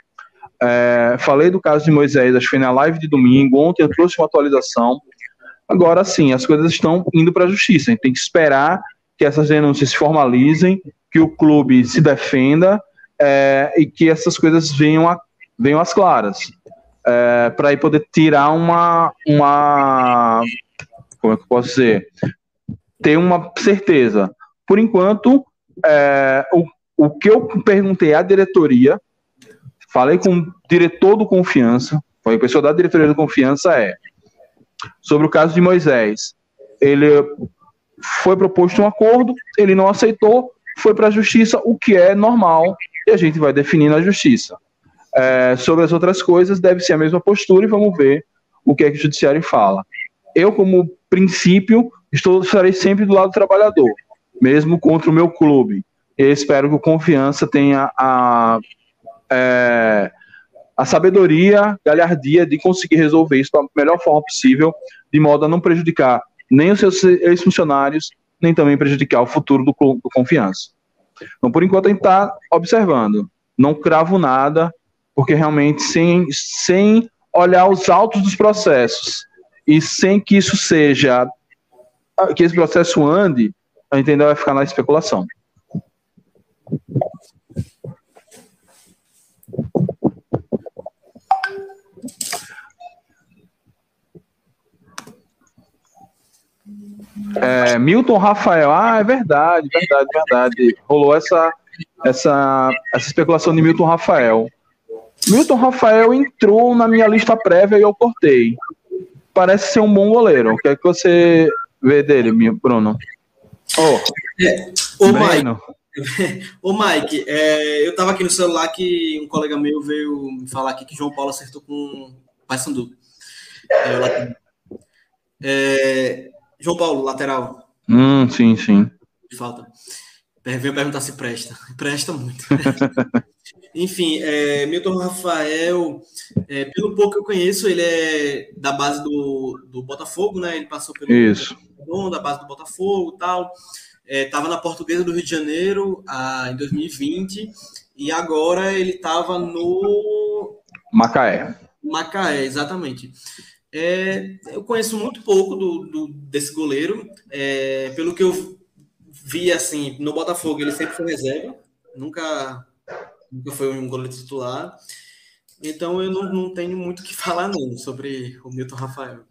[SPEAKER 1] é, falei do caso de Moisés, acho que foi na live de domingo. Ontem eu trouxe uma atualização. Agora sim, as coisas estão indo para a justiça. A gente tem que esperar que essas denúncias se formalizem, que o clube se defenda é, e que essas coisas venham, a, venham às claras. É, para aí poder tirar uma, uma. Como é que eu posso dizer? Ter uma certeza. Por enquanto, é, o, o que eu perguntei à diretoria, falei com o diretor do Confiança, foi a pessoa da diretoria do Confiança, é sobre o caso de Moisés. Ele foi proposto um acordo, ele não aceitou, foi para a justiça, o que é normal, e a gente vai definir na justiça. É, sobre as outras coisas, deve ser a mesma postura e vamos ver o que é que o judiciário fala. Eu, como princípio, estou, estarei sempre do lado do trabalhador, mesmo contra o meu clube. Eu espero que o Confiança tenha a, é, a sabedoria, galhardia de conseguir resolver isso da melhor forma possível, de modo a não prejudicar nem os seus ex-funcionários, nem também prejudicar o futuro do, do confiança. Então, por enquanto, a gente está observando. Não cravo nada, porque realmente, sem, sem olhar os autos dos processos e sem que isso seja, que esse processo ande, a gente ainda vai ficar na especulação. É, Milton Rafael, ah, é verdade, verdade, verdade. Rolou essa, essa, essa especulação de Milton Rafael. Milton Rafael entrou na minha lista prévia e eu cortei. Parece ser um bom goleiro. O que é que você vê dele, Bruno?
[SPEAKER 2] Oh, é, ô, Mike, (laughs) ô Mike é, eu tava aqui no celular que um colega meu veio me falar aqui que João Paulo acertou com o Paysandu. É, é, João Paulo, lateral.
[SPEAKER 1] Hum, sim, sim.
[SPEAKER 2] De falta. Veio perguntar se presta. (laughs) Presta muito. (laughs) Enfim, é, Milton Rafael, é, pelo pouco que eu conheço, ele é da base do, do Botafogo, né? Ele passou pelo
[SPEAKER 1] Isso.
[SPEAKER 2] da base do Botafogo tal. Estava é, na Portuguesa do Rio de Janeiro ah, em 2020 e agora ele estava no
[SPEAKER 1] Macaé.
[SPEAKER 2] Macaé, exatamente. É, eu conheço muito pouco do, do desse goleiro. É, pelo que eu vi assim no Botafogo, ele sempre foi reserva, nunca nunca foi um goleiro titular. Então eu não, não tenho muito o que (laughs) falar não sobre o Milton Rafael.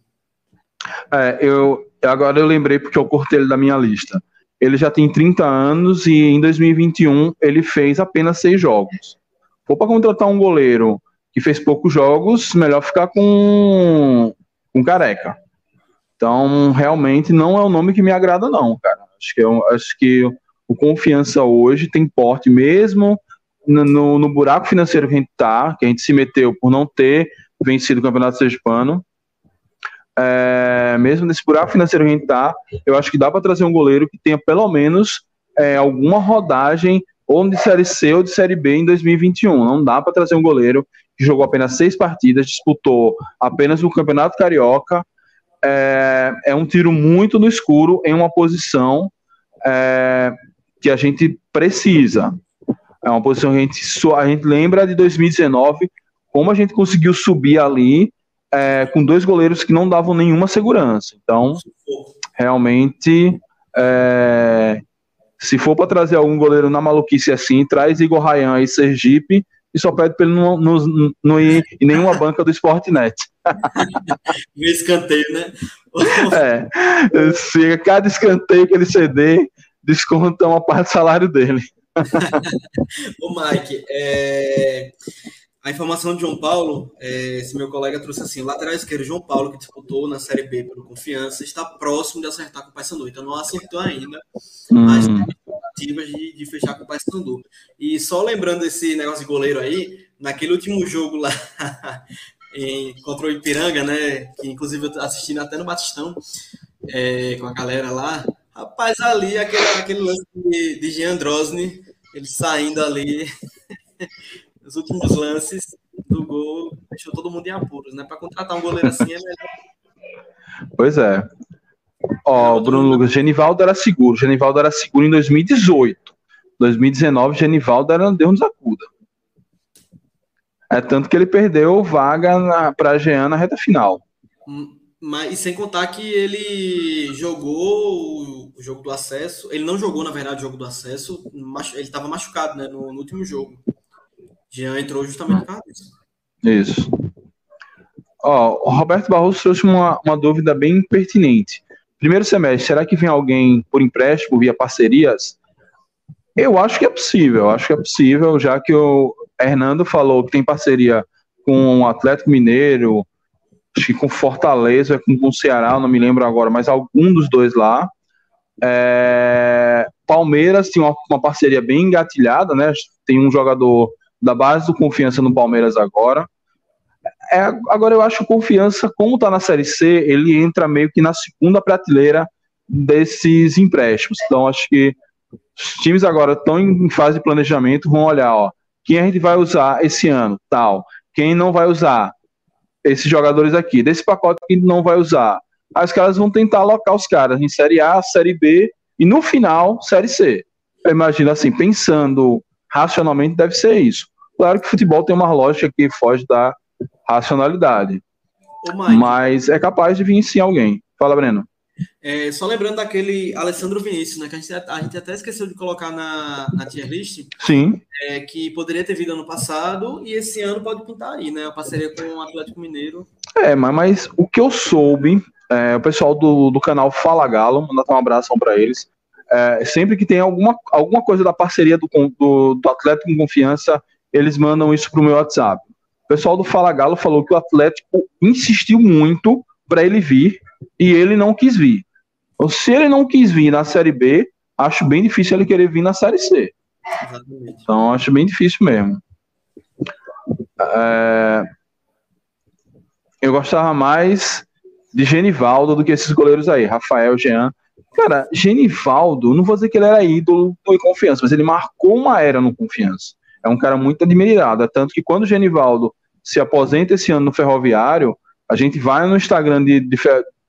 [SPEAKER 1] É, eu, agora eu lembrei porque eu cortei ele da minha lista. Ele já tem 30 anos e em 2021 ele fez apenas seis jogos. For para contratar um goleiro que fez poucos jogos, melhor ficar com, com careca. Então, realmente não é o nome que me agrada, não, cara. Acho que, eu, acho que o Confiança hoje tem porte mesmo no, no, buraco financeiro que a gente tá, que a gente se meteu por não ter vencido o Campeonato Sergipano. É, mesmo nesse buraco financeiro que a gente tá, eu acho que dá para trazer um goleiro que tenha pelo menos é, alguma rodagem ou de Série C ou de Série B em 2021. Não dá para trazer um goleiro jogou apenas seis partidas, disputou apenas o Campeonato Carioca. É, é um tiro muito no escuro em uma posição é, que a gente precisa. É uma posição que a gente, a gente lembra de 2019, como a gente conseguiu subir ali é, com dois goleiros que não davam nenhuma segurança. Então, realmente, é, se for para trazer algum goleiro na maluquice assim, traz Igor Rayan e Sergipe e só pede para ele não, não, não, ir em nenhuma banca do Sportnet. (laughs)
[SPEAKER 2] No escanteio, né? (laughs)
[SPEAKER 1] é, se cada escanteio que ele ceder, desconta uma parte do salário dele. (laughs)
[SPEAKER 2] Ô Mike, é... a informação de João Paulo, é... esse meu colega trouxe assim, o lateral esquerdo João Paulo, que disputou na Série B pelo Confiança, está próximo de acertar com o Paysandu, então não acertou ainda, hum. mas de, de fechar com o Paysandu. E só lembrando esse negócio de goleiro aí, naquele último jogo lá (laughs) em, contra o Ipiranga, né, que inclusive eu assisti até no Batistão, é, com a galera lá, Rapaz, ali, aquele, aquele lance de, de Jean Drosny, ele saindo ali, (laughs) os últimos lances do gol, deixou todo mundo em apuros, né? Para contratar um goleiro assim é melhor.
[SPEAKER 1] Pois é. Ó, Bruno Lucas, Genivaldo era seguro. Genivaldo era seguro em 2018. 2019, Genivaldo era Deus nos acuda. É tanto que ele perdeu vaga para a Jean na reta final.
[SPEAKER 2] Hum, mas, e sem contar que ele jogou o jogo do acesso. Ele não jogou, na verdade, o jogo do acesso. Ele estava machucado né, no, no, último jogo. Jean entrou justamente por causa disso.
[SPEAKER 1] Isso. Ó, o Roberto Barroso trouxe uma, uma dúvida bem pertinente. Primeiro semestre, será que vem alguém por empréstimo via parcerias? Eu acho que é possível, acho que é possível, já que o Hernando falou que tem parceria com o Atlético Mineiro, acho que com Fortaleza, com, com Ceará, não me lembro agora, mas algum dos dois lá. É, Palmeiras tinha uma, uma, parceria bem engatilhada, né? Tem um jogador da base do Confiança no Palmeiras agora. É, agora eu acho Confiança, como está na Série C, ele entra meio que na segunda prateleira desses empréstimos. Então acho que os times agora estão em fase de planejamento, vão olhar, ó, quem a gente vai usar esse ano, tal quem não vai usar? Esses jogadores aqui. Desse pacote que não vai usar. Aí os caras vão tentar alocar os caras em Série A, Série B e no final, Série C. Eu imagino assim, pensando racionalmente, deve ser isso. Claro que o futebol tem uma lógica que foge da racionalidade. Mas é capaz de vir sim alguém. Fala, Breno.
[SPEAKER 2] É, só lembrando daquele Alessandro Vinícius, né? Que a gente, a gente até esqueceu de colocar na, na tier list.
[SPEAKER 1] Sim.
[SPEAKER 2] É, que poderia ter vindo ano passado e esse ano pode pintar aí, né? A parceria com o Atlético Mineiro.
[SPEAKER 1] É, mas, mas o que eu soube, é, o pessoal do, do canal Fala Galo, mandar um abraço para eles. É, sempre que tem alguma, alguma coisa da parceria do, do, do Atlético com confiança, eles mandam isso pro meu WhatsApp. O pessoal do Fala Galo falou que o Atlético insistiu muito para ele vir e ele não quis vir. Então, se ele não quis vir na Série B, acho bem difícil ele querer vir na Série C. Exatamente. Então, acho bem difícil mesmo. É... Eu gostava mais de Genivaldo do que esses goleiros aí, Rafael, Jean. Cara, Genivaldo, não vou dizer que ele era ídolo do Confiança, mas ele marcou uma era no Confiança. É um cara muito admirado. Tanto que quando o Genivaldo se aposenta esse ano no Ferroviário, a gente vai no Instagram de, de,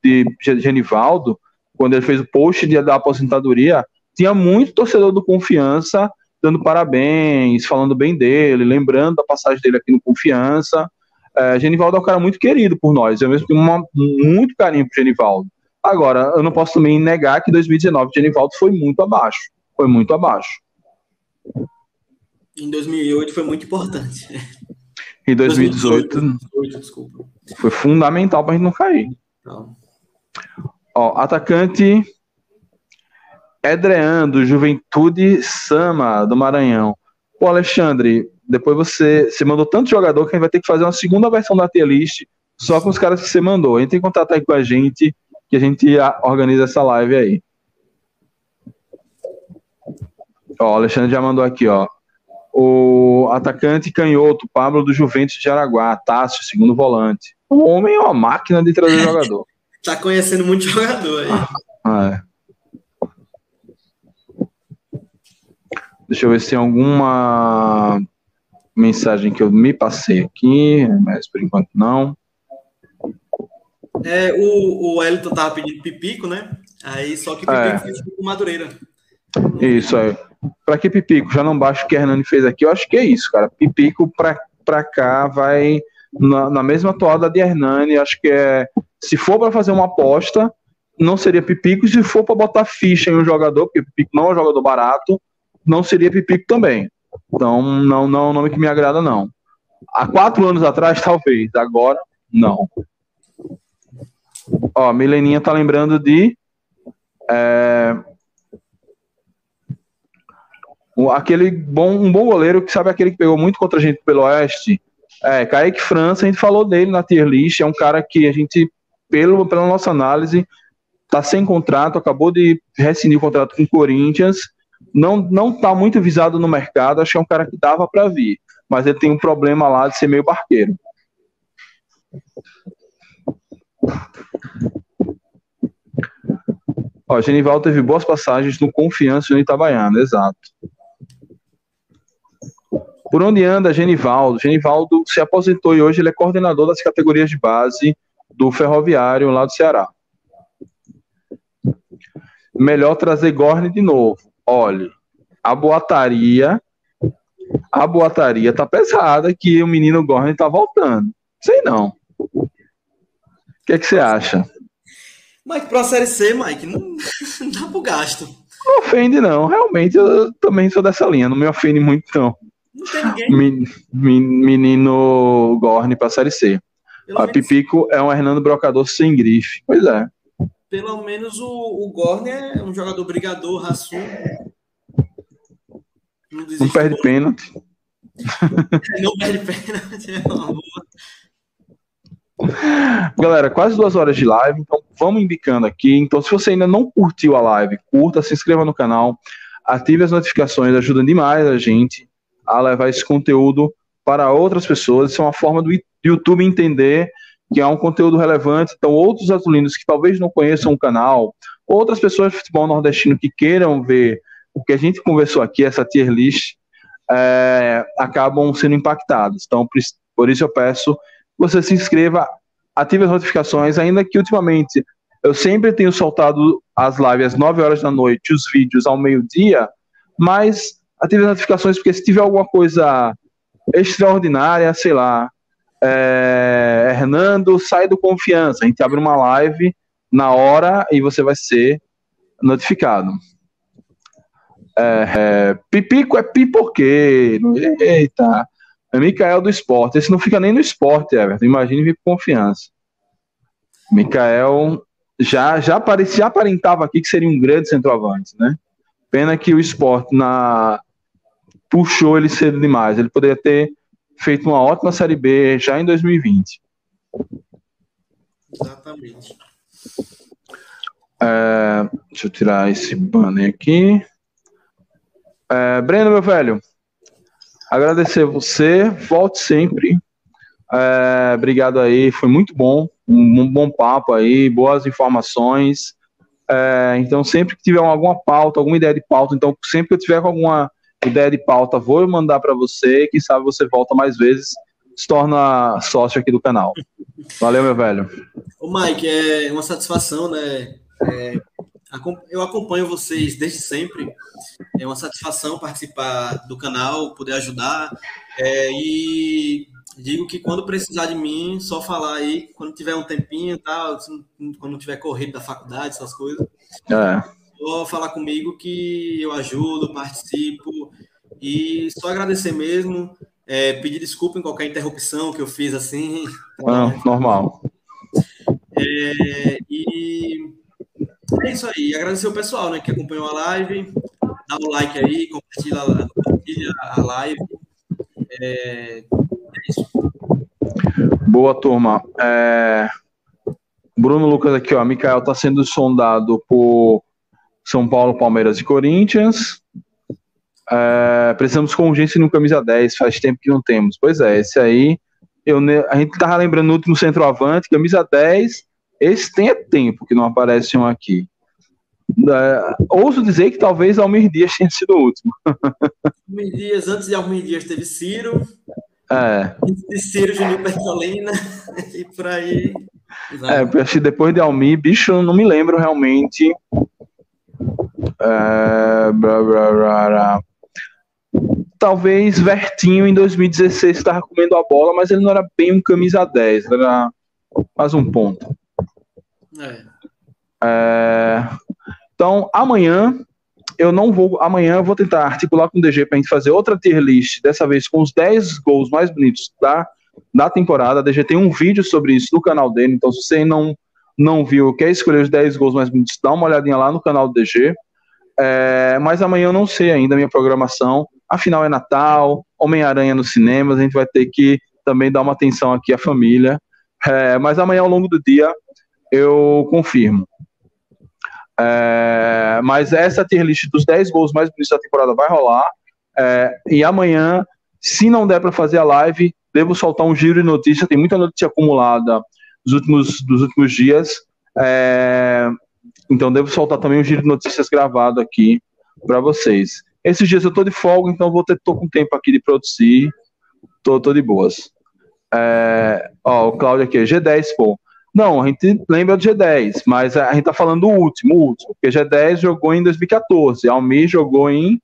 [SPEAKER 1] de Genivaldo, quando ele fez o post de, da aposentadoria, tinha muito torcedor do Confiança dando parabéns, falando bem dele, lembrando da passagem dele aqui no Confiança. É, Genivaldo é um cara muito querido por nós, eu mesmo tenho uma, muito carinho por Genivaldo. Agora, eu não posso também negar que 2019 Genivaldo foi muito abaixo, foi muito abaixo.
[SPEAKER 2] Em 2008 foi muito importante.
[SPEAKER 1] Em 2018, 2018 desculpa. foi fundamental para a gente não cair. Então. Ó, atacante Edrean, do Juventude Sama, do Maranhão. Pô, Alexandre, depois você, você mandou tanto jogador que a gente vai ter que fazer uma segunda versão da tier list só com os caras que você mandou. Entre em contato aí com a gente, que a gente organiza essa live aí. Ó, o Alexandre já mandou aqui, ó. O atacante canhoto, Pablo do Juventus de Araguá, Tássio, segundo volante. O homem é uma máquina de trazer (laughs) jogador.
[SPEAKER 2] Tá conhecendo muito jogador aí.
[SPEAKER 1] Ah, é. Deixa eu ver se tem alguma mensagem que eu me passei aqui, mas por enquanto não.
[SPEAKER 2] É, o, o Elton tava pedindo pipico, né? Aí só que pipico é. fez com Madureira.
[SPEAKER 1] Isso aí. Pra que pipico? Já não baixa o que Hernani fez aqui. Eu acho que é isso, cara. Pipico pra, pra cá vai na, na mesma toada de Hernani. Acho que é se for para fazer uma aposta, não seria Pipico. Se for para botar ficha em um jogador, porque Pipico não é um jogador barato, não seria Pipico também. Então, não, não é um nome que me agrada, não. Há quatro anos atrás, (laughs) talvez. Agora, não. Ó, Mileninha tá lembrando de. É, aquele bom, um bom goleiro que sabe aquele que pegou muito contra a gente pelo Oeste. É, Kaique França, a gente falou dele na tier list, é um cara que a gente pelo, pela nossa análise, está sem contrato, acabou de rescindir o contrato com o Corinthians, não não está muito visado no mercado, acho que é um cara que dava para vir, mas ele tem um problema lá de ser meio barqueiro. Ó, Genival teve boas passagens no Confiança no Itabaiana, exato. Por onde anda Genivaldo? Genivaldo se aposentou e hoje ele é coordenador das categorias de base do Ferroviário lá do Ceará. Melhor trazer Gorne de novo. Olha, a boataria, a boataria tá pesada que o menino Gorne tá voltando. Sei não. O que é que você acha?
[SPEAKER 2] Mike, pra Série C, Mike, não, não dá pro gasto.
[SPEAKER 1] Não ofende, não. Realmente, eu também sou dessa linha. Não me ofende muito, não. Não tem ninguém. Menino Gorne pra Série C. Pelo a menos, Pipico é um Hernando Brocador sem grife. Pois é.
[SPEAKER 2] Pelo menos o, o Gorne é um jogador brigador, raçudo.
[SPEAKER 1] Não, (laughs) não perde pênalti.
[SPEAKER 2] não perde pênalti, é uma boa.
[SPEAKER 1] Galera, quase duas horas de live, então vamos indicando aqui. Então, se você ainda não curtiu a live, curta, se inscreva no canal, ative as notificações, ajuda demais a gente a levar esse conteúdo para outras pessoas. Isso é uma forma do YouTube entender que é um conteúdo relevante. Então, outros azulinos que talvez não conheçam o canal, outras pessoas de futebol nordestino que queiram ver o que a gente conversou aqui, essa tier list, é, acabam sendo impactados. Então, por isso eu peço que você se inscreva, ative as notificações, ainda que ultimamente eu sempre tenho soltado as lives às 9 horas da noite, os vídeos ao meio-dia, mas ative as notificações, porque se tiver alguma coisa extraordinária, sei lá, é, Hernando sai do confiança, a gente abre uma live na hora e você vai ser notificado. É, é, pipico é. Eita. É Micael do esporte. Esse não fica nem no esporte, Everton. Imagine vir com confiança. Micael já, já, parecia, já aparentava aqui que seria um grande centroavante, né? Pena que o esporte na, puxou ele cedo demais. Ele poderia ter feito uma ótima Série B já em 2020.
[SPEAKER 2] Exatamente.
[SPEAKER 1] É, deixa eu tirar esse banner aqui. É, Breno, meu velho, agradecer você, volte sempre. É, obrigado aí, foi muito bom, um, um bom papo aí, boas informações. É, então, sempre que tiver alguma pauta, alguma ideia de pauta, então, sempre que eu tiver com alguma ideia de pauta, vou mandar para você. Quem sabe você volta mais vezes, se torna sócio aqui do canal. Valeu, meu velho.
[SPEAKER 2] Ô, Mike, é uma satisfação, né? É, eu acompanho vocês desde sempre. É uma satisfação participar do canal, poder ajudar. É, e digo que quando precisar de mim, só falar aí, quando tiver um tempinho, tal, quando tiver corrido da faculdade, essas coisas. É. Só falar comigo que eu ajudo, participo. E só agradecer mesmo. É, pedir desculpa em qualquer interrupção que eu fiz assim.
[SPEAKER 1] Não, normal.
[SPEAKER 2] É, e é isso aí. Agradecer o pessoal né, que acompanhou a live. Dá o um like aí, compartilha, compartilha a live. É, é isso.
[SPEAKER 1] Boa, turma. É... Bruno Lucas aqui, ó. Mikael está sendo sondado por São Paulo, Palmeiras e Corinthians. É... Precisamos com urgência no camisa 10. Faz tempo que não temos. Pois é, esse aí. Eu, a gente tava lembrando no último centroavante, camisa 10 esse tem é tempo que não aparece um aqui. É, ouso dizer que talvez Almir Dias tenha sido o último. (laughs)
[SPEAKER 2] Almir Dias, antes de Almir Dias teve Ciro.
[SPEAKER 1] É.
[SPEAKER 2] Antes de Ciro, Juninho Bertolina. (laughs) e por aí.
[SPEAKER 1] Exato. É, acho que depois de Almir, bicho, não me lembro realmente. É, blá, blá, blá, Talvez Vertinho em 2016 estava comendo a bola, mas ele não era bem um camisa 10, era mais um ponto. É. É, então, amanhã eu não vou. Amanhã eu vou tentar articular com o DG para a gente fazer outra tier list, dessa vez com os 10 gols mais bonitos da, da temporada. A DG tem um vídeo sobre isso no canal dele, então se você não, não viu, quer escolher os 10 gols mais bonitos, dá uma olhadinha lá no canal do DG. É, mas amanhã eu não sei ainda a minha programação. Afinal é Natal, Homem-Aranha nos cinemas, a gente vai ter que também dar uma atenção aqui à família. É, mas amanhã ao longo do dia eu confirmo. É, mas essa tier list dos 10 gols mais bonitos da temporada vai rolar. É, e amanhã, se não der para fazer a live, devo soltar um giro de notícia. Tem muita notícia acumulada dos últimos, dos últimos dias. É, então, devo soltar também um giro de notícias gravado aqui para vocês. Esses dias eu tô de folga, então vou ter tô com tempo aqui de produzir. Tô, tô de boas. É, ó, o Cláudio aqui, G10, pô. Não, a gente lembra do G10, mas a gente tá falando do último, o último, porque G10 jogou em 2014, Almir jogou em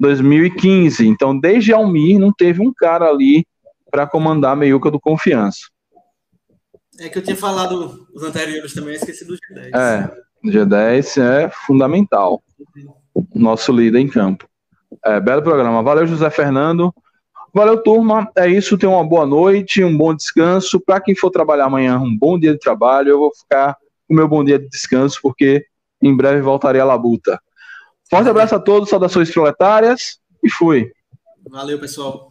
[SPEAKER 1] 2015. Então, desde Almir não teve um cara ali para comandar a meiuca do confiança.
[SPEAKER 2] É que eu tinha falado os anteriores também, esqueci do G10.
[SPEAKER 1] É, o G10 é fundamental. Nosso líder em campo. É, belo programa. Valeu, José Fernando. Valeu, turma. É isso. Tenha uma boa noite, um bom descanso. Para quem for trabalhar amanhã, um bom dia de trabalho. Eu vou ficar com o meu bom dia de descanso, porque em breve voltarei à labuta. Forte abraço a todos, saudações proletárias e fui.
[SPEAKER 2] Valeu, pessoal.